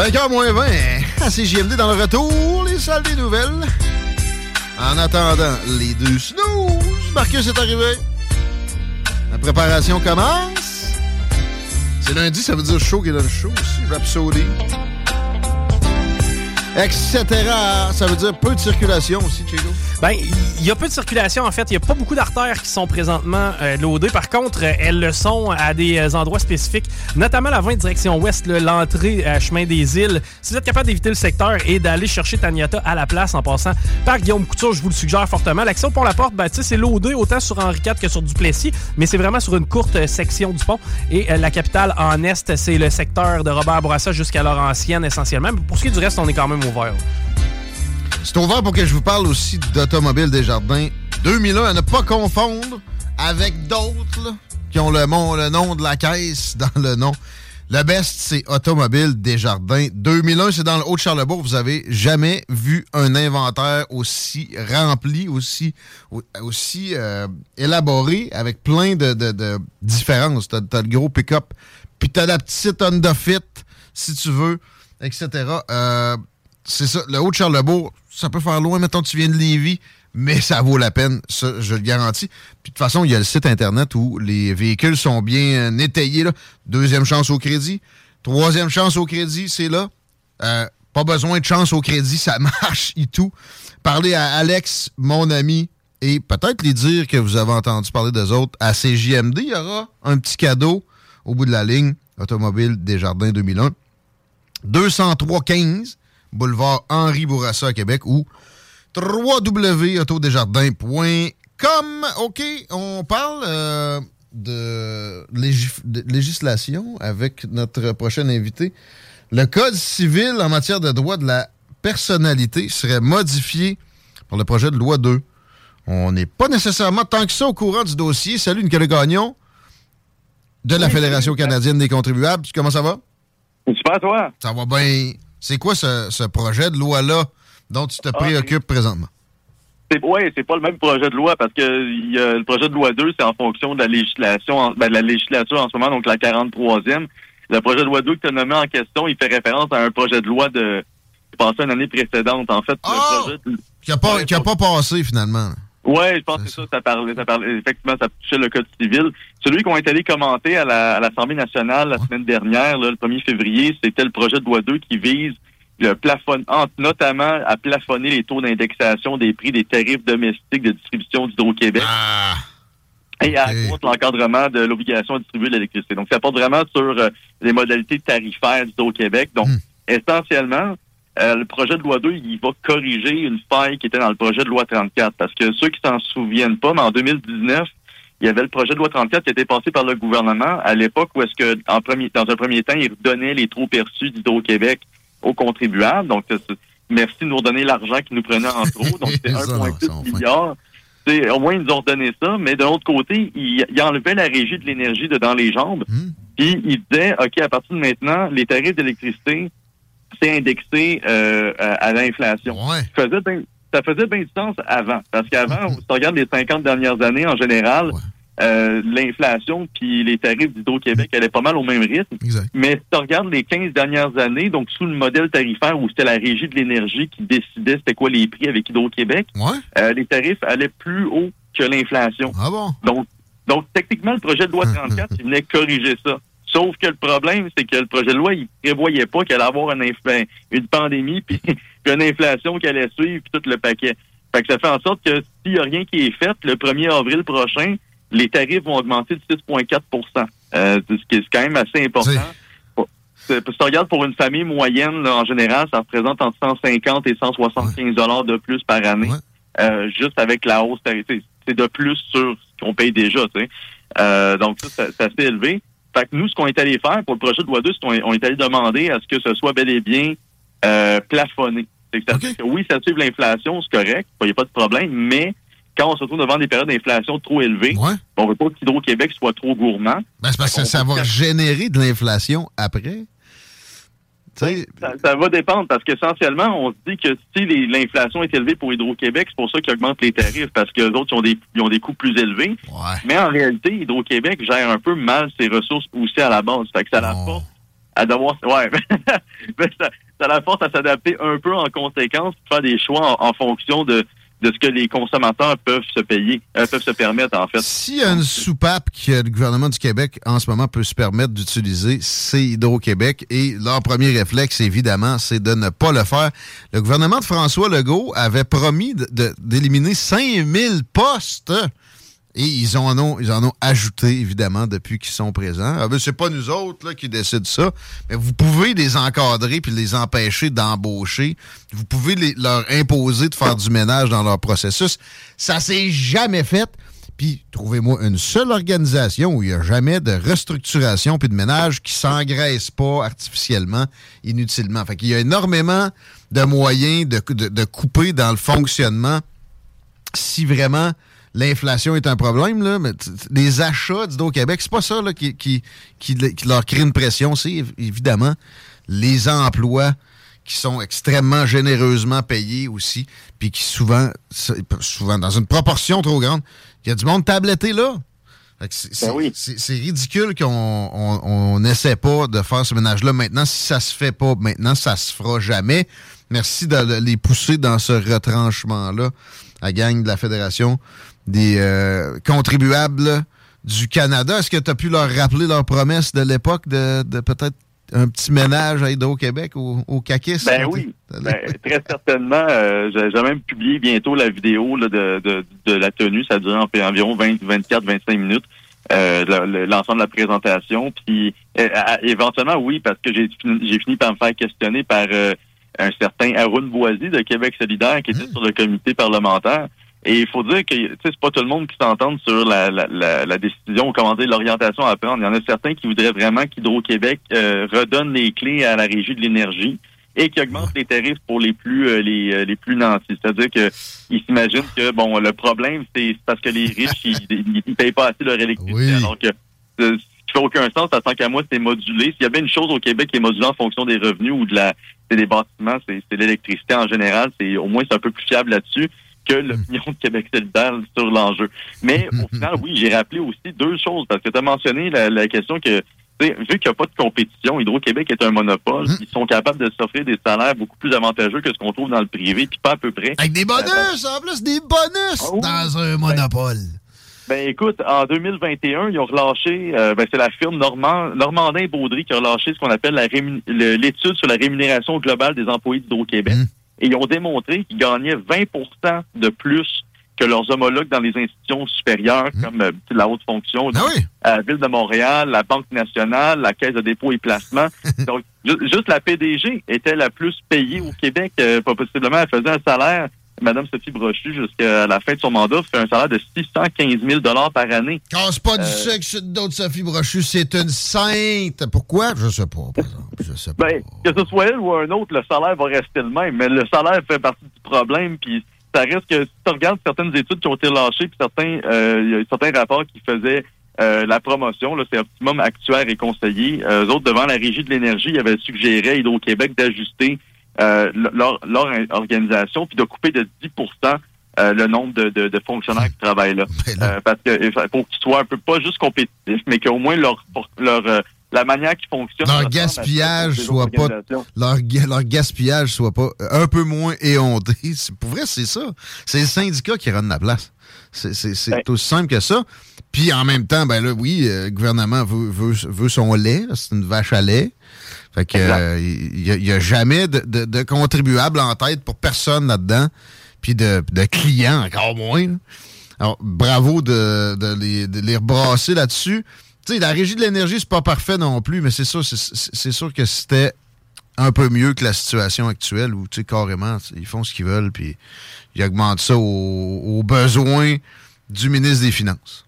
5h moins 20 à CJMD dans le retour, les salles des nouvelles. En attendant, les deux snooze. Marcus est arrivé. La préparation commence. C'est lundi, ça veut dire show qui donne show aussi. Rhapsody. Etc. Ça veut dire peu de circulation aussi, Chico. Ben, il y a peu de circulation, en fait. Il n'y a pas beaucoup d'artères qui sont présentement euh. Par contre, euh, elles le sont à des euh, endroits spécifiques, notamment la 20 direction ouest, l'entrée à chemin des îles. Si vous êtes capable d'éviter le secteur et d'aller chercher Taniata à la place en passant par Guillaume Couture, je vous le suggère fortement. Au pont La Porte, ben, c'est loadé autant sur Henri IV que sur Duplessis, mais c'est vraiment sur une courte euh, section du pont. Et euh, la capitale en est, c'est le secteur de Robert Bourassa jusqu'à Laurentienne essentiellement. Pour ce qui est du reste, on est quand même C'est ouvert pour que je vous parle aussi d'Automobile Desjardins 2001, à ne pas confondre avec d'autres qui ont le, mon- le nom de la caisse dans le nom. Le best, c'est Automobile Desjardins 2001, c'est dans le Haut-de-Charlebourg. Vous avez jamais vu un inventaire aussi rempli, aussi, au- aussi euh, élaboré, avec plein de, de- de différences. T'as as le gros pick-up, puis t'as la petite Honda Fit, si tu veux, etc. c'est ça, le Haut-de-Charlebourg, ça peut faire loin, mettons tu viens de Lévis, mais ça vaut la peine, ça, je le garantis. Puis de toute façon, il y a le site Internet où les véhicules sont bien euh, étayés. Là. Deuxième chance au crédit. Troisième chance au crédit, c'est là. Euh, pas besoin de chance au crédit, ça marche et tout. Parlez à Alex, mon ami, et peut-être les dire que vous avez entendu parler d'eux autres. À CJMD, il y aura un petit cadeau au bout de la ligne. Automobile Desjardins 2001. 203-15, boulevard Henri Bourassa à Québec ou www.autodesjardins.com. OK, on parle euh, de, législation avec notre prochain invité. Le Code civil en matière de droit de la personnalité serait modifié par le projet de loi 2. On n'est pas nécessairement tant que ça au courant du dossier. Salut Nicolas Gagnon de la Fédération canadienne des contribuables. Comment ça va? Super, toi? Ça va bien. C'est quoi ce, ce projet de loi-là dont tu te préoccupes présentement? Ouais, c'est pas le même projet de loi parce que y a- le projet de loi 2, c'est en fonction de la législation, en- ben, de la législature en ce moment, donc la 43e. Le projet de loi 2 que tu as nommé en question, il fait référence à un projet de loi de, pense, une année précédente. En fait, le projet de- Qui n'a pas, a pas passé finalement. Ouais, je pense que ça, ça parlait, ça parlait, effectivement, ça touchait le code civil. Celui qu'on est allé commenter à la- à l'Assemblée nationale la semaine dernière, là, le 1er février, c'était le projet de loi 2 qui vise le plafond, notamment à plafonner les taux d'indexation des prix des tarifs domestiques de distribution d'Hydro-Québec. Et à accroître l'encadrement de l'obligation de distribuer de l'électricité. Donc, ça porte vraiment sur euh, les modalités tarifaires d'Hydro-Québec. Donc, essentiellement, euh, le projet de loi 2, il va corriger une faille qui était dans le projet de loi 34. Parce que ceux qui s'en souviennent pas, mais en 2019, il y avait le projet de loi 34 qui était passé par le gouvernement à l'époque où est-ce que, en premier, dans un premier temps, il redonnait les trop perçus d'Hydro-Québec aux contribuables. Donc, merci de nous redonner l'argent qu'ils nous prenaient en trop. Donc, c'est Ça, 1,6 milliard. Au moins, ils nous ont redonné ça. Mais de l'autre côté, ils, enlevaient la régie de l'énergie de dans les jambes. Puis, ils disaient, OK, à partir de maintenant, les tarifs d'électricité, c'est indexé euh, à, à l'inflation. Ça faisait ben- ça faisait bien du sens avant. Parce qu'avant, si tu regardes les 50 dernières années, en général, euh, l'inflation puis les tarifs d'Hydro-Québec allaient pas mal au même rythme. Mais si tu regardes les 15 dernières années, donc sous le modèle tarifaire où c'était la régie de l'énergie qui décidait c'était quoi les prix avec Hydro-Québec, euh, les tarifs allaient plus haut que l'inflation. Ah bon? Donc, donc, techniquement, le projet de loi 34, il venait corriger ça. Sauf que le problème, c'est que le projet de loi, il prévoyait pas qu'il allait avoir une, infla- une pandémie, puis, une inflation qui allait suivre, puis tout le paquet. Fait que ça fait en sorte que s'il y a rien qui est fait, le 1er avril prochain, les tarifs vont augmenter de 6,4% euh, Ce qui est quand même assez important. Si tu regardes pour une famille moyenne, là, en général, ça représente entre 150 et 175 dollars de plus par année, euh, juste avec la hausse tarifaire. C'est de plus sur ce qu'on paye déjà. tu sais. Euh, donc, ça, ça- c'est assez élevé. Fait que nous, ce qu'on est allé faire pour le projet de loi 2, c'est qu'on est, on est allé demander à ce que ce soit bel et bien euh, plafonné. C'est que oui, ça suit l'inflation, c'est correct, il n'y a pas de problème, mais quand on se retrouve devant des périodes d'inflation trop élevées, on veut pas qu'Hydro-Québec soit trop gourmand. Ben, c'est parce que ça va générer de l'inflation après. Ça, ça va dépendre parce qu'essentiellement, on se dit que si l'inflation est élevée pour Hydro-Québec, c'est pour ça qu'ils augmentent les tarifs parce que les autres ils ont des, ils ont des coûts plus élevés. Mais en réalité, Hydro-Québec gère un peu mal ses ressources aussi à la base. Fait que ça la force à devoir. Ouais, ça, ça la force à s'adapter un peu en conséquence, faire des choix en, en fonction de, de ce que les consommateurs peuvent se payer, euh, peuvent se permettre en fait. S'il y a une soupape que le gouvernement du Québec en ce moment peut se permettre d'utiliser, c'est Hydro-Québec. Et leur premier réflexe, évidemment, c'est de ne pas le faire. Le gouvernement de François Legault avait promis d'éliminer 5000 postes. Et ils en ont, ajouté, évidemment, depuis qu'ils sont présents. Ah ben, c'est pas nous autres qui décident ça, mais vous pouvez les encadrer puis les empêcher d'embaucher. Vous pouvez leur imposer de faire du ménage dans leur processus. Ça s'est jamais fait. Puis, trouvez-moi une seule organisation où il n'y a jamais de restructuration puis de ménage qui s'engraisse pas artificiellement, inutilement. Fait qu'il y a énormément de moyens de couper dans le fonctionnement si vraiment l'inflation est un problème, là, mais les achats d'Hydro-Québec, c'est pas ça là, qui, qui, qui, le- qui leur crée une pression, c'est év- évidemment les emplois qui sont extrêmement généreusement payés aussi, puis qui souvent, souvent dans une proportion trop grande, il y a du monde tabletté là. C'est c'est- c'est ridicule qu'on on, on essaie pas de faire ce ménage-là maintenant. Si ça se fait pas maintenant, ça se fera jamais. Merci de le- les pousser dans ce retranchement-là, la gang de la Fédération des euh, contribuables du Canada. Est-ce que tu as pu leur rappeler leur promesse de l'époque de, de peut-être un petit ménage à Hydro-Québec au, au CAQUIS? Ben oui, Ben, très certainement. euh, j'ai même publié bientôt la vidéo là, de, de, de la tenue. Ça dure en- environ 20, 24, 25 minutes. euh, le- le- l'ensemble de la présentation. Puis euh, éventuellement, oui, parce que j'ai fini, par me faire questionner par euh, un certain Arun Boisy de Québec solidaire qui était sur le comité parlementaire. Et il faut dire que c'est pas tout le monde qui s'entend sur la, la, la, la décision ou comment dire l'orientation à prendre. Il y en a certains qui voudraient vraiment qu'Hydro-Québec euh, redonne les clés à la régie de l'énergie et qui augmente les tarifs pour les plus euh, les, euh, les plus nantis. C'est-à-dire que ils s'imaginent que bon le problème c'est parce que les riches ils, ils payent pas assez leur électricité. Alors que euh, ce qui fait aucun sens, à tant qu'à moi, c'est modulé. S'il y a bien une chose au Québec qui est modulée en fonction des revenus ou de la c'est des bâtiments, c'est c'est l'électricité en général, c'est au moins c'est un peu plus fiable là-dessus que l'opinion de Québec solidaire sur l'enjeu. Mais au final, oui, j'ai rappelé aussi deux choses, parce que tu as mentionné la, la question que, vu qu'il n'y a pas de compétition, Hydro-Québec est un monopole, ils sont capables de s'offrir des salaires beaucoup plus avantageux que ce qu'on trouve dans le privé, puis pas à peu près. Avec des bonus, en plus, des bonus dans un monopole. Ben écoute, en 2021, ils ont relâché, euh, ben, c'est la firme Normand, Normandin Baudry qui a relâché ce qu'on appelle l'étude sur la rémunération globale des employés d'Hydro-Québec. Et ils ont démontré qu'ils gagnaient 20% de plus que leurs homologues dans les institutions supérieures, comme euh, la haute fonction, à la Ville de Montréal, la Banque nationale, la Caisse de dépôt et placement. donc, ju- juste la PDG était la plus payée au Québec. Euh, pas possiblement, elle faisait un salaire Mme Sophie Brochu, jusqu'à la fin de son mandat, fait un salaire de 615 000 par année. Casse pas du Euh, dos de Sophie Brochu, c'est une sainte. Pourquoi? Je sais pas, par exemple. Je sais pas. Ben, que ce soit elle ou un autre, le salaire va rester le même. Mais le salaire fait partie du problème. Puis ça reste que si tu regardes certaines études qui ont été lâchées, puis certains, euh, il y a certains rapports qui faisaient euh, la promotion, là, c'est Optimum Actuaire et Conseiller. Euh, eux autres, devant la Régie de l'énergie, ils avaient suggéré à Hydro-Québec d'ajuster euh, leur, leur organisation puis de couper de 10% euh, le nombre de, de- de fonctionnaires qui travaillent là. Euh, parce que faut qu'ils soient un peu pas juste compétitifs, mais qu'au moins leur, leur euh, la manière qui fonctionne. leur gaspillage soit pas leur, leur gaspillage soit pas euh, un peu moins éhonté. Pour vrai, c'est ça. C'est le syndicat qui rend la place. C'est c'est- c'est aussi simple que ça. Puis en même temps, ben là, oui, euh, le gouvernement veut, veut, veut son lait. C'est une vache à lait. Fait que euh, il y, a- il y a jamais de, de, de contribuable en tête pour personne là-dedans. Puis de, de clients encore moins. là. Alors, bravo de, de les, de les rebrasser là-dessus. Tu sais, la régie de l'énergie, c'est pas parfait non plus, mais c'est ça, c'est- sûr que c'était un peu mieux que la situation actuelle où, tu sais, carrément, ils font ce qu'ils veulent, puis ils augmentent ça aux, aux besoins du ministre des Finances.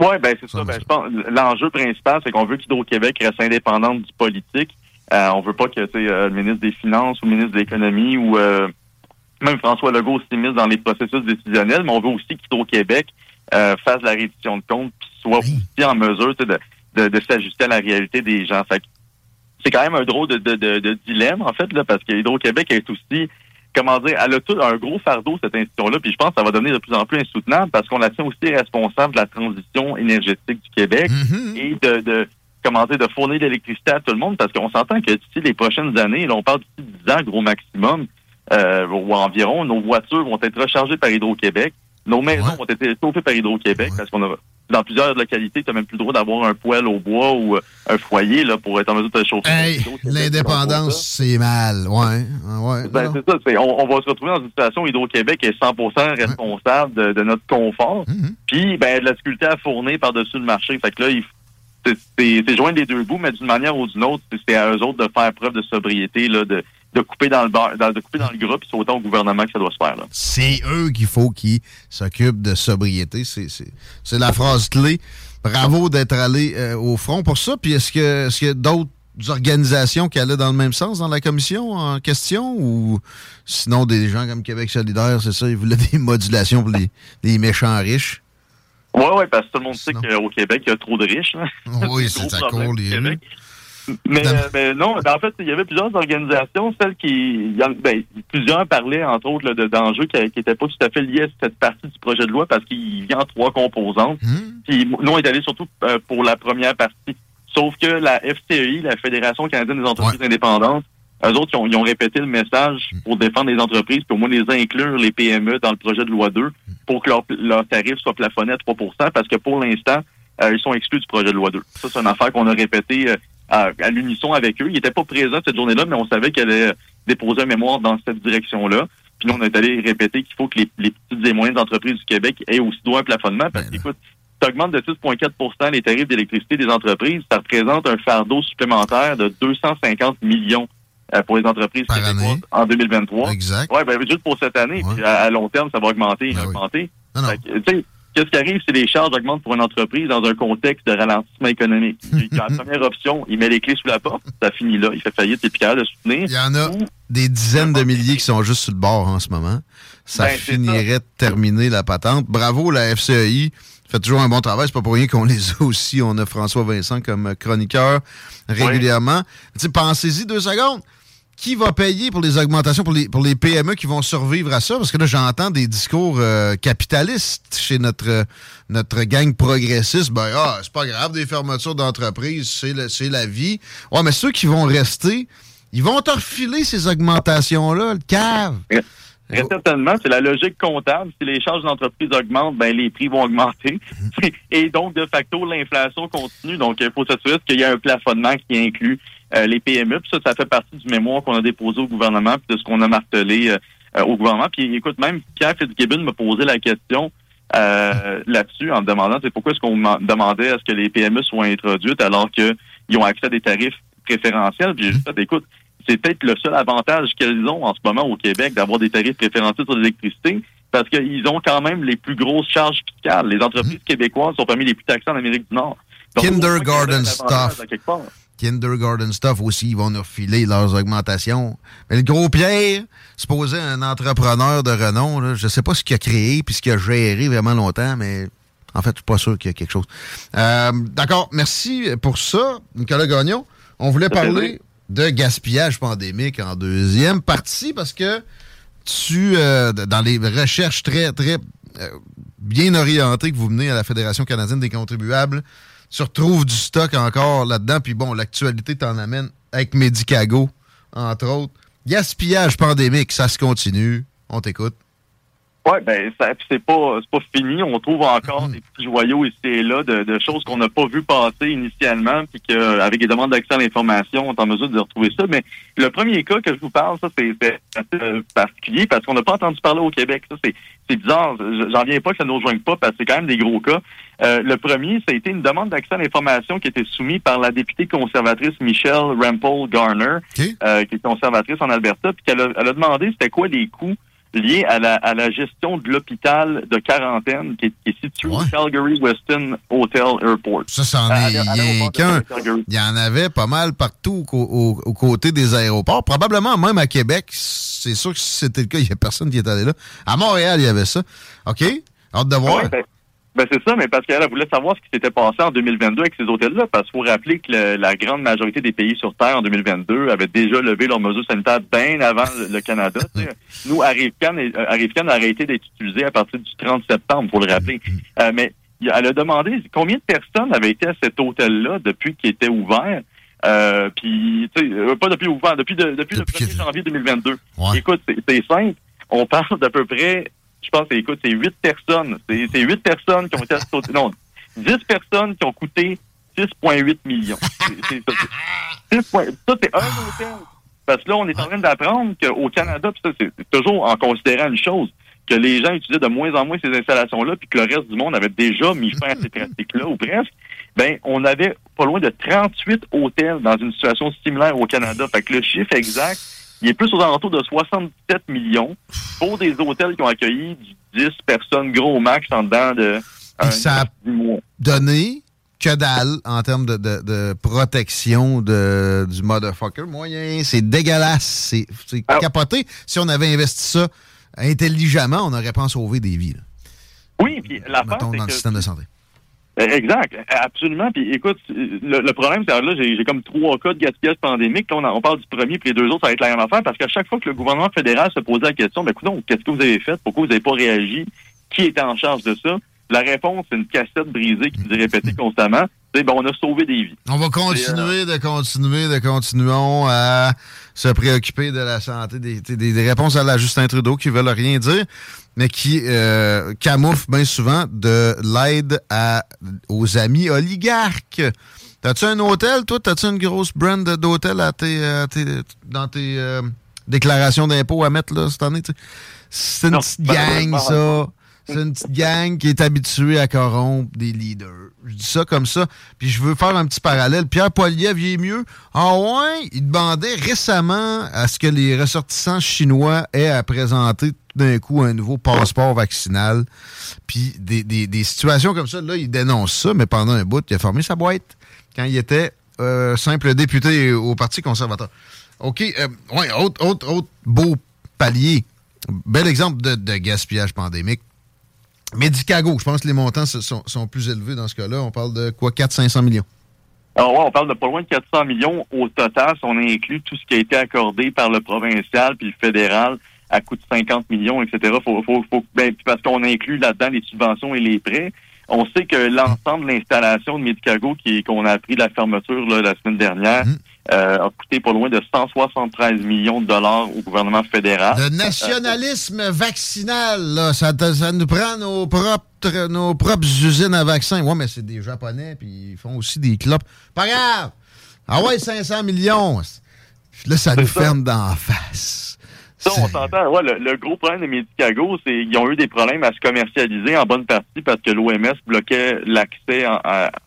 Oui, ben c'est ça. Ben, je pense l'enjeu principal, c'est qu'on veut qu'Hydro-Québec reste indépendante du politique. Euh, on veut pas que euh, le ministre des Finances ou le ministre de l'Économie ou euh, même François Legault s'immisce dans les processus décisionnels, mais on veut aussi qu'Hydro-Québec euh, fasse la réduction de comptes puis soit aussi en mesure de, de, de s'ajuster à la réalité des gens. Fait c'est quand même un drôle de, de, de, de dilemme, en fait, là, parce que Hydro-Québec est aussi, comment dire, elle a tout un gros fardeau, cette institution-là, puis je pense que ça va devenir de plus en plus insoutenable parce qu'on la tient aussi responsable de la transition énergétique du Québec et de, de comment dire, de fournir de l'électricité à tout le monde, parce qu'on s'entend que d'ici les prochaines années, là, on parle d'ici 10 ans, gros maximum, euh, ou environ, nos voitures vont être rechargées par Hydro-Québec, nos maisons vont être chauffées par Hydro-Québec, parce qu'on a dans plusieurs localités, tu n'as même plus le droit d'avoir un poêle au bois ou euh, un foyer là, pour être en mesure de te chauffer. Hey, l'indépendance, c'est mal. Ouais, ouais. Ben, c'est ça. c'est- on, on va se retrouver dans une situation où Hydro-Québec est 100% responsable de, de notre confort. Puis, ben, de la difficulté à fournir par-dessus le marché. Fait que là, il- c'est- joindre les deux bouts, mais d'une manière ou d'une autre, c'est- c'est à eux autres de faire preuve de sobriété, là, de, de couper dans le bar, de couper dans le puis c'est autant au gouvernement que ça doit se faire. C'est eux qu'il faut qu'ils s'occupent de sobriété. C'est- la phrase clé. Bravo d'être allé euh, au front pour ça. Puis est-ce que est-ce qu'il y a d'autres organisations qui allaient dans le même sens dans la commission en question ou sinon des gens comme Québec solidaire, c'est ça, ils voulaient des modulations pour les, les méchants riches? Oui, oui, parce que tout le monde sait qu'au Québec, il y a trop de riches. là. Oui, C'est problème court les Québec. Mais, euh, non, ben, en fait, il y avait plusieurs organisations, celles qui, y ben, plusieurs parlaient entre autres là, de- d'enjeux qui n'étaient pas tout à fait liés à cette partie du projet de loi parce qu'il vient en trois composantes. Puis nous, on est allé surtout euh, pour la première partie. Sauf que la FCEI, la Fédération canadienne des entreprises indépendantes, eux autres, ils ont, ils ont répété le message pour défendre les entreprises, puis au moins les inclure, les PME, dans le projet de loi 2, pour que leur, leur tarif soit plafonné à 3 parce que pour l'instant, euh, ils sont exclus du projet de loi 2. Ça, c'est une affaire qu'on a répétée euh, à, à l'unisson avec eux. Ils n'étaient pas présents cette journée-là, mais on savait qu'elle allait déposer un mémoire dans cette direction-là. Puis nous, on est allé répéter qu'il faut que les, les petites et moyennes entreprises du Québec aient aussi droit à un plafonnement, parce qu'écoute, tu augmentes de 6,4% les tarifs d'électricité des entreprises, ça représente un fardeau supplémentaire de 250 millions euh, pour les entreprises québécoises en 2023. Exact. Ouais, ben, juste pour cette année, puis à, à long terme, ça va augmenter et augmenter. Tu sais, Qu'est-ce qui arrive si les charges augmentent pour une entreprise dans un contexte de ralentissement économique? Puis, La première option, il met les clés sous la porte, ça finit là, il fait faillite, plus capable de soutenir. Il y en a des dizaines de milliers qui sont juste sur le bord en ce moment. Ça Ben, finirait de terminer la patente. Bravo, la FCEI. Fait toujours un bon travail. C'est pas pour rien qu'on les a aussi. On a François Vincent comme chroniqueur régulièrement. Pensez-y deux secondes. Qui va payer pour les augmentations pour les, PME qui vont survivre à ça? Parce que là, j'entends des discours euh, capitalistes chez notre, notre gang progressiste. Ben, ah, c'est pas grave, des fermetures d'entreprises, c'est la vie. Ouais, mais ceux qui vont rester, ils vont te refiler ces augmentations-là, le cave. Très certainement, c'est la logique comptable. Si les charges d'entreprise augmentent, ben les prix vont augmenter. Et donc, de facto, l'inflation continue. Donc, il faut s'assurer qu'il y a un plafonnement qui inclut euh, les PME. Puis ça, ça fait partie du mémoire qu'on a déposé au gouvernement, puis de ce qu'on a martelé euh, euh, au gouvernement. Puis écoute, même Pierre Fitzgibbon m'a posé la question euh, là-dessus en me demandant c'est pourquoi est-ce qu'on demandait à ce que les PME soient introduites alors qu'ils ont accès à des tarifs préférentiels? Puis j'ai juste fait, écoute, c'est peut-être le seul avantage qu'ils ont en ce moment au Québec d'avoir des tarifs préférentiels sur l'électricité parce qu'ils ont quand même les plus grosses charges fiscales. Les entreprises québécoises sont parmi les plus taxées en Amérique du Nord. Donc, Kindergarten stuff. Kindergarten Stuff aussi, ils vont nous refiler leurs augmentations. Mais le gros Pierre, supposé un entrepreneur de renom, là, je sais pas ce qu'il a créé puis ce qu'il a géré vraiment longtemps, mais en fait, je suis pas sûr qu'il y a quelque chose. Euh, D'accord, merci pour ça, Nicolas Gagnon. On voulait parler de gaspillage pandémique en deuxième partie parce que tu, euh, dans les recherches très, très euh, bien orientées que vous menez à la Fédération canadienne des contribuables, tu retrouves du stock encore là-dedans. Puis bon, l'actualité t'en amène avec Medicago, entre autres. Gaspillage pandémique, ça se continue. On t'écoute. Oui, ben c'est pas c'est pas fini. On trouve encore des petits joyaux ici et là de, de choses qu'on n'a pas vu passer initialement, puis qu'avec des demandes d'accès à l'information, on est en mesure de retrouver ça. Mais le premier cas que je vous parle, ça c'est euh, particulier parce qu'on n'a pas entendu parler au Québec. Ça c'est c'est bizarre. Je- J'en viens pas que ça ne nous rejoigne pas parce que c'est quand même des gros cas. Euh, le premier, ça a été une demande d'accès à l'information qui a été soumise par la députée conservatrice Michelle Rampel Garner, euh, qui est conservatrice en Alberta, puis qu'elle a, elle a demandé c'était quoi les coûts liés à la, à la gestion de l'hôpital de quarantaine qui est, qui est situé au Calgary Weston Hotel Airport. Ça, c'en est rien qu'un. Il y en avait pas mal partout au- au- aux côtés des aéroports. Probablement même à Québec. C'est sûr que si c'était le cas, il n'y a personne qui est allé là. À Montréal, il y avait ça. OK? Hâte de voir. Ouais, ben, ben, c'est ça, mais parce qu'elle elle voulait savoir ce qui s'était passé en 2022 avec ces hôtels-là, parce qu'il faut rappeler que le- la grande majorité des pays sur Terre en 2022 avaient déjà levé leurs mesures sanitaires bien avant le, le Canada. Nous, Arrivcan est- euh, Arrivcan a arrêté d'être utilisé à partir du 30 septembre, faut le rappeler. Euh, mais elle a demandé combien de personnes avaient été à cet hôtel-là depuis qu'il était ouvert. Euh, puis, tu sais, euh, pas depuis ouvert, depuis, de- depuis, le 1er janvier 2022. Écoute, c'est c'est simple. On parle d'à peu près, je pense, écoute, c'est huit personnes. C'est huit personnes qui ont été hôtel. Non, 10 personnes qui ont coûté 6,8 millions. Ça. C'est- un hôtel. Parce que là, on est en train d'apprendre qu'au Canada, puis ça, c'est c'est toujours en considérant une chose, que les gens utilisaient de moins en moins ces installations-là, puis que le reste du monde avait déjà mis fin à ces pratiques-là, ou presque, ben, on avait pas loin de 38 hôtels dans une situation similaire au Canada. Fait que le chiffre exact, il est plus aux alentours de 67 millions pour des hôtels qui ont accueilli du 10 personnes gros max en dedans de un, ça a donné que dalle en termes de, de- de protection de, du motherfucker moyen. C'est dégueulasse. C'est c'est capoté. Si on avait investi ça intelligemment, on aurait pas en sauvé des vies. là. Oui, puis l'affaire, Mettons dans le que système de santé. Exact, absolument. Puis écoute, le, le problème, c'est que là, j'ai comme trois cas de gaspillage pandémique. Là, on, parle du premier, puis les deux autres, ça va être la même affaire, parce qu'à chaque fois que le gouvernement fédéral se posait la question, ben écoute, qu'est-ce que vous avez fait? Pourquoi vous n'avez pas réagi? Qui était en charge de ça? La réponse, c'est une cassette brisée qui dit répéter constamment. C'est ben, on a sauvé des vies. On va C'est, euh, continuer de continuer de continuons à se préoccuper de la santé des, des, des réponses à la Justin Trudeau qui veulent rien dire, mais qui euh, camouflent bien souvent de l'aide à aux amis oligarques. T'as-tu un hôtel, toi? T'as-tu une grosse brand d'hôtel à tes, euh, tes- dans tes euh, déclarations d'impôts à mettre là, cette année? C'est une Non, petite gang, ça. C'est une petite gang qui est habituée à corrompre des leaders. Je dis ça comme ça. Puis je veux faire un petit parallèle. Pierre Poilievre, il mieux. Ah ouais, il demandait récemment à ce que les ressortissants chinois aient à présenter tout d'un coup un nouveau passeport vaccinal. Puis des, des- situations comme ça, là, il dénonce ça, mais pendant un bout, il a formé sa boîte quand il était euh, simple député au Parti conservateur. OK, euh, ouais, autre, autre, autre beau palier. Bel exemple de gaspillage pandémique. Medicago, je pense que les montants sont, sont plus élevés dans ce cas-là. On parle de quoi, 400-500 millions? Alors ouais, on parle de pas loin de 400 millions au total si on inclut tout ce qui a été accordé par le provincial puis le fédéral à coût de 50 millions, etc. Faut, faut, faut, ben, parce qu'on inclut là-dedans les subventions et les prêts. On sait que l'ensemble de l'installation de Medicago qui qu'on a appris de la fermeture là, la semaine dernière euh, a coûté pas loin de 173 millions de dollars au gouvernement fédéral. Le nationalisme vaccinal, là, ça, nous prend nos propres, nos propres usines à vaccins. Ouais, mais c'est des Japonais, puis ils font aussi des clopes. Pas grave! Ah ouais, 500 millions! Puis Là, ça nous ferme d'en face. Ça, on s'entend. Ouais, le, le gros problème de Medicago, c'est qu'ils ont eu des problèmes à se commercialiser en bonne partie parce que l'OMS bloquait l'accès en,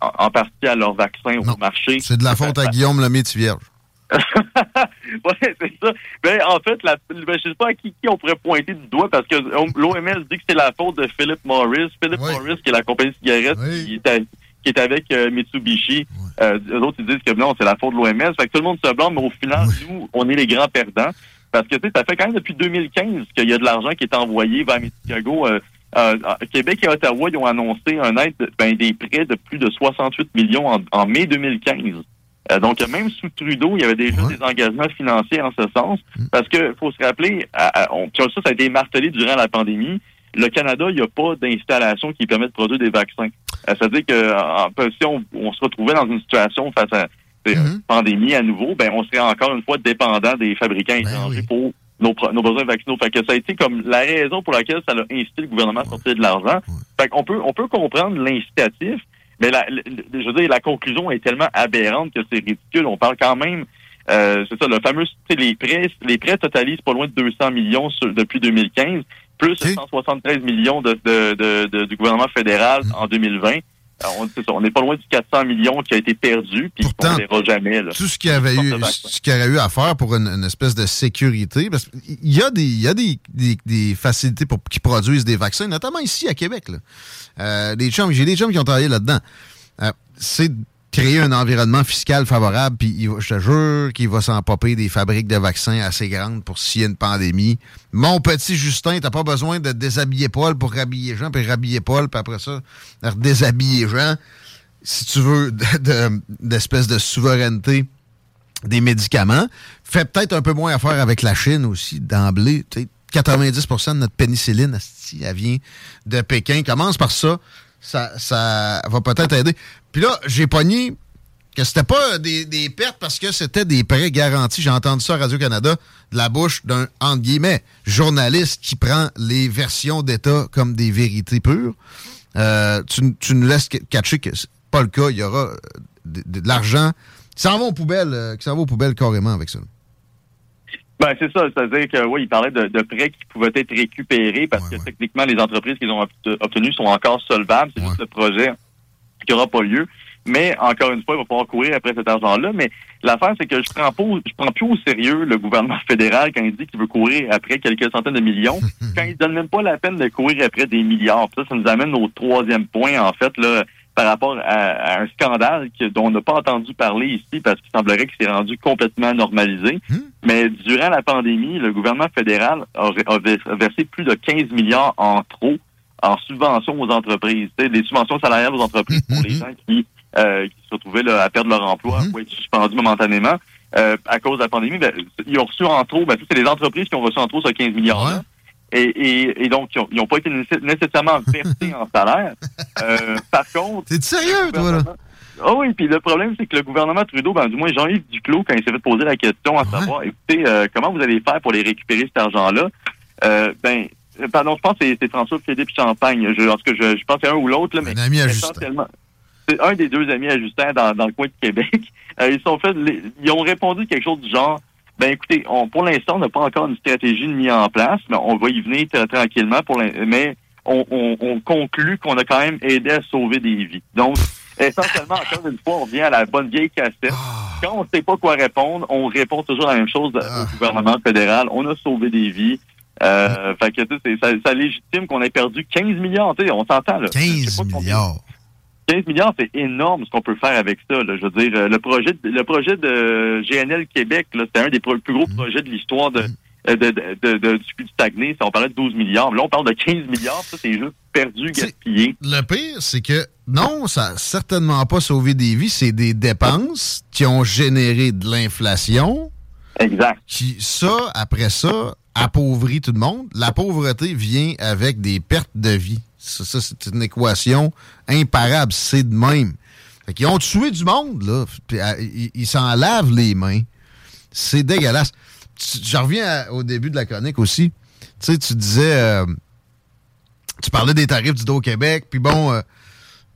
en partie à leurs vaccins au marché. C'est de la faute à Guillaume Lemaitre Vierge. ouais, c'est ça. Ben, en fait, la, ben, je sais pas à qui, qui on pourrait pointer du doigt parce que l'OMS dit que c'est la faute de Philip Morris. Philip Morris, qui est la compagnie de cigarettes qui, est à- qui est avec euh, Mitsubishi. Euh, eux autres, ils disent que non, c'est la faute de l'OMS. Fait que tout le monde se blâme, mais au final, nous, on est les grands perdants. Parce que, tu sais, ça fait quand même depuis 2015 qu'il y a de l'argent qui est envoyé vers Chicago. Euh, euh, Québec et Ottawa, ils ont annoncé un aide, ben, des prêts de plus de 68 millions en, en mai 2015. Euh, donc, même sous Trudeau, il y avait déjà des engagements financiers en ce sens. Parce que faut se rappeler, à- à- on- ça, ça a été martelé durant la pandémie. Le Canada, il n'y a pas d'installation qui permet de produire des vaccins. Euh, C'est-à-dire que en- si on, on se retrouvait dans une situation face à une pandémie à nouveau, ben on serait encore une fois dépendant des fabricants étrangers pour nos, besoins vaccinaux. Fait que ça a été comme la raison pour laquelle ça a incité le gouvernement à sortir de l'argent. Fait qu'on peut, on peut comprendre l'incitatif, mais la, le- je veux dire, la conclusion est tellement aberrante que c'est ridicule. On parle quand même, euh, c'est ça, le fameux, les prêts, les prêts totalisent pas loin de 200 millions sur- depuis 2015, plus 173 millions de, de- de- de- du gouvernement fédéral en 2020. Alors, on ça, on n'est pas loin du 400 millions qui a été perdu, puis ne verra jamais. Là. tout ce qu'il y avait eu, ce qu'il y aurait eu à faire pour une, une espèce de sécurité, parce qu'il y a des, il y a des, des- des facilités pour qui produisent des vaccins, notamment ici à Québec. Là. Euh, des chums, j'ai des chums qui ont travaillé là-dedans. Euh, c'est créer un environnement fiscal favorable, puis il je te jure qu'il va s'en popper des fabriques de vaccins assez grandes pour s'il y a une pandémie. Mon petit Justin, t'as pas besoin de déshabiller Paul pour rhabiller Jean, puis rhabiller Paul, puis après ça, déshabiller Jean si tu veux, de- de- d'espèce de, souveraineté des médicaments. Fait peut-être un peu moins affaire avec la Chine aussi, d'emblée. Tu sais, 90% de notre pénicilline, elle vient de Pékin. Commence par ça. Ça, ça va peut-être aider. Puis là, j'ai pogné que c'était pas des, des pertes parce que c'était des prêts garantis. J'ai entendu ça à Radio-Canada de la bouche d'un, entre guillemets, journaliste qui prend les versions d'État comme des vérités pures. Euh, tu, tu nous laisses catcher que c'est pas le cas. Il y aura euh, de, l'argent qui s'en va aux poubelles, euh, qui s'en va aux poubelles carrément avec ça. Ben, c'est ça. C'est-à-dire que, oui, il parlait de, de prêts qui pouvaient être récupérés parce que techniquement, les entreprises qu'ils ont obt- obtenues sont encore solvables. C'est juste le projet qui n'aura pas lieu. Mais, encore une fois, il va falloir courir après cet argent-là. Mais l'affaire, c'est que je prends pas, je prends plus au sérieux le gouvernement fédéral quand il dit qu'il veut courir après quelques centaines de millions, quand il donne même pas la peine de courir après des milliards. Puis ça, ça nous amène au troisième point, en fait, là, par rapport à, à un scandale que- dont on n'a pas entendu parler ici parce qu'il semblerait qu'il s'est rendu complètement normalisé. Mais durant la pandémie, le gouvernement fédéral a, a vers- versé plus de 15 milliards en trop en subventions aux entreprises, des subventions salariales aux entreprises pour les gens qui, euh, qui se retrouvaient là, à perdre leur emploi ou être suspendus momentanément euh, à cause de la pandémie. Ben, ils ont reçu en trop, ben, c'est les entreprises qui ont reçu en trop ce 15 milliards et, et, et donc, ils n'ont pas été nécess- nécessairement versés en salaire. Euh, par contre... T'es sérieux, toi, là? Ah oui, puis le problème, c'est que le gouvernement Trudeau, ben, du moins Jean-Yves Duclos, quand il s'est fait poser la question à savoir, écoutez, euh, comment vous allez faire pour les récupérer cet argent-là? Euh, ben, euh, pardon, je pense que c'est- François-Philippe Champagne. Je, en tout cas, je, je pense que c'est un ou l'autre, là, mais ami à Justin. essentiellement, c'est un des deux amis à Justin dans, dans le coin de Québec. Euh, ils sont fait, les- ils ont répondu quelque chose du genre, ben écoutez, on, pour l'instant, on n'a pas encore une stratégie de mise en place, mais on va y venir tra- tranquillement. Pour mais on, on, on conclut qu'on a quand même aidé à sauver des vies. Donc, essentiellement, encore une fois, on revient à la bonne vieille cassette. Quand on ne sait pas quoi répondre, on répond toujours la même chose au gouvernement fédéral. On a sauvé des vies. Euh, fait que, tu sais, c'est- ça, ça légitime qu'on ait perdu 15 milliards. On s'entend, là. 15 milliards. 15 milliards, c'est énorme ce qu'on peut faire avec ça. Là. Je veux dire, euh, le projet, de- le projet de GNL Québec, c'était un des plus gros projets de l'histoire de, euh, de, du Saguenay. Ça, On parlait de 12 milliards. Là, on parle de 15 milliards. Ça, c'est juste perdu, gaspillé. Le pire, c'est que non, ça n'a certainement pas sauvé des vies. C'est des dépenses qui ont généré de l'inflation. Exact. Qui, ça, après ça, appauvrit tout le monde. La pauvreté vient avec des pertes de vie. Ça, c'est une équation imparable. C'est de même. Fait qu'ils ont tué du monde, là. Puis, ils s'en lavent les mains. C'est dégueulasse. Je reviens au début de la chronique aussi. Tu sais, tu disais... euh, tu parlais des tarifs du Dos-Québec, puis bon, euh,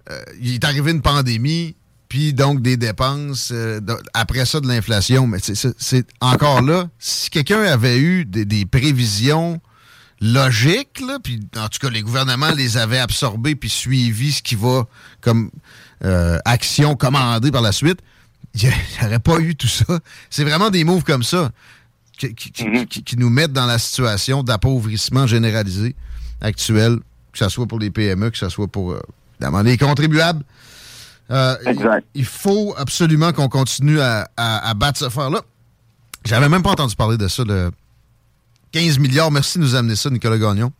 euh, il est arrivé une pandémie, puis donc des dépenses, après ça de l'inflation. Mais c'est- encore là, si quelqu'un avait eu des prévisions logiques, là, puis en tout cas les gouvernements les avaient absorbées puis suivi ce qui va comme euh, action commandée par la suite, il n'y aurait pas eu tout ça. C'est vraiment des moves comme ça qui, qui- qui- qui- qui nous mettent dans la situation d'appauvrissement généralisé actuel, que ce soit pour les PME, que ce soit pour euh, les contribuables. Euh, il, il faut absolument qu'on continue à, à- à battre ce fer-là. J'avais même pas entendu parler de ça, le 15 milliards. Merci de nous amener ça, Nicolas Gagnon.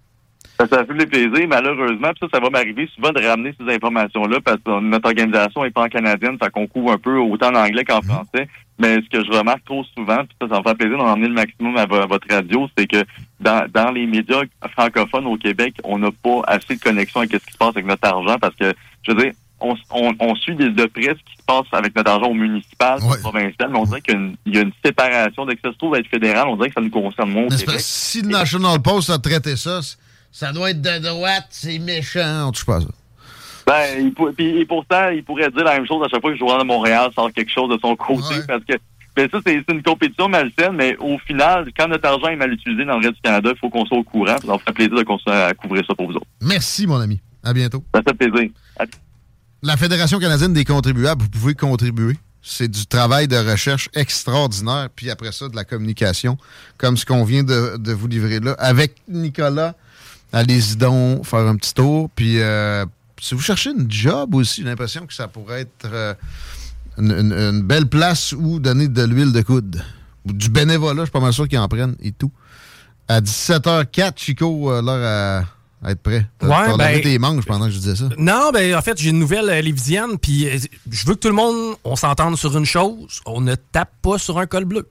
Ça, ça fait plaisir, malheureusement. Puis ça, ça va m'arriver souvent de ramener ces informations-là parce que notre organisation est pas en canadienne, ça qu'on couvre un peu autant en anglais qu'en français. Mais ce que je remarque trop souvent, puis ça, ça me fait plaisir d'en emmener le maximum à votre radio, c'est que dans, dans les médias francophones au Québec, on n'a pas assez de connexion avec ce qui se passe avec notre argent parce que, je veux dire, on, on, on suit de, de près ce qui se passe avec notre argent au municipal, au provincial, mais on dirait qu'il y a une, il y a une séparation. Dès que ça se trouve à être fédéral, on dirait que ça nous concerne moins. Si le National Post a traité ça, ça doit être de droite, c'est méchant. On touche pas à ça. Ben, il pour- et pourtant, il pourrait dire la même chose à chaque fois que le joueur de Montréal sort quelque chose de son côté, parce que ben ça, c'est une compétition malsaine, mais au final, quand notre argent est mal utilisé dans le reste du Canada, il faut qu'on soit au courant. Ça me ferait plaisir de continuer à couvrir ça pour vous autres. Merci, mon ami. À bientôt. Ça fait plaisir. À- La Fédération canadienne des contribuables, vous pouvez contribuer. C'est du travail de recherche extraordinaire. Puis après ça, de la communication, comme ce qu'on vient de, de vous livrer là. Avec Nicolas, allez-y donc faire un petit tour. Puis euh, si vous cherchez une job aussi, j'ai l'impression que ça pourrait être euh, une, une- belle place où donner de l'huile de coude. Ou du bénévolat, je suis pas mal sûr qu'ils en prennent et tout. À 17h04, Chico, euh, l'heure à être prêt. T'as Ouais, ben- tes manches pendant que je disais ça. Non, ben en fait, j'ai une nouvelle euh, lévisienne, puis euh, je veux que tout le monde, on s'entende sur une chose, on ne tape pas sur un col bleu.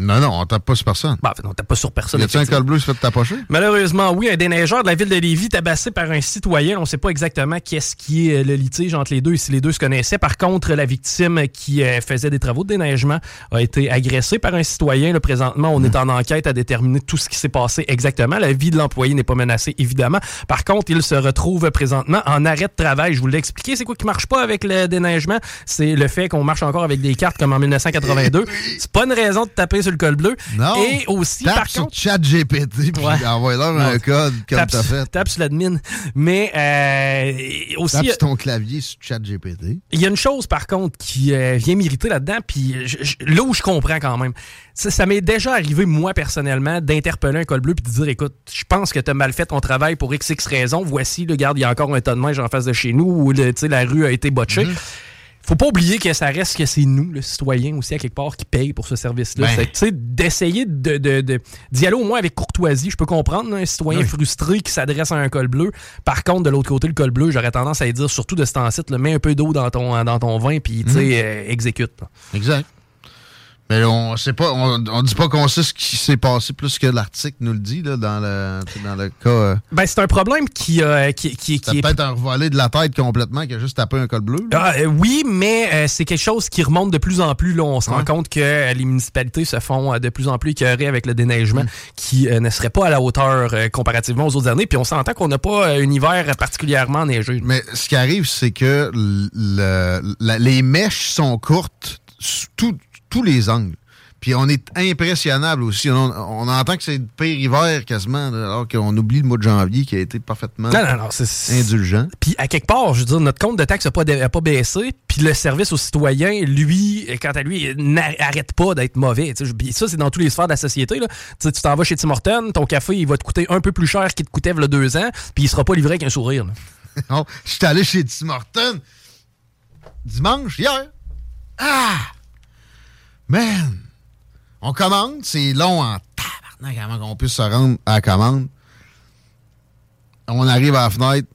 Non, non, on tape pas sur personne. Ben, en fait, on tape pas sur personne. Y a-tu un col bleu qui se fait tapocher? Malheureusement, oui, un déneigeur de la ville de Lévis tabassé par un citoyen. On ne sait pas exactement qu'est-ce qui est euh, le litige entre les deux et si les deux se connaissaient. Par contre, la victime qui euh, faisait des travaux de déneigement a été agressée par un citoyen. Là, présentement, on est en enquête à déterminer tout ce qui s'est passé exactement. La vie de l'employé n'est pas menacée, évidemment. Par contre, il se retrouve présentement en arrêt de travail. Je vous l'ai expliqué. C'est quoi qui marche pas avec le déneigement? C'est le fait qu'on marche encore avec des cartes comme en 1982. C'est pas une raison de taper sur le col bleu. Non. Et aussi, Tape par sur contre... chat GPT puis Ouais. envoie-leur un code comme t'as fait. Tape sur l'admin. Mais euh, aussi, Tape sur ton clavier sur chat GPT. il y a une chose, par contre, qui euh, vient m'irriter là-dedans, puis je- je- là où je comprends quand même, ça, ça m'est déjà arrivé, moi, personnellement, d'interpeller un col bleu puis de dire, écoute, je pense que tu as mal fait ton travail pour XX raisons. Voici, le garde, il y a encore un tas de neige en face de chez nous sais, la rue a été botchée. Faut pas oublier que ça reste que c'est nous, le citoyen aussi, à quelque part, qui paye pour ce service-là. Ben. Tu sais, d'essayer de, de- de- d'y aller au moins avec courtoisie. Je peux comprendre, là, un citoyen Oui. frustré qui s'adresse à un col bleu. Par contre, de l'autre côté, le col bleu, j'aurais tendance à lui dire, surtout de ce temps-ci, mets un peu d'eau dans ton, dans ton vin, puis tu sais, Mhm. euh, exécute. là. Exact. Mais on sait pas, on, on dit pas qu'on sait ce qui s'est passé plus que l'article nous le dit là, dans le dans le cas. euh, Ben, c'est un problème qui, euh, qui, qui, qui est peut-être un revolé de la tête complètement qui a juste tapé un col bleu. Ah, euh, oui, mais euh, c'est quelque chose qui remonte de plus en plus. Là. On se rend compte que les municipalités se font de plus en plus écœurer avec le déneigement qui euh, ne serait pas à la hauteur comparativement aux autres années. Puis on s'entend qu'on n'a pas un hiver particulièrement neigeux. Mais ce qui arrive, c'est que l- le- la- les mèches sont courtes tout- tous les angles. Puis on est impressionnable aussi. On, on entend que c'est le pire hiver quasiment, alors qu'on oublie le mois de janvier qui a été parfaitement Non, non, non, c'est- indulgent. Puis à quelque part, je veux dire, notre compte de taxe n'a pas, pas baissé, puis le service aux citoyens, lui, quant à lui, n'arrête pas d'être mauvais. ça, c'est dans tous les sphères de la société. Là. Tu sais, tu t'en vas chez Tim Hortons, ton café, il va te coûter un peu plus cher qu'il te coûtait il y a deux ans, puis il sera pas livré avec un sourire. Non, je suis allé chez Tim Hortons dimanche, hier. Ah! Man! On commande, c'est long en tabarnak avant qu'on puisse se rendre à la commande. On arrive à la fenêtre.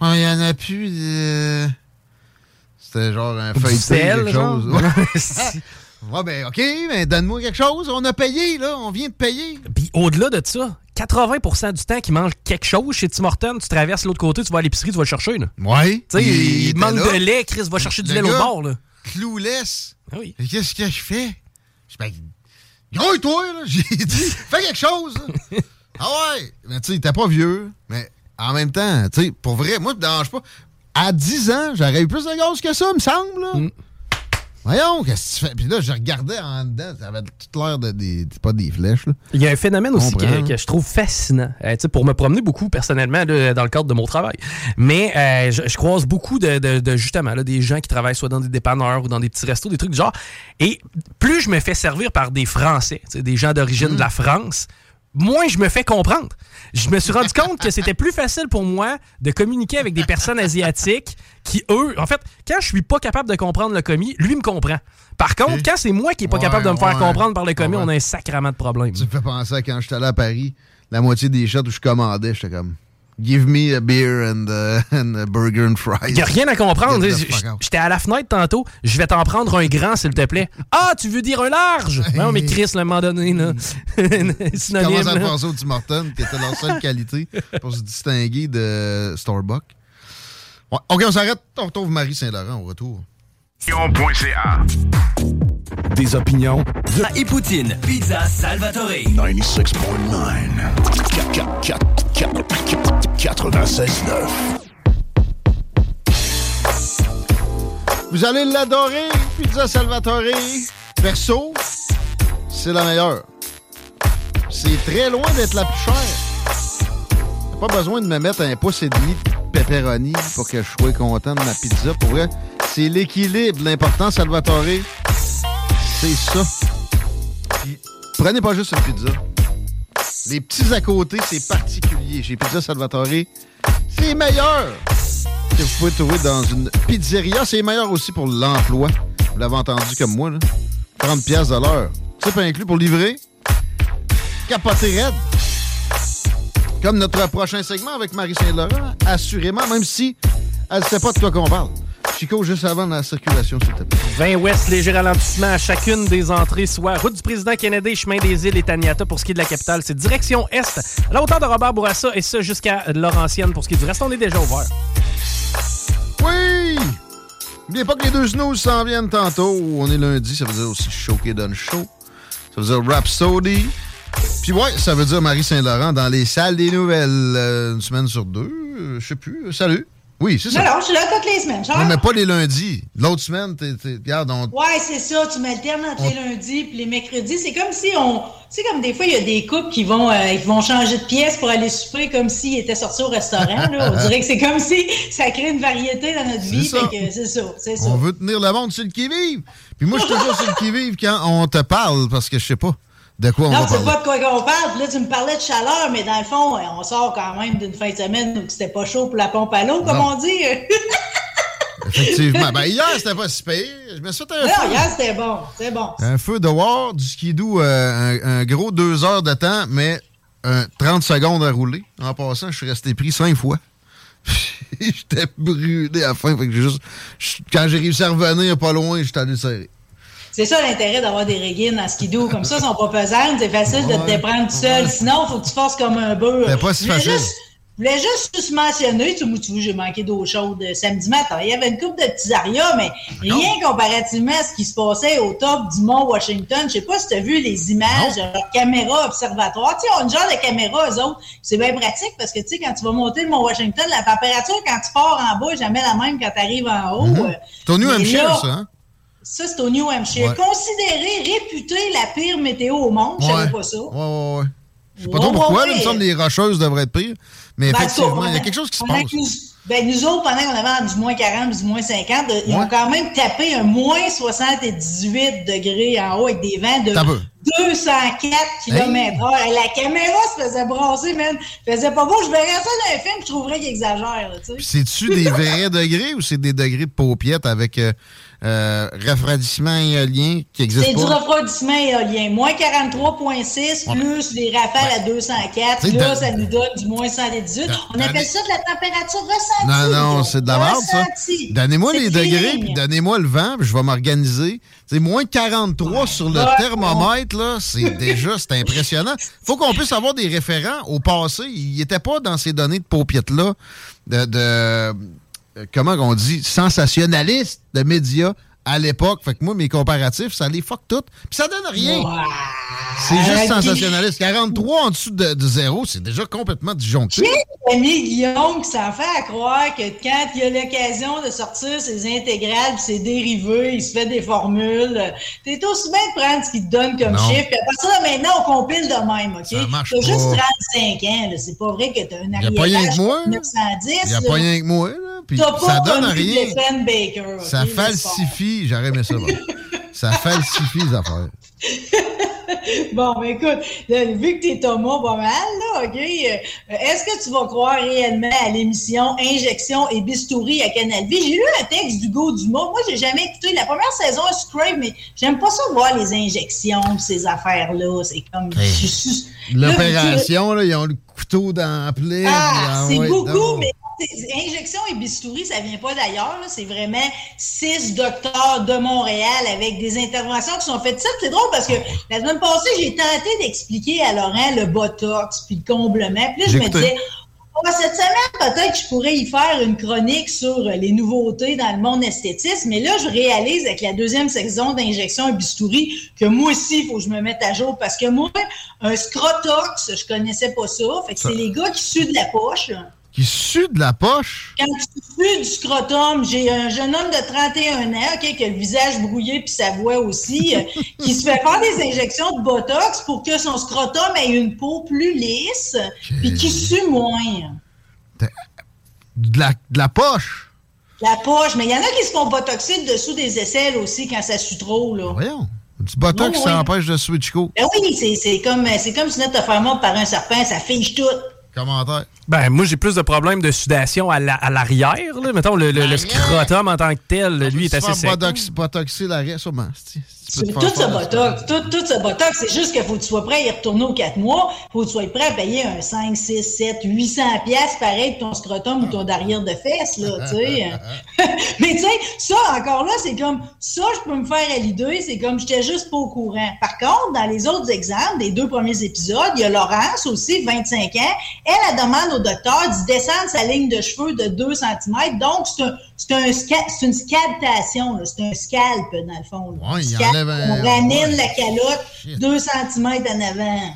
Ah, Il y en a plus de... C'était genre un feuilleté, sel, quelque genre? chose. Ouais. Ouais, ben, OK, mais donne-moi quelque chose. On a payé, là. On vient de payer. Puis au-delà de ça, 80% du temps qu'il mange quelque chose chez Tim Hortons, tu traverses l'autre côté, tu vas à l'épicerie, tu vas le chercher. Là. Ouais. Tu sais, Il- il il, était manque là. de lait, Chris va chercher du Le lait au bord. Là. Clouless. Ah oui. Qu'est-ce que je fais? Je ben, grouille-toi, là. J'ai dit, fais quelque chose. là. ah ouais. Mais tu sais, était pas vieux. Mais en même temps, tu sais, pour vrai, moi, ça me dérange pas. À 10 ans, j'aurais eu plus de gaz que ça, me semble. Là. Voyons, qu'est-ce que tu fais? Puis là, je regardais en dedans, ça avait toute l'air de des. pas des flèches, là. Il y a un phénomène aussi que, que je trouve fascinant, euh, tu sais, pour me promener beaucoup personnellement là, dans le cadre de mon travail. Mais euh, je, je croise beaucoup de, de- de, justement là, des gens qui travaillent soit dans des dépanneurs ou dans des petits restos, des trucs du genre. Et plus je me fais servir par des Français, tu sais, des gens d'origine de la France, moins je me fais comprendre. Je me suis rendu compte que c'était plus facile pour moi de communiquer avec des personnes asiatiques qui, eux, en fait, quand je suis pas capable de comprendre le commis, lui me comprend. Par contre, quand c'est moi qui est pas Ouais, capable de me faire ouais. comprendre par le commis, Ouais. on a un sacrament de problème. Tu me fais penser à quand j'étais allé à Paris, la moitié des shots où je commandais, j'étais comme. Give me a beer and, uh, and a burger and fries. Il n'y a rien à comprendre. J'étais à la fenêtre tantôt. Je vais t'en prendre un grand, s'il te plaît. Ah, tu veux dire un large? Non, mais Chris, à un moment donné, là. Tu Synonyme. commences à penser au Tim Hortons, qui était leur seule qualité pour se distinguer de Starbucks. Ouais, OK, on s'arrête. On retrouve Marie Saint-Laurent au retour. Des opinions de... Et Poutine, Pizza Salvatore. 96.9. 96.9. Vous allez l'adorer, Pizza Salvatore. Perso, c'est la meilleure. C'est très loin d'être la plus chère. T'as pas besoin de me mettre un pouce et demi de pepperoni pour que je sois content de ma pizza. Pour vrai, c'est l'équilibre. L'important, Salvatore, ça. Puis, prenez pas juste une pizza. Les petits à côté, c'est particulier. Chez Pizza Salvatore, c'est meilleur que vous pouvez trouver dans une pizzeria. C'est meilleur aussi pour l'emploi. Vous l'avez entendu comme moi, là. 30 pièces de l'heure. C'est pas inclus pour livrer. Capoté raide. Comme notre prochain segment avec Marie Saint-Laurent, assurément, même si elle ne sait pas de quoi qu'on parle. Chico, juste avant la circulation, s'il te plaît. 20 ouest, léger ralentissement à chacune des entrées, soit route du président Kennedy, chemin des îles et Taniata pour ce qui est de la capitale. C'est direction est, à la hauteur de Robert Bourassa et ça jusqu'à Laurentienne pour ce qui est du reste. On est déjà ouvert. Oui! N'oubliez pas que les deux snooze s'en viennent tantôt. On est lundi, ça veut dire aussi show qui donne show. Ça veut dire Rhapsody. Puis ouais, ça veut dire Marie Saint-Laurent dans les salles des nouvelles. euh, une semaine sur deux, euh, je sais plus. Salut. Oui, c'est ça. Non, non, je suis là toutes les semaines. Ouais, mais pas les lundis. L'autre semaine, t'es, t'es- regarde, on... Ouais, c'est ça. Tu m'alternes entre les lundis puis les mercredis. C'est comme si on. Tu sais, comme des fois, il y a des couples qui vont, euh, qui vont changer de pièce pour aller souper comme s'ils étaient sortis au restaurant. Là. On dirait que c'est comme si ça crée une variété dans notre vie. ça. Fait que C'est ça. C'est ça. on veut tenir le monde sur le qui-vive. Puis moi, je suis toujours sur le qui-vive quand on te parle parce que je sais pas de quoi on Non, va tu sais parler? pas de quoi qu'on parle. Puis là, tu me parlais de chaleur, mais dans le fond, euh, on sort quand même d'une fin de semaine où c'était pas chaud pour la pompe à l'eau, comme Non. on dit. Effectivement. ben, hier, c'était pas si pire. Je me suis fait un non, feu. hier, c'était bon. C'est bon. Un feu dehors, du skidoo, euh, un, un gros deux heures de temps, mais un 30 secondes à rouler. En passant, je suis resté pris cinq fois. J'étais brûlé à la fin. Fait que juste, quand j'ai réussi à revenir pas loin, j'étais allé serrer. C'est ça l'intérêt d'avoir des régines en skidoo. Comme ça, elles sont pas pesantes. C'est facile de te déprendre tout seul. Sinon, il faut que tu forces comme un beurre. C'est pas si facile. juste- Je voulais juste, juste mentionner, tu vois, j'ai manqué d'eau chaude euh, samedi matin. Il y avait une coupe de petits arias, mais rien comparativement à ce qui se passait au top du mont Washington. Je sais pas si tu as vu les images de leur caméra observatoire. Tu sais, on a une genre de caméra, eux autres. C'est bien pratique parce que, tu sais, quand tu vas monter le mont Washington, la température, quand tu pars en bas, est jamais la même quand tu arrives en haut. New mais Hampshire, là, ça, hein? Ça, c'est au New Hampshire. Ouais. Considéré, réputé la pire météo au monde. Je savais Ouais. pas ça. Ouais, ouais, ouais. Je sais pas trop pourquoi, là, il me semble que les rocheuses devraient être pires. Mais Ben, effectivement, il y a quelque chose qui se passe. Nous, ben, nous autres, pendant qu'on avait du moins 40, du moins 50, ils ont quand même tapé un moins 78 degrés en haut avec des vents de T'as peu. 204 km h La caméra se faisait brasser, man. faisait pas beau. Je verrais ça dans un film, je trouverais qu'il exagère, c'est-tu des vrais degrés ou c'est des degrés de paupiètes avec euh, euh, refroidissement éolien qui C'est n'existe du refroidissement éolien. Moins 43,6 plus les rafales à 204. C'est Là, ça nous donne du moins 118. On appelle ça de la température ressentie. Non, non, c'est de la merde, ça. Donnez-moi C'est les degrés, puis donnez-moi le vent, puis je vais m'organiser. C'est moins 43 sur le thermomètre, là. C'est déjà, c'est impressionnant. faut qu'on puisse avoir des référents au passé. Il n'était pas dans ces données de paupiètes-là de, de comment on dit, sensationnalistes de médias à l'époque. Fait que moi, mes comparatifs, ça les fuck tout. Puis ça donne rien. C'est juste puis- sensationnaliste. 43 en dessous de, de zéro, c'est déjà complètement disjoncté. Qui a mis Guillaume qui s'en fait à croire que quand il a l'occasion de sortir ses intégrales ses dérivés, il se fait des formules. T'es aussi bien de prendre ce qu'il te donne comme Non. chiffre. Puis à partir de maintenant, on compile de même, OK? Ça marche T'as juste pas. 35 ans. C'est pas vrai que t'as un Il y a pas rien que moi, de là. 910. Il n'y a là. pas rien que moi, là. Puis pas ça donne rien. Stephen Baker. Ça falsifie. J'aurais aimé ça. bon. ça falsifie les affaires. Bon, ben écoute, vu que t'es Thomas pas mal, là, OK, euh, est-ce que tu vas croire réellement à l'émission Injection et Bistouri à Canal Vie? J'ai lu un texte d'Hugo Dumas. Moi, j'ai jamais écouté la première saison à Scrape, mais j'aime pas ça voir les injections, ces affaires-là. C'est comme... L'opération, là, ils ont le couteau dans la plaie. ah, puis c'est beaucoup, mais injection et bistouri, ça vient pas d'ailleurs. là. C'est vraiment six docteurs de Montréal avec des interventions qui sont faites. Ça, c'est drôle parce que la semaine passée, j'ai tenté d'expliquer à Laurent le botox puis le comblement. Puis là, je me disais, Ah, cette semaine, peut-être que je pourrais y faire une chronique sur les nouveautés dans le monde esthétisme, mais là, je réalise avec la deuxième saison d'injection et bistouri que moi aussi, il faut que je me mette à jour parce que moi, un scrotox, je connaissais pas ça. Fait que c'est les gars qui suent de la poche. Qui sue de la poche. Quand tu sues du scrotum, j'ai un jeune homme de 31 ans, qui a le visage brouillé puis sa voix aussi, euh, qui se fait faire des injections de Botox pour que son scrotum ait une peau plus lisse puis qui sue moins. De la, de la poche. La poche, mais il y en a qui se font botoxer dessous des aisselles aussi quand ça sue trop, là. Voyons. Du botox, Oui, ça empêche de switch co. Ben oui, c'est- comme, comme si tu te faire mordre par un serpent, ça fige tout. Commentaire? Ben, moi, j'ai plus de problèmes de sudation à la- l'arrière. là. Mettons, le, le- le scrotum en tant que tel, lui, est assez sec. botox- botoxer l'arrêt, sûrement. Tout ce botox, tout, tout ce botox, c'est juste qu'il faut que tu sois prêt à y retourner aux quatre mois. faut que tu sois prêt à payer un 5, 6, 7, 800 pièces pareil pour ton scrotum ou ton derrière de fesses, là, tu sais. Mais tu sais, ça, encore là, c'est comme, ça, je peux me faire à l'idée, c'est comme, j'étais juste pas au courant. Par contre, dans les autres exemples, des deux premiers épisodes, il y a Laurence aussi, 25 ans. Elle, elle demande au docteur d'y descendre sa ligne de cheveux de 2 cm. Donc, c'est un, c'est un une scalptation, c'est un scalp, dans le fond. Ouais, il Scalp, enlève un- on ramène la calotte 2 cm en avant.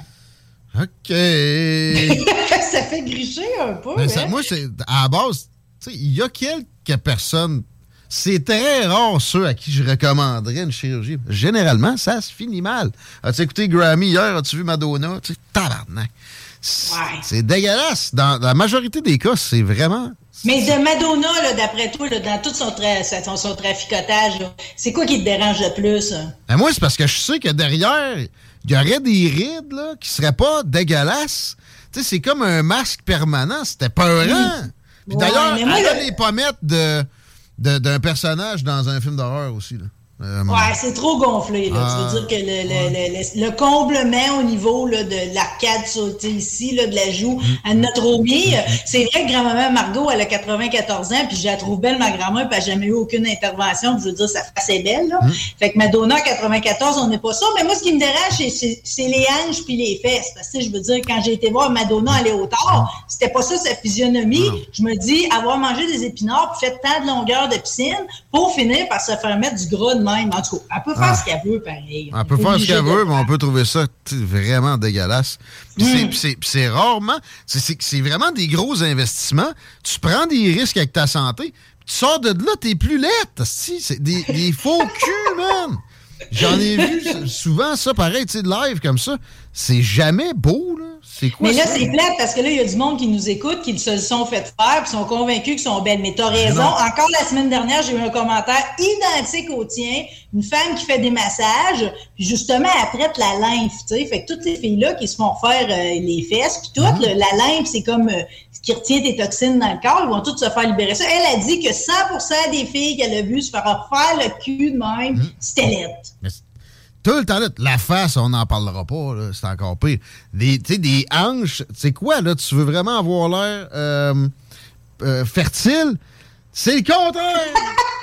OK. ça fait gricher un peu. Mais ça, hein? moi, à la base, tu sais, il y a quelques personnes. C'est très rare ceux à qui je recommanderais une chirurgie. Généralement, ça se finit mal. As-tu écouté Grammy hier? As-tu vu Madonna? Tu tabarnak. C'est c'est dégueulasse. Dans la majorité des cas, c'est vraiment. Mais de Madonna, d'après toi, là, dans tout son, tra- son, son traficotage, c'est quoi qui te dérange le plus? hein? Ben moi, c'est parce que je sais que derrière, il y aurait des rides là, qui seraient pas dégueulasses. Tu sais, c'est comme un masque permanent. C'était peurant. Puis Ouais, d'ailleurs, elle a le- les pommettes de, de- d'un personnage dans un film d'horreur aussi. Là. Euh, Ouais, c'est trop gonflé. Là. Ah, tu veux dire que le, le, le, le- le comblement au niveau là, de l'arcade ici, là, de la joue, à notre Romy, euh, c'est vrai que grand-maman Margot, elle a 94 ans, puis je la trouve belle, ma grand-mère, puis elle n'a jamais eu aucune intervention. Je veux dire, sa face est belle. Là. Fait que Madonna, à 94, on n'est pas ça. Mais moi, ce qui me dérange, c'est- les hanches puis les fesses. Parce que, je veux dire, quand j'ai été voir Madonna aller au tard, c'était pas ça sa physionomie. Je me dis, avoir mangé des épinards puis fait tant de longueur de piscine pour finir par se faire mettre du gras de même. En tout cas, elle peut faire Ah. ce qu'elle veut, pareil. Elle peut faire ce qu'elle veut, mais on peut trouver ça vraiment dégueulasse. Puis c'est- rarement. c'est- vraiment des gros investissements. Tu prends des risques avec ta santé, puis tu sors de là, t'es plus lettre. Si, c'est des, des faux culs, man. J'en ai vu souvent ça pareil, tu sais, de live comme ça. C'est jamais beau, là. C'est quoi Mais là, c'est plate parce que là, il y a du monde qui nous écoute, qui se le sont fait faire, puis sont convaincus qu'ils sont belles. Mais t'as raison. non. Encore la semaine dernière, j'ai eu un commentaire identique au tien. Une femme qui fait des massages, puis justement, elle traite la lymphe, tu sais. Fait que toutes ces filles-là qui se font faire euh, les fesses, puis tout, Mhm. le- la lymphe, c'est comme euh, ce qui retient tes toxines dans le corps. Ils vont toutes se faire libérer ça. Elle a dit que 100% des filles qu'elle a vues se faire faire le cul de même, Mhm. c'était. Tout le temps, là, la face, on n'en parlera pas, c'est encore pire. Des, tu sais, des hanches, c'est quoi, là? Tu veux vraiment avoir l'air euh, euh, fertile? C'est le contraire!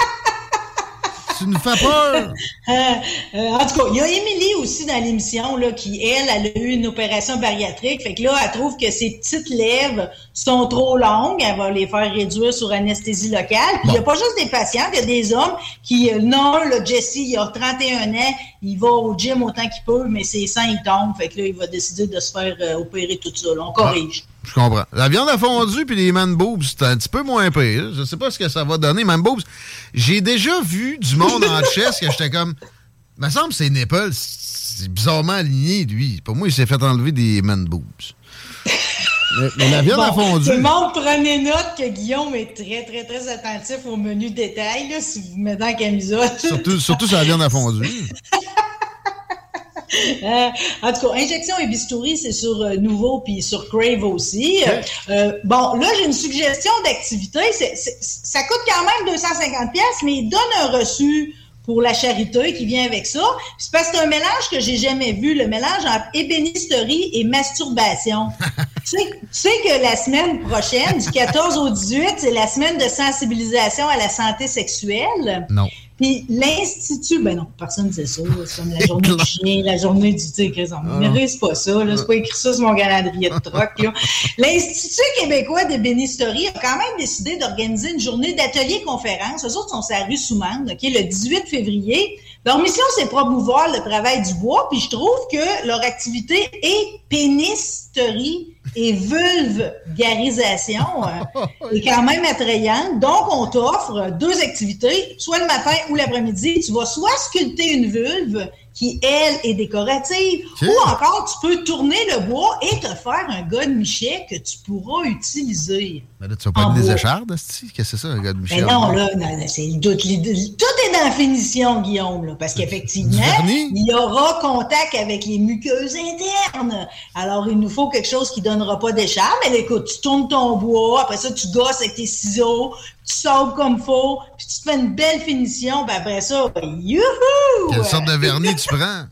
tu nous fais peur! Euh, euh, en tout cas, il y a Émilie aussi dans l'émission là, qui, elle, elle a eu une opération bariatrique. Fait que là, elle trouve que ses petites lèvres sont trop longues. Elle va les faire réduire sur anesthésie locale. Puis il n'y a pas juste des patients, il y a des hommes qui, euh, non, là, Jesse, il a 31 ans, il va au gym autant qu'il peut, mais ses seins, ils tombent. Fait que là, il va décider de se faire euh, opérer tout ça. là. On corrige. Je comprends. La viande à fondu puis les man boobs, c'est un petit peu moins pire. Je sais pas ce que ça va donner. Man boobs, j'ai déjà vu du monde en chess que j'étais comme. me semble que ses nipples, c'est bizarrement aligné, lui. Pour moi, il s'est fait enlever des man boobs. Mais, mais la viande à Bon, fondu. Tout le monde, prenez note que Guillaume est très, très, très attentif au menu détail, là, si vous mettez en camisole. Surtout, surtout sur la viande à fondu. Euh, en tout cas, injection et bistouri, c'est sur euh, Nouveau puis sur Crave aussi. Euh, bon, là, j'ai une suggestion d'activité. C'est- c'est- ça coûte quand même 250 pièces, mais il donne un reçu pour la charité qui vient avec ça. C'est parce que c'est un mélange que j'ai jamais vu, le mélange entre ébénisterie et masturbation. tu, sais, tu sais que la semaine prochaine, du 14 au 18, c'est la semaine de sensibilisation à la santé sexuelle. Non. Puis l'Institut, ben non, personne ne sait ça. C'est comme la journée du chien, la journée du tigre. On ne mérite pas ça. là. C'est pas écrit ça sur mon calendrier de troc. L'Institut québécois de bénisterie a quand même décidé d'organiser une journée d'atelier-conférence. Eux autres sont sur la rue Soumande, OK, le 18 février. Leur mission, c'est promouvoir le travail du bois. Puis je trouve que leur activité est pénisterie et vulgarisation est quand même attrayante. Donc, on t'offre deux activités, soit le matin ou l'après-midi. Tu vas soit sculpter une vulve qui, elle, est décorative, ou encore tu peux tourner le bois et te faire un gars de Michet que tu pourras utiliser. Mais là, tu vas pas des échardes? Qu'est-ce que c'est ça, un gars de Michel? Mais non, là, non, non, c'est tout, tout est dans la finition, Guillaume, là, parce qu'effectivement, il y aura contact avec les muqueuses internes. Alors, il nous faut quelque chose qui donnera pas d'écharpe. Mais là, écoute, tu tournes ton bois, après ça, tu gosses avec tes ciseaux, tu sauves comme faut, puis tu te fais une belle finition, puis après ça, youhou! Quelle sorte de vernis tu prends?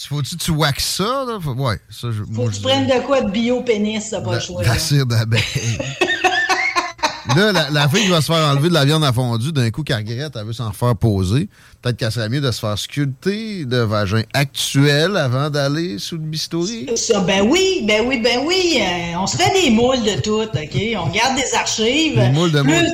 Tu faut-tu que tu waxes ça? Là? Ouais, ça, je, Faut que tu prennes de quoi de bio-pénis, t'as pas le choix. La là. cire d'abeille. là, la, la fille qui va se faire enlever de la viande à fondu, d'un coup, qu'elle regrette, elle veut s'en faire poser. Peut-être qu'elle serait mieux de se faire sculpter le vagin actuel avant d'aller sous le bistouri. Ça, ben oui, ben oui, ben oui. euh, on se fait des moules de tout, OK? On garde des archives. Des moules de plus, moules.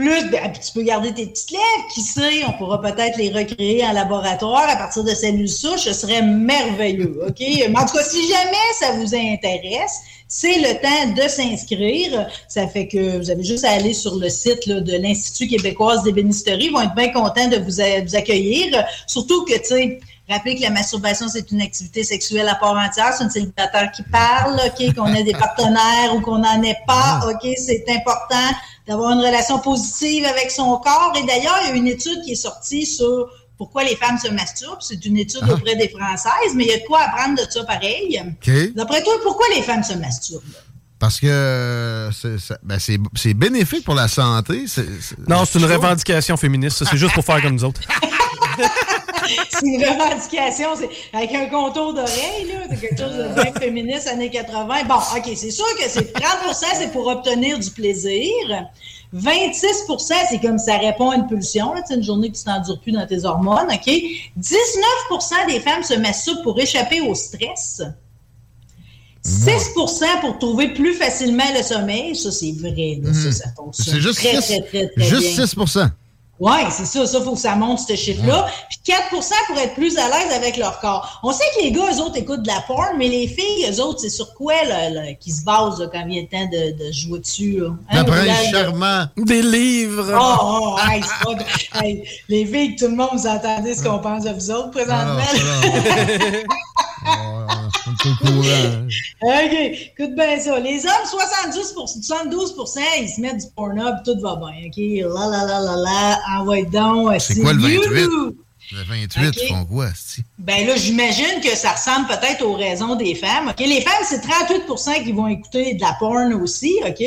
Plus, ben, puis tu peux garder tes petites lèvres, qui sait, on pourra peut-être les recréer en laboratoire à partir de cellules souches, ce serait merveilleux, OK? Mais en tout cas, si jamais ça vous intéresse, c'est le temps de s'inscrire. Ça fait que vous avez juste à aller sur le site là, de l'Institut québécoise d'ébénisterie. Ils vont être bien contents de vous, a- vous accueillir. Surtout que, tu sais, Rappelez que la masturbation, c'est une activité sexuelle à part entière. C'est une célibataire qui parle, OK, qu'on ait des partenaires ou qu'on n'en ait pas, OK, c'est important d'avoir une relation positive avec son corps. Et d'ailleurs, il y a une étude qui est sortie sur pourquoi les femmes se masturbent. C'est une étude Ah. auprès des Françaises, mais il y a de quoi apprendre de ça pareil. D'après toi, pourquoi les femmes se masturbent? Parce que euh, c'est ben, c'est bénéfique pour la santé. Non, c'est une revendication féministe. ça. C'est juste pour faire comme nous autres. c'est une revendication, c'est avec un contour d'oreille, là. C'est quelque chose de bien féministe, années 80. Bon, OK, c'est sûr que c'est 30% c'est pour obtenir du plaisir. 26% c'est comme ça répond à une pulsion. C'est une journée que tu t'endures plus dans tes hormones, OK? 19% des femmes se masturbent pour échapper au stress. 6% pour trouver plus facilement le sommeil. Ça, c'est vrai. là. Ça, ça fonctionne C'est juste très, 6 très, très, très juste bien. 6 Oui, c'est ça. Ça, faut que ça monte, ce chiffre-là. Puis 4% pour être plus à l'aise avec leur corps. On sait que les gars, eux autres, écoutent de la porn, mais les filles, eux autres, c'est sur quoi là, là, qui se basent là, quand vient le temps de, de jouer dessus? Là? Hein, prince de- charmant. Des livres. Oh, oh, hey, c'est pas hey, les filles, tout le monde, vous entendez ce qu'on pense de vous autres présentement? Est. OK, écoute bien ça. Les hommes, 72 72 ils se mettent du Pornhub, tout va bien. OK, là, là, là, là, là, envoie donc. C'est quoi le 28? you. Le 28, Ok. ils font quoi, c'ti? Ben là, j'imagine que ça ressemble peut-être aux raisons des femmes. OK? Les femmes, c'est 38% qui vont écouter de la porn aussi. OK?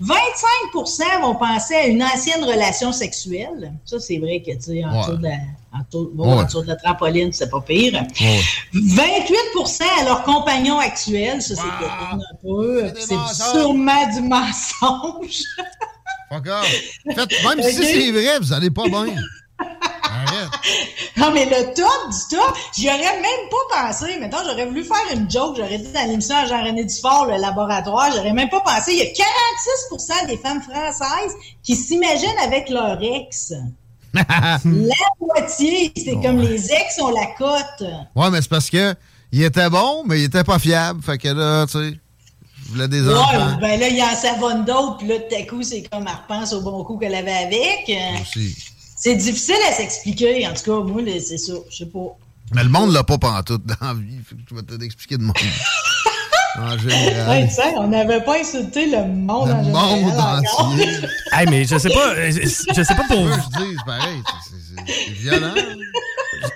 25% vont penser à une ancienne relation sexuelle. Ça, c'est vrai que, tu sais, en Ouais. dessous de la, en dessous- bon, Ouais. en dessous de la trampoline, c'est pas pire. Ouais. 28% à leur compagnon actuel. Ça, c'est peut-être un peu. C'est sûrement du mensonge. Fuck off. Faites- même si c'est vrai, vous allez pas bien. Arrête. Non, mais le top du top, j'y aurais même pas pensé. Mettons, j'aurais voulu faire une joke. J'aurais dit dans l'émission à Jean-René Dufort, le laboratoire, j'aurais même pas pensé. Il y a 46% des femmes françaises qui s'imaginent avec leur ex. La moitié, c'est comme les ex ont la cote. Ouais, mais c'est parce que il était bon, mais il était pas fiable. Fait que là, tu sais, je voulais des enfants. Ouais, ben là, il en savonne d'autres, puis là, tout à coup, c'est comme elle repense au bon coup qu'elle avait avec. Aussi. C'est difficile à s'expliquer. En tout cas, moi, c'est ça. Je sais pas. Mais le monde l'a pas pantoute dans la vie. Fait que je vais te l'expliquer de monde. en général. Ouais, tu sais, on n'avait pas insulté le monde Le en général monde encore. entier. Hey, mais je sais pas, euh, je sais pas pour vous. Je dis, c'est pareil. c'est- violent.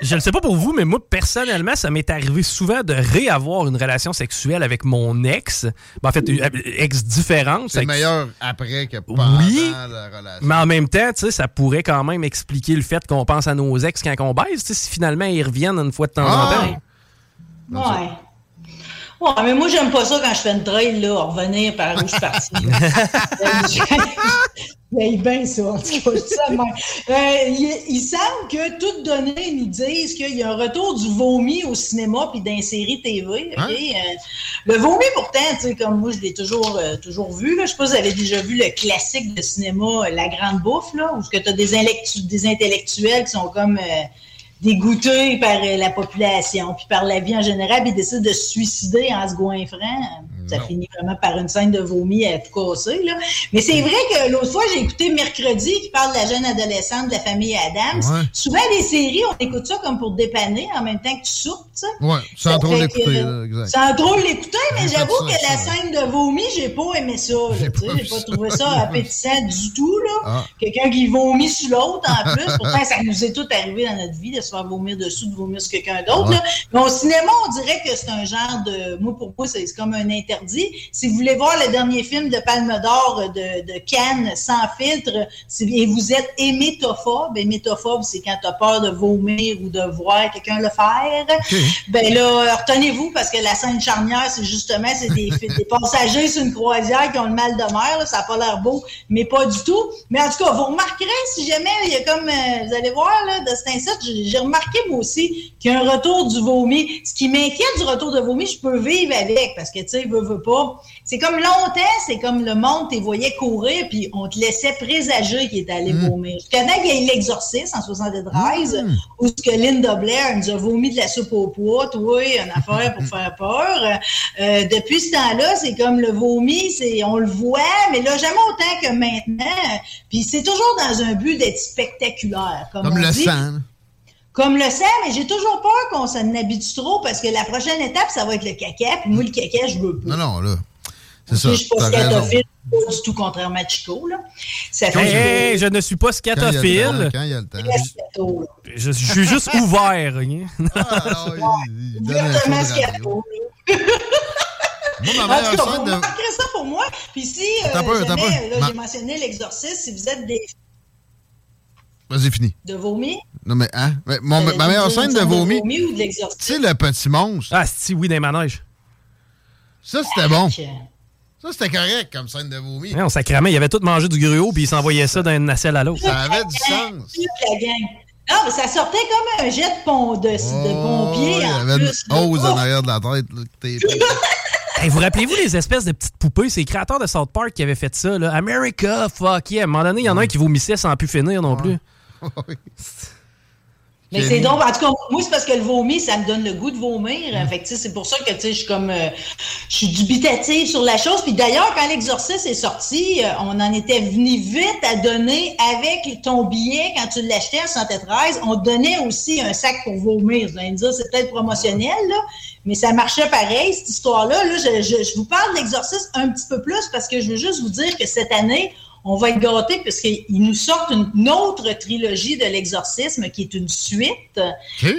Je ne sais pas pour vous, mais moi, personnellement, ça m'est arrivé souvent de réavoir une relation sexuelle avec mon ex. Ben, en fait, une euh, ex différente. C'est meilleur après que pendant Oui, la relation. mais en même temps, tu sais, ça pourrait quand même expliquer le fait qu'on pense à nos ex quand on baise, tu sais, si finalement ils reviennent une fois de temps Ah! en temps. Ouais. Ouais, mais moi, j'aime pas ça quand je fais une trail, là, revenir par où je suis parti. J'aime bien ça, en tout cas, je dis ça de même. Euh, il, il semble que toutes données nous disent qu'il y a un retour du vomi au cinéma puis dans séries TV. ok? Euh, le vomi, pourtant, tu sais, comme moi, je l'ai toujours, euh, toujours vu. Là. Je sais pas si vous avez déjà vu le classique de cinéma La Grande Bouffe, là, où tu as des intellectuels qui sont comme dégoûtés par euh, la population puis par la vie en général, puis ils décident de se suicider en se goinfrant. Ça Non. finit vraiment par une scène de vomi à tout casser. Là. Mais c'est vrai que l'autre fois, j'ai écouté Mercredi qui parle de la jeune adolescente de la famille Adams. Ouais. Souvent, les séries, on écoute ça comme pour dépanner en même temps que tu soupes. Ouais, sans trop l'écouter, exact. Sans trop l'écouter, mais j'avoue que ça, la scène de vomi, j'ai pas aimé ça. J'ai pas, trouvé ça appétissant du tout. là. Ah. Quelqu'un qui vomit sur l'autre en plus. Pourtant, ça nous est tout arrivé dans notre vie de se faire vomir dessus, de vomir sur quelqu'un d'autre. Mais au cinéma, on dirait que c'est un genre de. Moi, pour moi, c'est comme un interdit. Si vous voulez voir le dernier film de Palme d'Or de, de Cannes sans filtre, si- et vous êtes hémétophobe, hémétophobe, c'est quand tu as peur de vomir ou de voir quelqu'un le faire. Ben là, retenez-vous parce que la scène charnière, c'est justement c'est des, des passagers sur une croisière qui ont le mal de mer. là. ça n'a pas l'air beau, mais pas du tout. Mais en tout cas, vous remarquerez si jamais il y a comme euh, vous allez voir là, de cet insecte, j'ai j'ai remarqué moi aussi qu'il y a un retour du vomi. Ce qui m'inquiète du retour de vomi, je peux vivre avec parce que tu sais, pas. C'est comme longtemps, c'est comme le monde te voyait courir puis on te laissait présager qu'il était allé vomir. Jusqu'à temps qu'il y ait l'exorcisme en 73, où ce que Linda Blair nous a vomi de la soupe au poids, toi, une affaire pour faire peur. Euh, depuis ce temps-là, c'est comme le vomi, c'est on le voit, mais là, jamais autant que maintenant. Puis c'est toujours dans un but d'être spectaculaire. Comme, Comme on le dit. sang. Comme le sang, mais j'ai toujours peur qu'on s'en habitue trop parce que la prochaine étape, ça va être le caca. Puis moi, le caca, je veux pas. Non, non, là. C'est ça. je suis pas scatophile, pas du tout contrairement à Chico. Là. Ça fait Hey, que- hey, je ne suis pas Quand il y a le temps, scatophile. Quand il y a le temps. Reste scato, là. Je, je suis juste ouvert. ok? Ah, il- il Ouvertement scato. Moi, ma En tout cas, vous de... ça pour moi. Puis si, euh, jamais, peu. là, Ma- j'ai mentionné l'exorcisme, si vous êtes des Vas-y, fini. de vomi, Non, mais, hein? Mais mon- euh, ma meilleure scène de vomi, ou de tu sais, le petit monstre, Ah, si, oui, des manèges. ça, c'était bon. Ça, c'était correct comme scène de vomi. Ouais, on sacramait. Il avait tout mangé du gruau, puis il s'envoyait ça d'une nacelle à l'autre. Ça avait du sens. Non, mais ça sortait comme un jet de, pont, de, de pompier. Oh, il y en avait une plus, là. hausse en arrière de la tête. là, Hey, vous rappelez-vous les espèces de petites poupées? C'est les créateurs de South Park qui avaient fait ça. Là? America, fuck yeah. À un moment donné, il y en a un qui vomissait sans plus finir non plus. Mais c'est donc, en tout cas, moi, c'est parce que le vomi, ça me donne le goût de vomir. Fait tu sais, c'est pour ça que, tu sais, je suis comme, euh, je suis dubitative sur la chose. Puis d'ailleurs, quand l'exorcisme est sorti, euh, on en était venu vite à donner avec ton billet, quand tu l'achetais à 113, on donnait aussi un sac pour vomir. Vous allez me dire, c'est peut-être promotionnel, là, mais ça marchait pareil, cette histoire-là. Là, je, je- je vous parle de l'exorcisme un petit peu plus parce que je veux juste vous dire que cette année, on va être gâtés puisqu'ils nous sortent une, autre trilogie de l'exorcisme qui est une suite.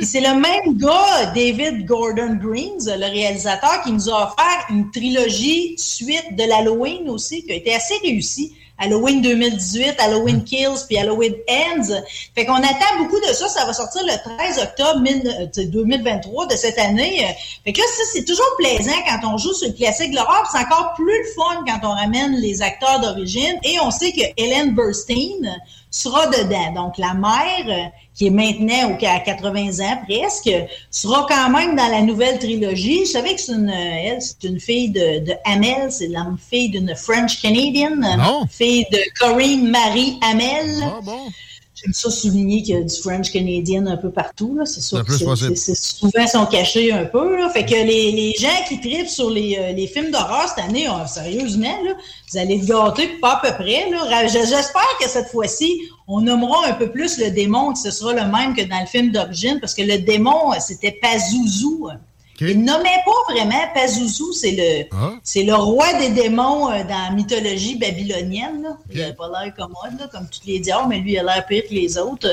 C'est le même gars, David Gordon Greens, le réalisateur, qui nous a offert une trilogie suite de l'Halloween aussi, qui a été assez réussie. Halloween 2018, Halloween Kills, puis Halloween Ends. Fait qu'on attend beaucoup de ça. Ça va sortir le 13 octobre 1000, euh, 2023 de cette année. Fait que là, ça, c'est toujours plaisant quand on joue sur le classique de l'horreur. C'est encore plus le fun quand on ramène les acteurs d'origine. Et on sait que Helen Burstyn sera dedans. Donc, la mère, euh, qui est maintenant à 80 ans presque, sera quand même dans la nouvelle trilogie. Je savais que c'est une, euh, elle, c'est une fille de, de Hamel, c'est la fille d'une French Canadian, Non. fille de Corinne Marie Hamel. Ah bon? J'aime ça souligner qu'il y a du French Canadian un peu partout. là. C'est sûr Le que c'est- souvent sont cachés un peu. Là. Fait que les, les gens qui tripent sur les, euh, les films d'horreur cette année, oh, sérieusement, là, vous allez te gâter, pas à peu près. Là. J'espère que cette fois-ci, on nommera un peu plus le démon, que ce sera le même que dans le film d'origine, parce que le démon, euh, c'était Pazuzu. Il nommait pas vraiment Pazuzu, c'est le, Ah. c'est le roi des démons euh, dans la mythologie babylonienne. Là. Il n'a pas l'air commode, là, comme tous les diables, mais lui, il a l'air pire que les autres.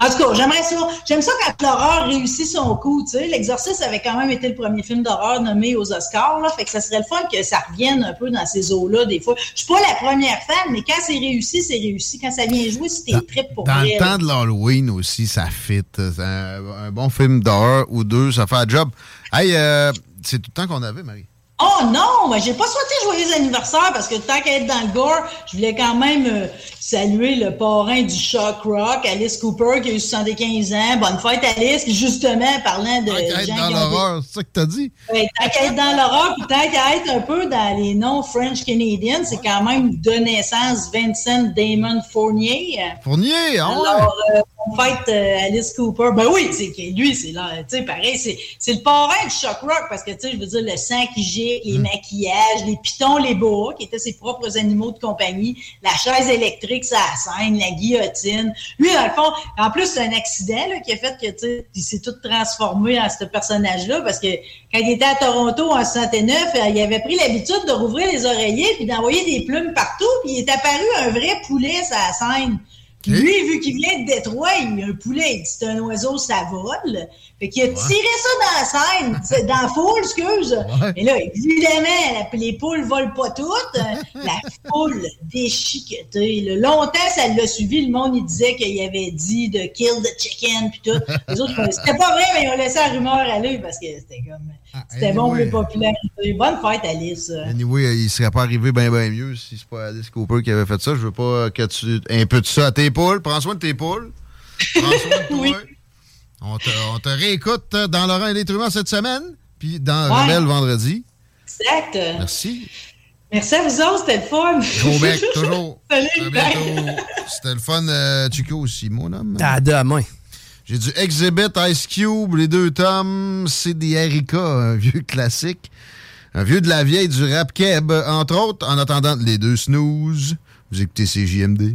En tout cas, j'aimerais ça. J'aime ça quand l'horreur réussit son coup. tu sais. L'Exorciste avait quand même été le premier film d'horreur nommé aux Oscars. Là, fait que ça serait le fun que ça revienne un peu dans ces eaux-là des fois. Je suis pas la première fan, mais quand c'est réussi, c'est réussi. Quand ça vient jouer, c'est tes tripes pour Dans le temps de l'Halloween aussi, ça fit. Un, un bon film d'horreur ou deux, ça fait un job. Hey, euh, c'est tout le temps qu'on avait, Marie. Oh non, j'ai pas souhaité joyeux anniversaire parce que tant qu'à être dans le gore, je voulais quand même euh, saluer le parrain du shock rock, Alice Cooper, qui a eu 75 ans. Bonne fête Alice, qui, justement parlant de Être gens dans l'horreur, c'est ça que t'as dit? Ouais, tant qu'à être dans l'horreur, puis tant qu'à être un peu dans les noms French Canadian, c'est quand même de naissance Vincent Damon Fournier. Fournier, ah ouais? Alors, euh, on fête euh, Alice Cooper. Ben oui, c'est lui, c'est là, tu sais, pareil, c'est, le parrain du shock rock parce que, tu sais, je veux dire, le sang qui gicle, les maquillages, les pitons, les boas, qui étaient ses propres animaux de compagnie, la chaise électrique, ça scène, la guillotine. Lui, dans le fond, en plus, c'est un accident, là, qui a fait que, tu sais, il s'est tout transformé en ce personnage-là parce que quand il était à Toronto en 69, euh, il avait pris l'habitude de rouvrir les oreillers puis d'envoyer des plumes partout puis il est apparu un vrai poulet sur la scène. Puis lui, vu qu'il vient de Détroit, il a un poulet, c'est un oiseau, ça vole. Fait qu'il a tiré ça dans la scène, dans la foule, excuse. Et là, évidemment, la- les poules volent pas toutes. La foule déchiquetée. là. Longtemps, ça l'a suivi. Le monde, il disait qu'il avait dit de kill the chicken, puis tout. Les autres, c'était pas vrai, mais ils ont laissé la rumeur aller parce que c'était comme. C'était bon anyway. popularités. Bonne fête, Alice. Anyway, il serait pas arrivé bien, bien mieux si c'est pas Alice Cooper qui avait fait ça. Je veux pas que tu. Un peu de ça à tes poules. Prends soin de tes poules. Prends soin de toi. On te, on te réécoute euh, dans Laurent et les Truands cette semaine. Puis dans Ouais. Rebelle vendredi. Exact. Merci. Merci à vous autres, c'était le fun. Gros bec, toujours. Salut. C'était le fun, euh, Chico aussi, mon homme. À demain. J'ai du Exhibit, Ice Cube, les deux tomes, c'est des Erika, un vieux classique. Un vieux de la vieille du rap keb, entre autres, en attendant les deux snooze. Vous écoutez CJMD.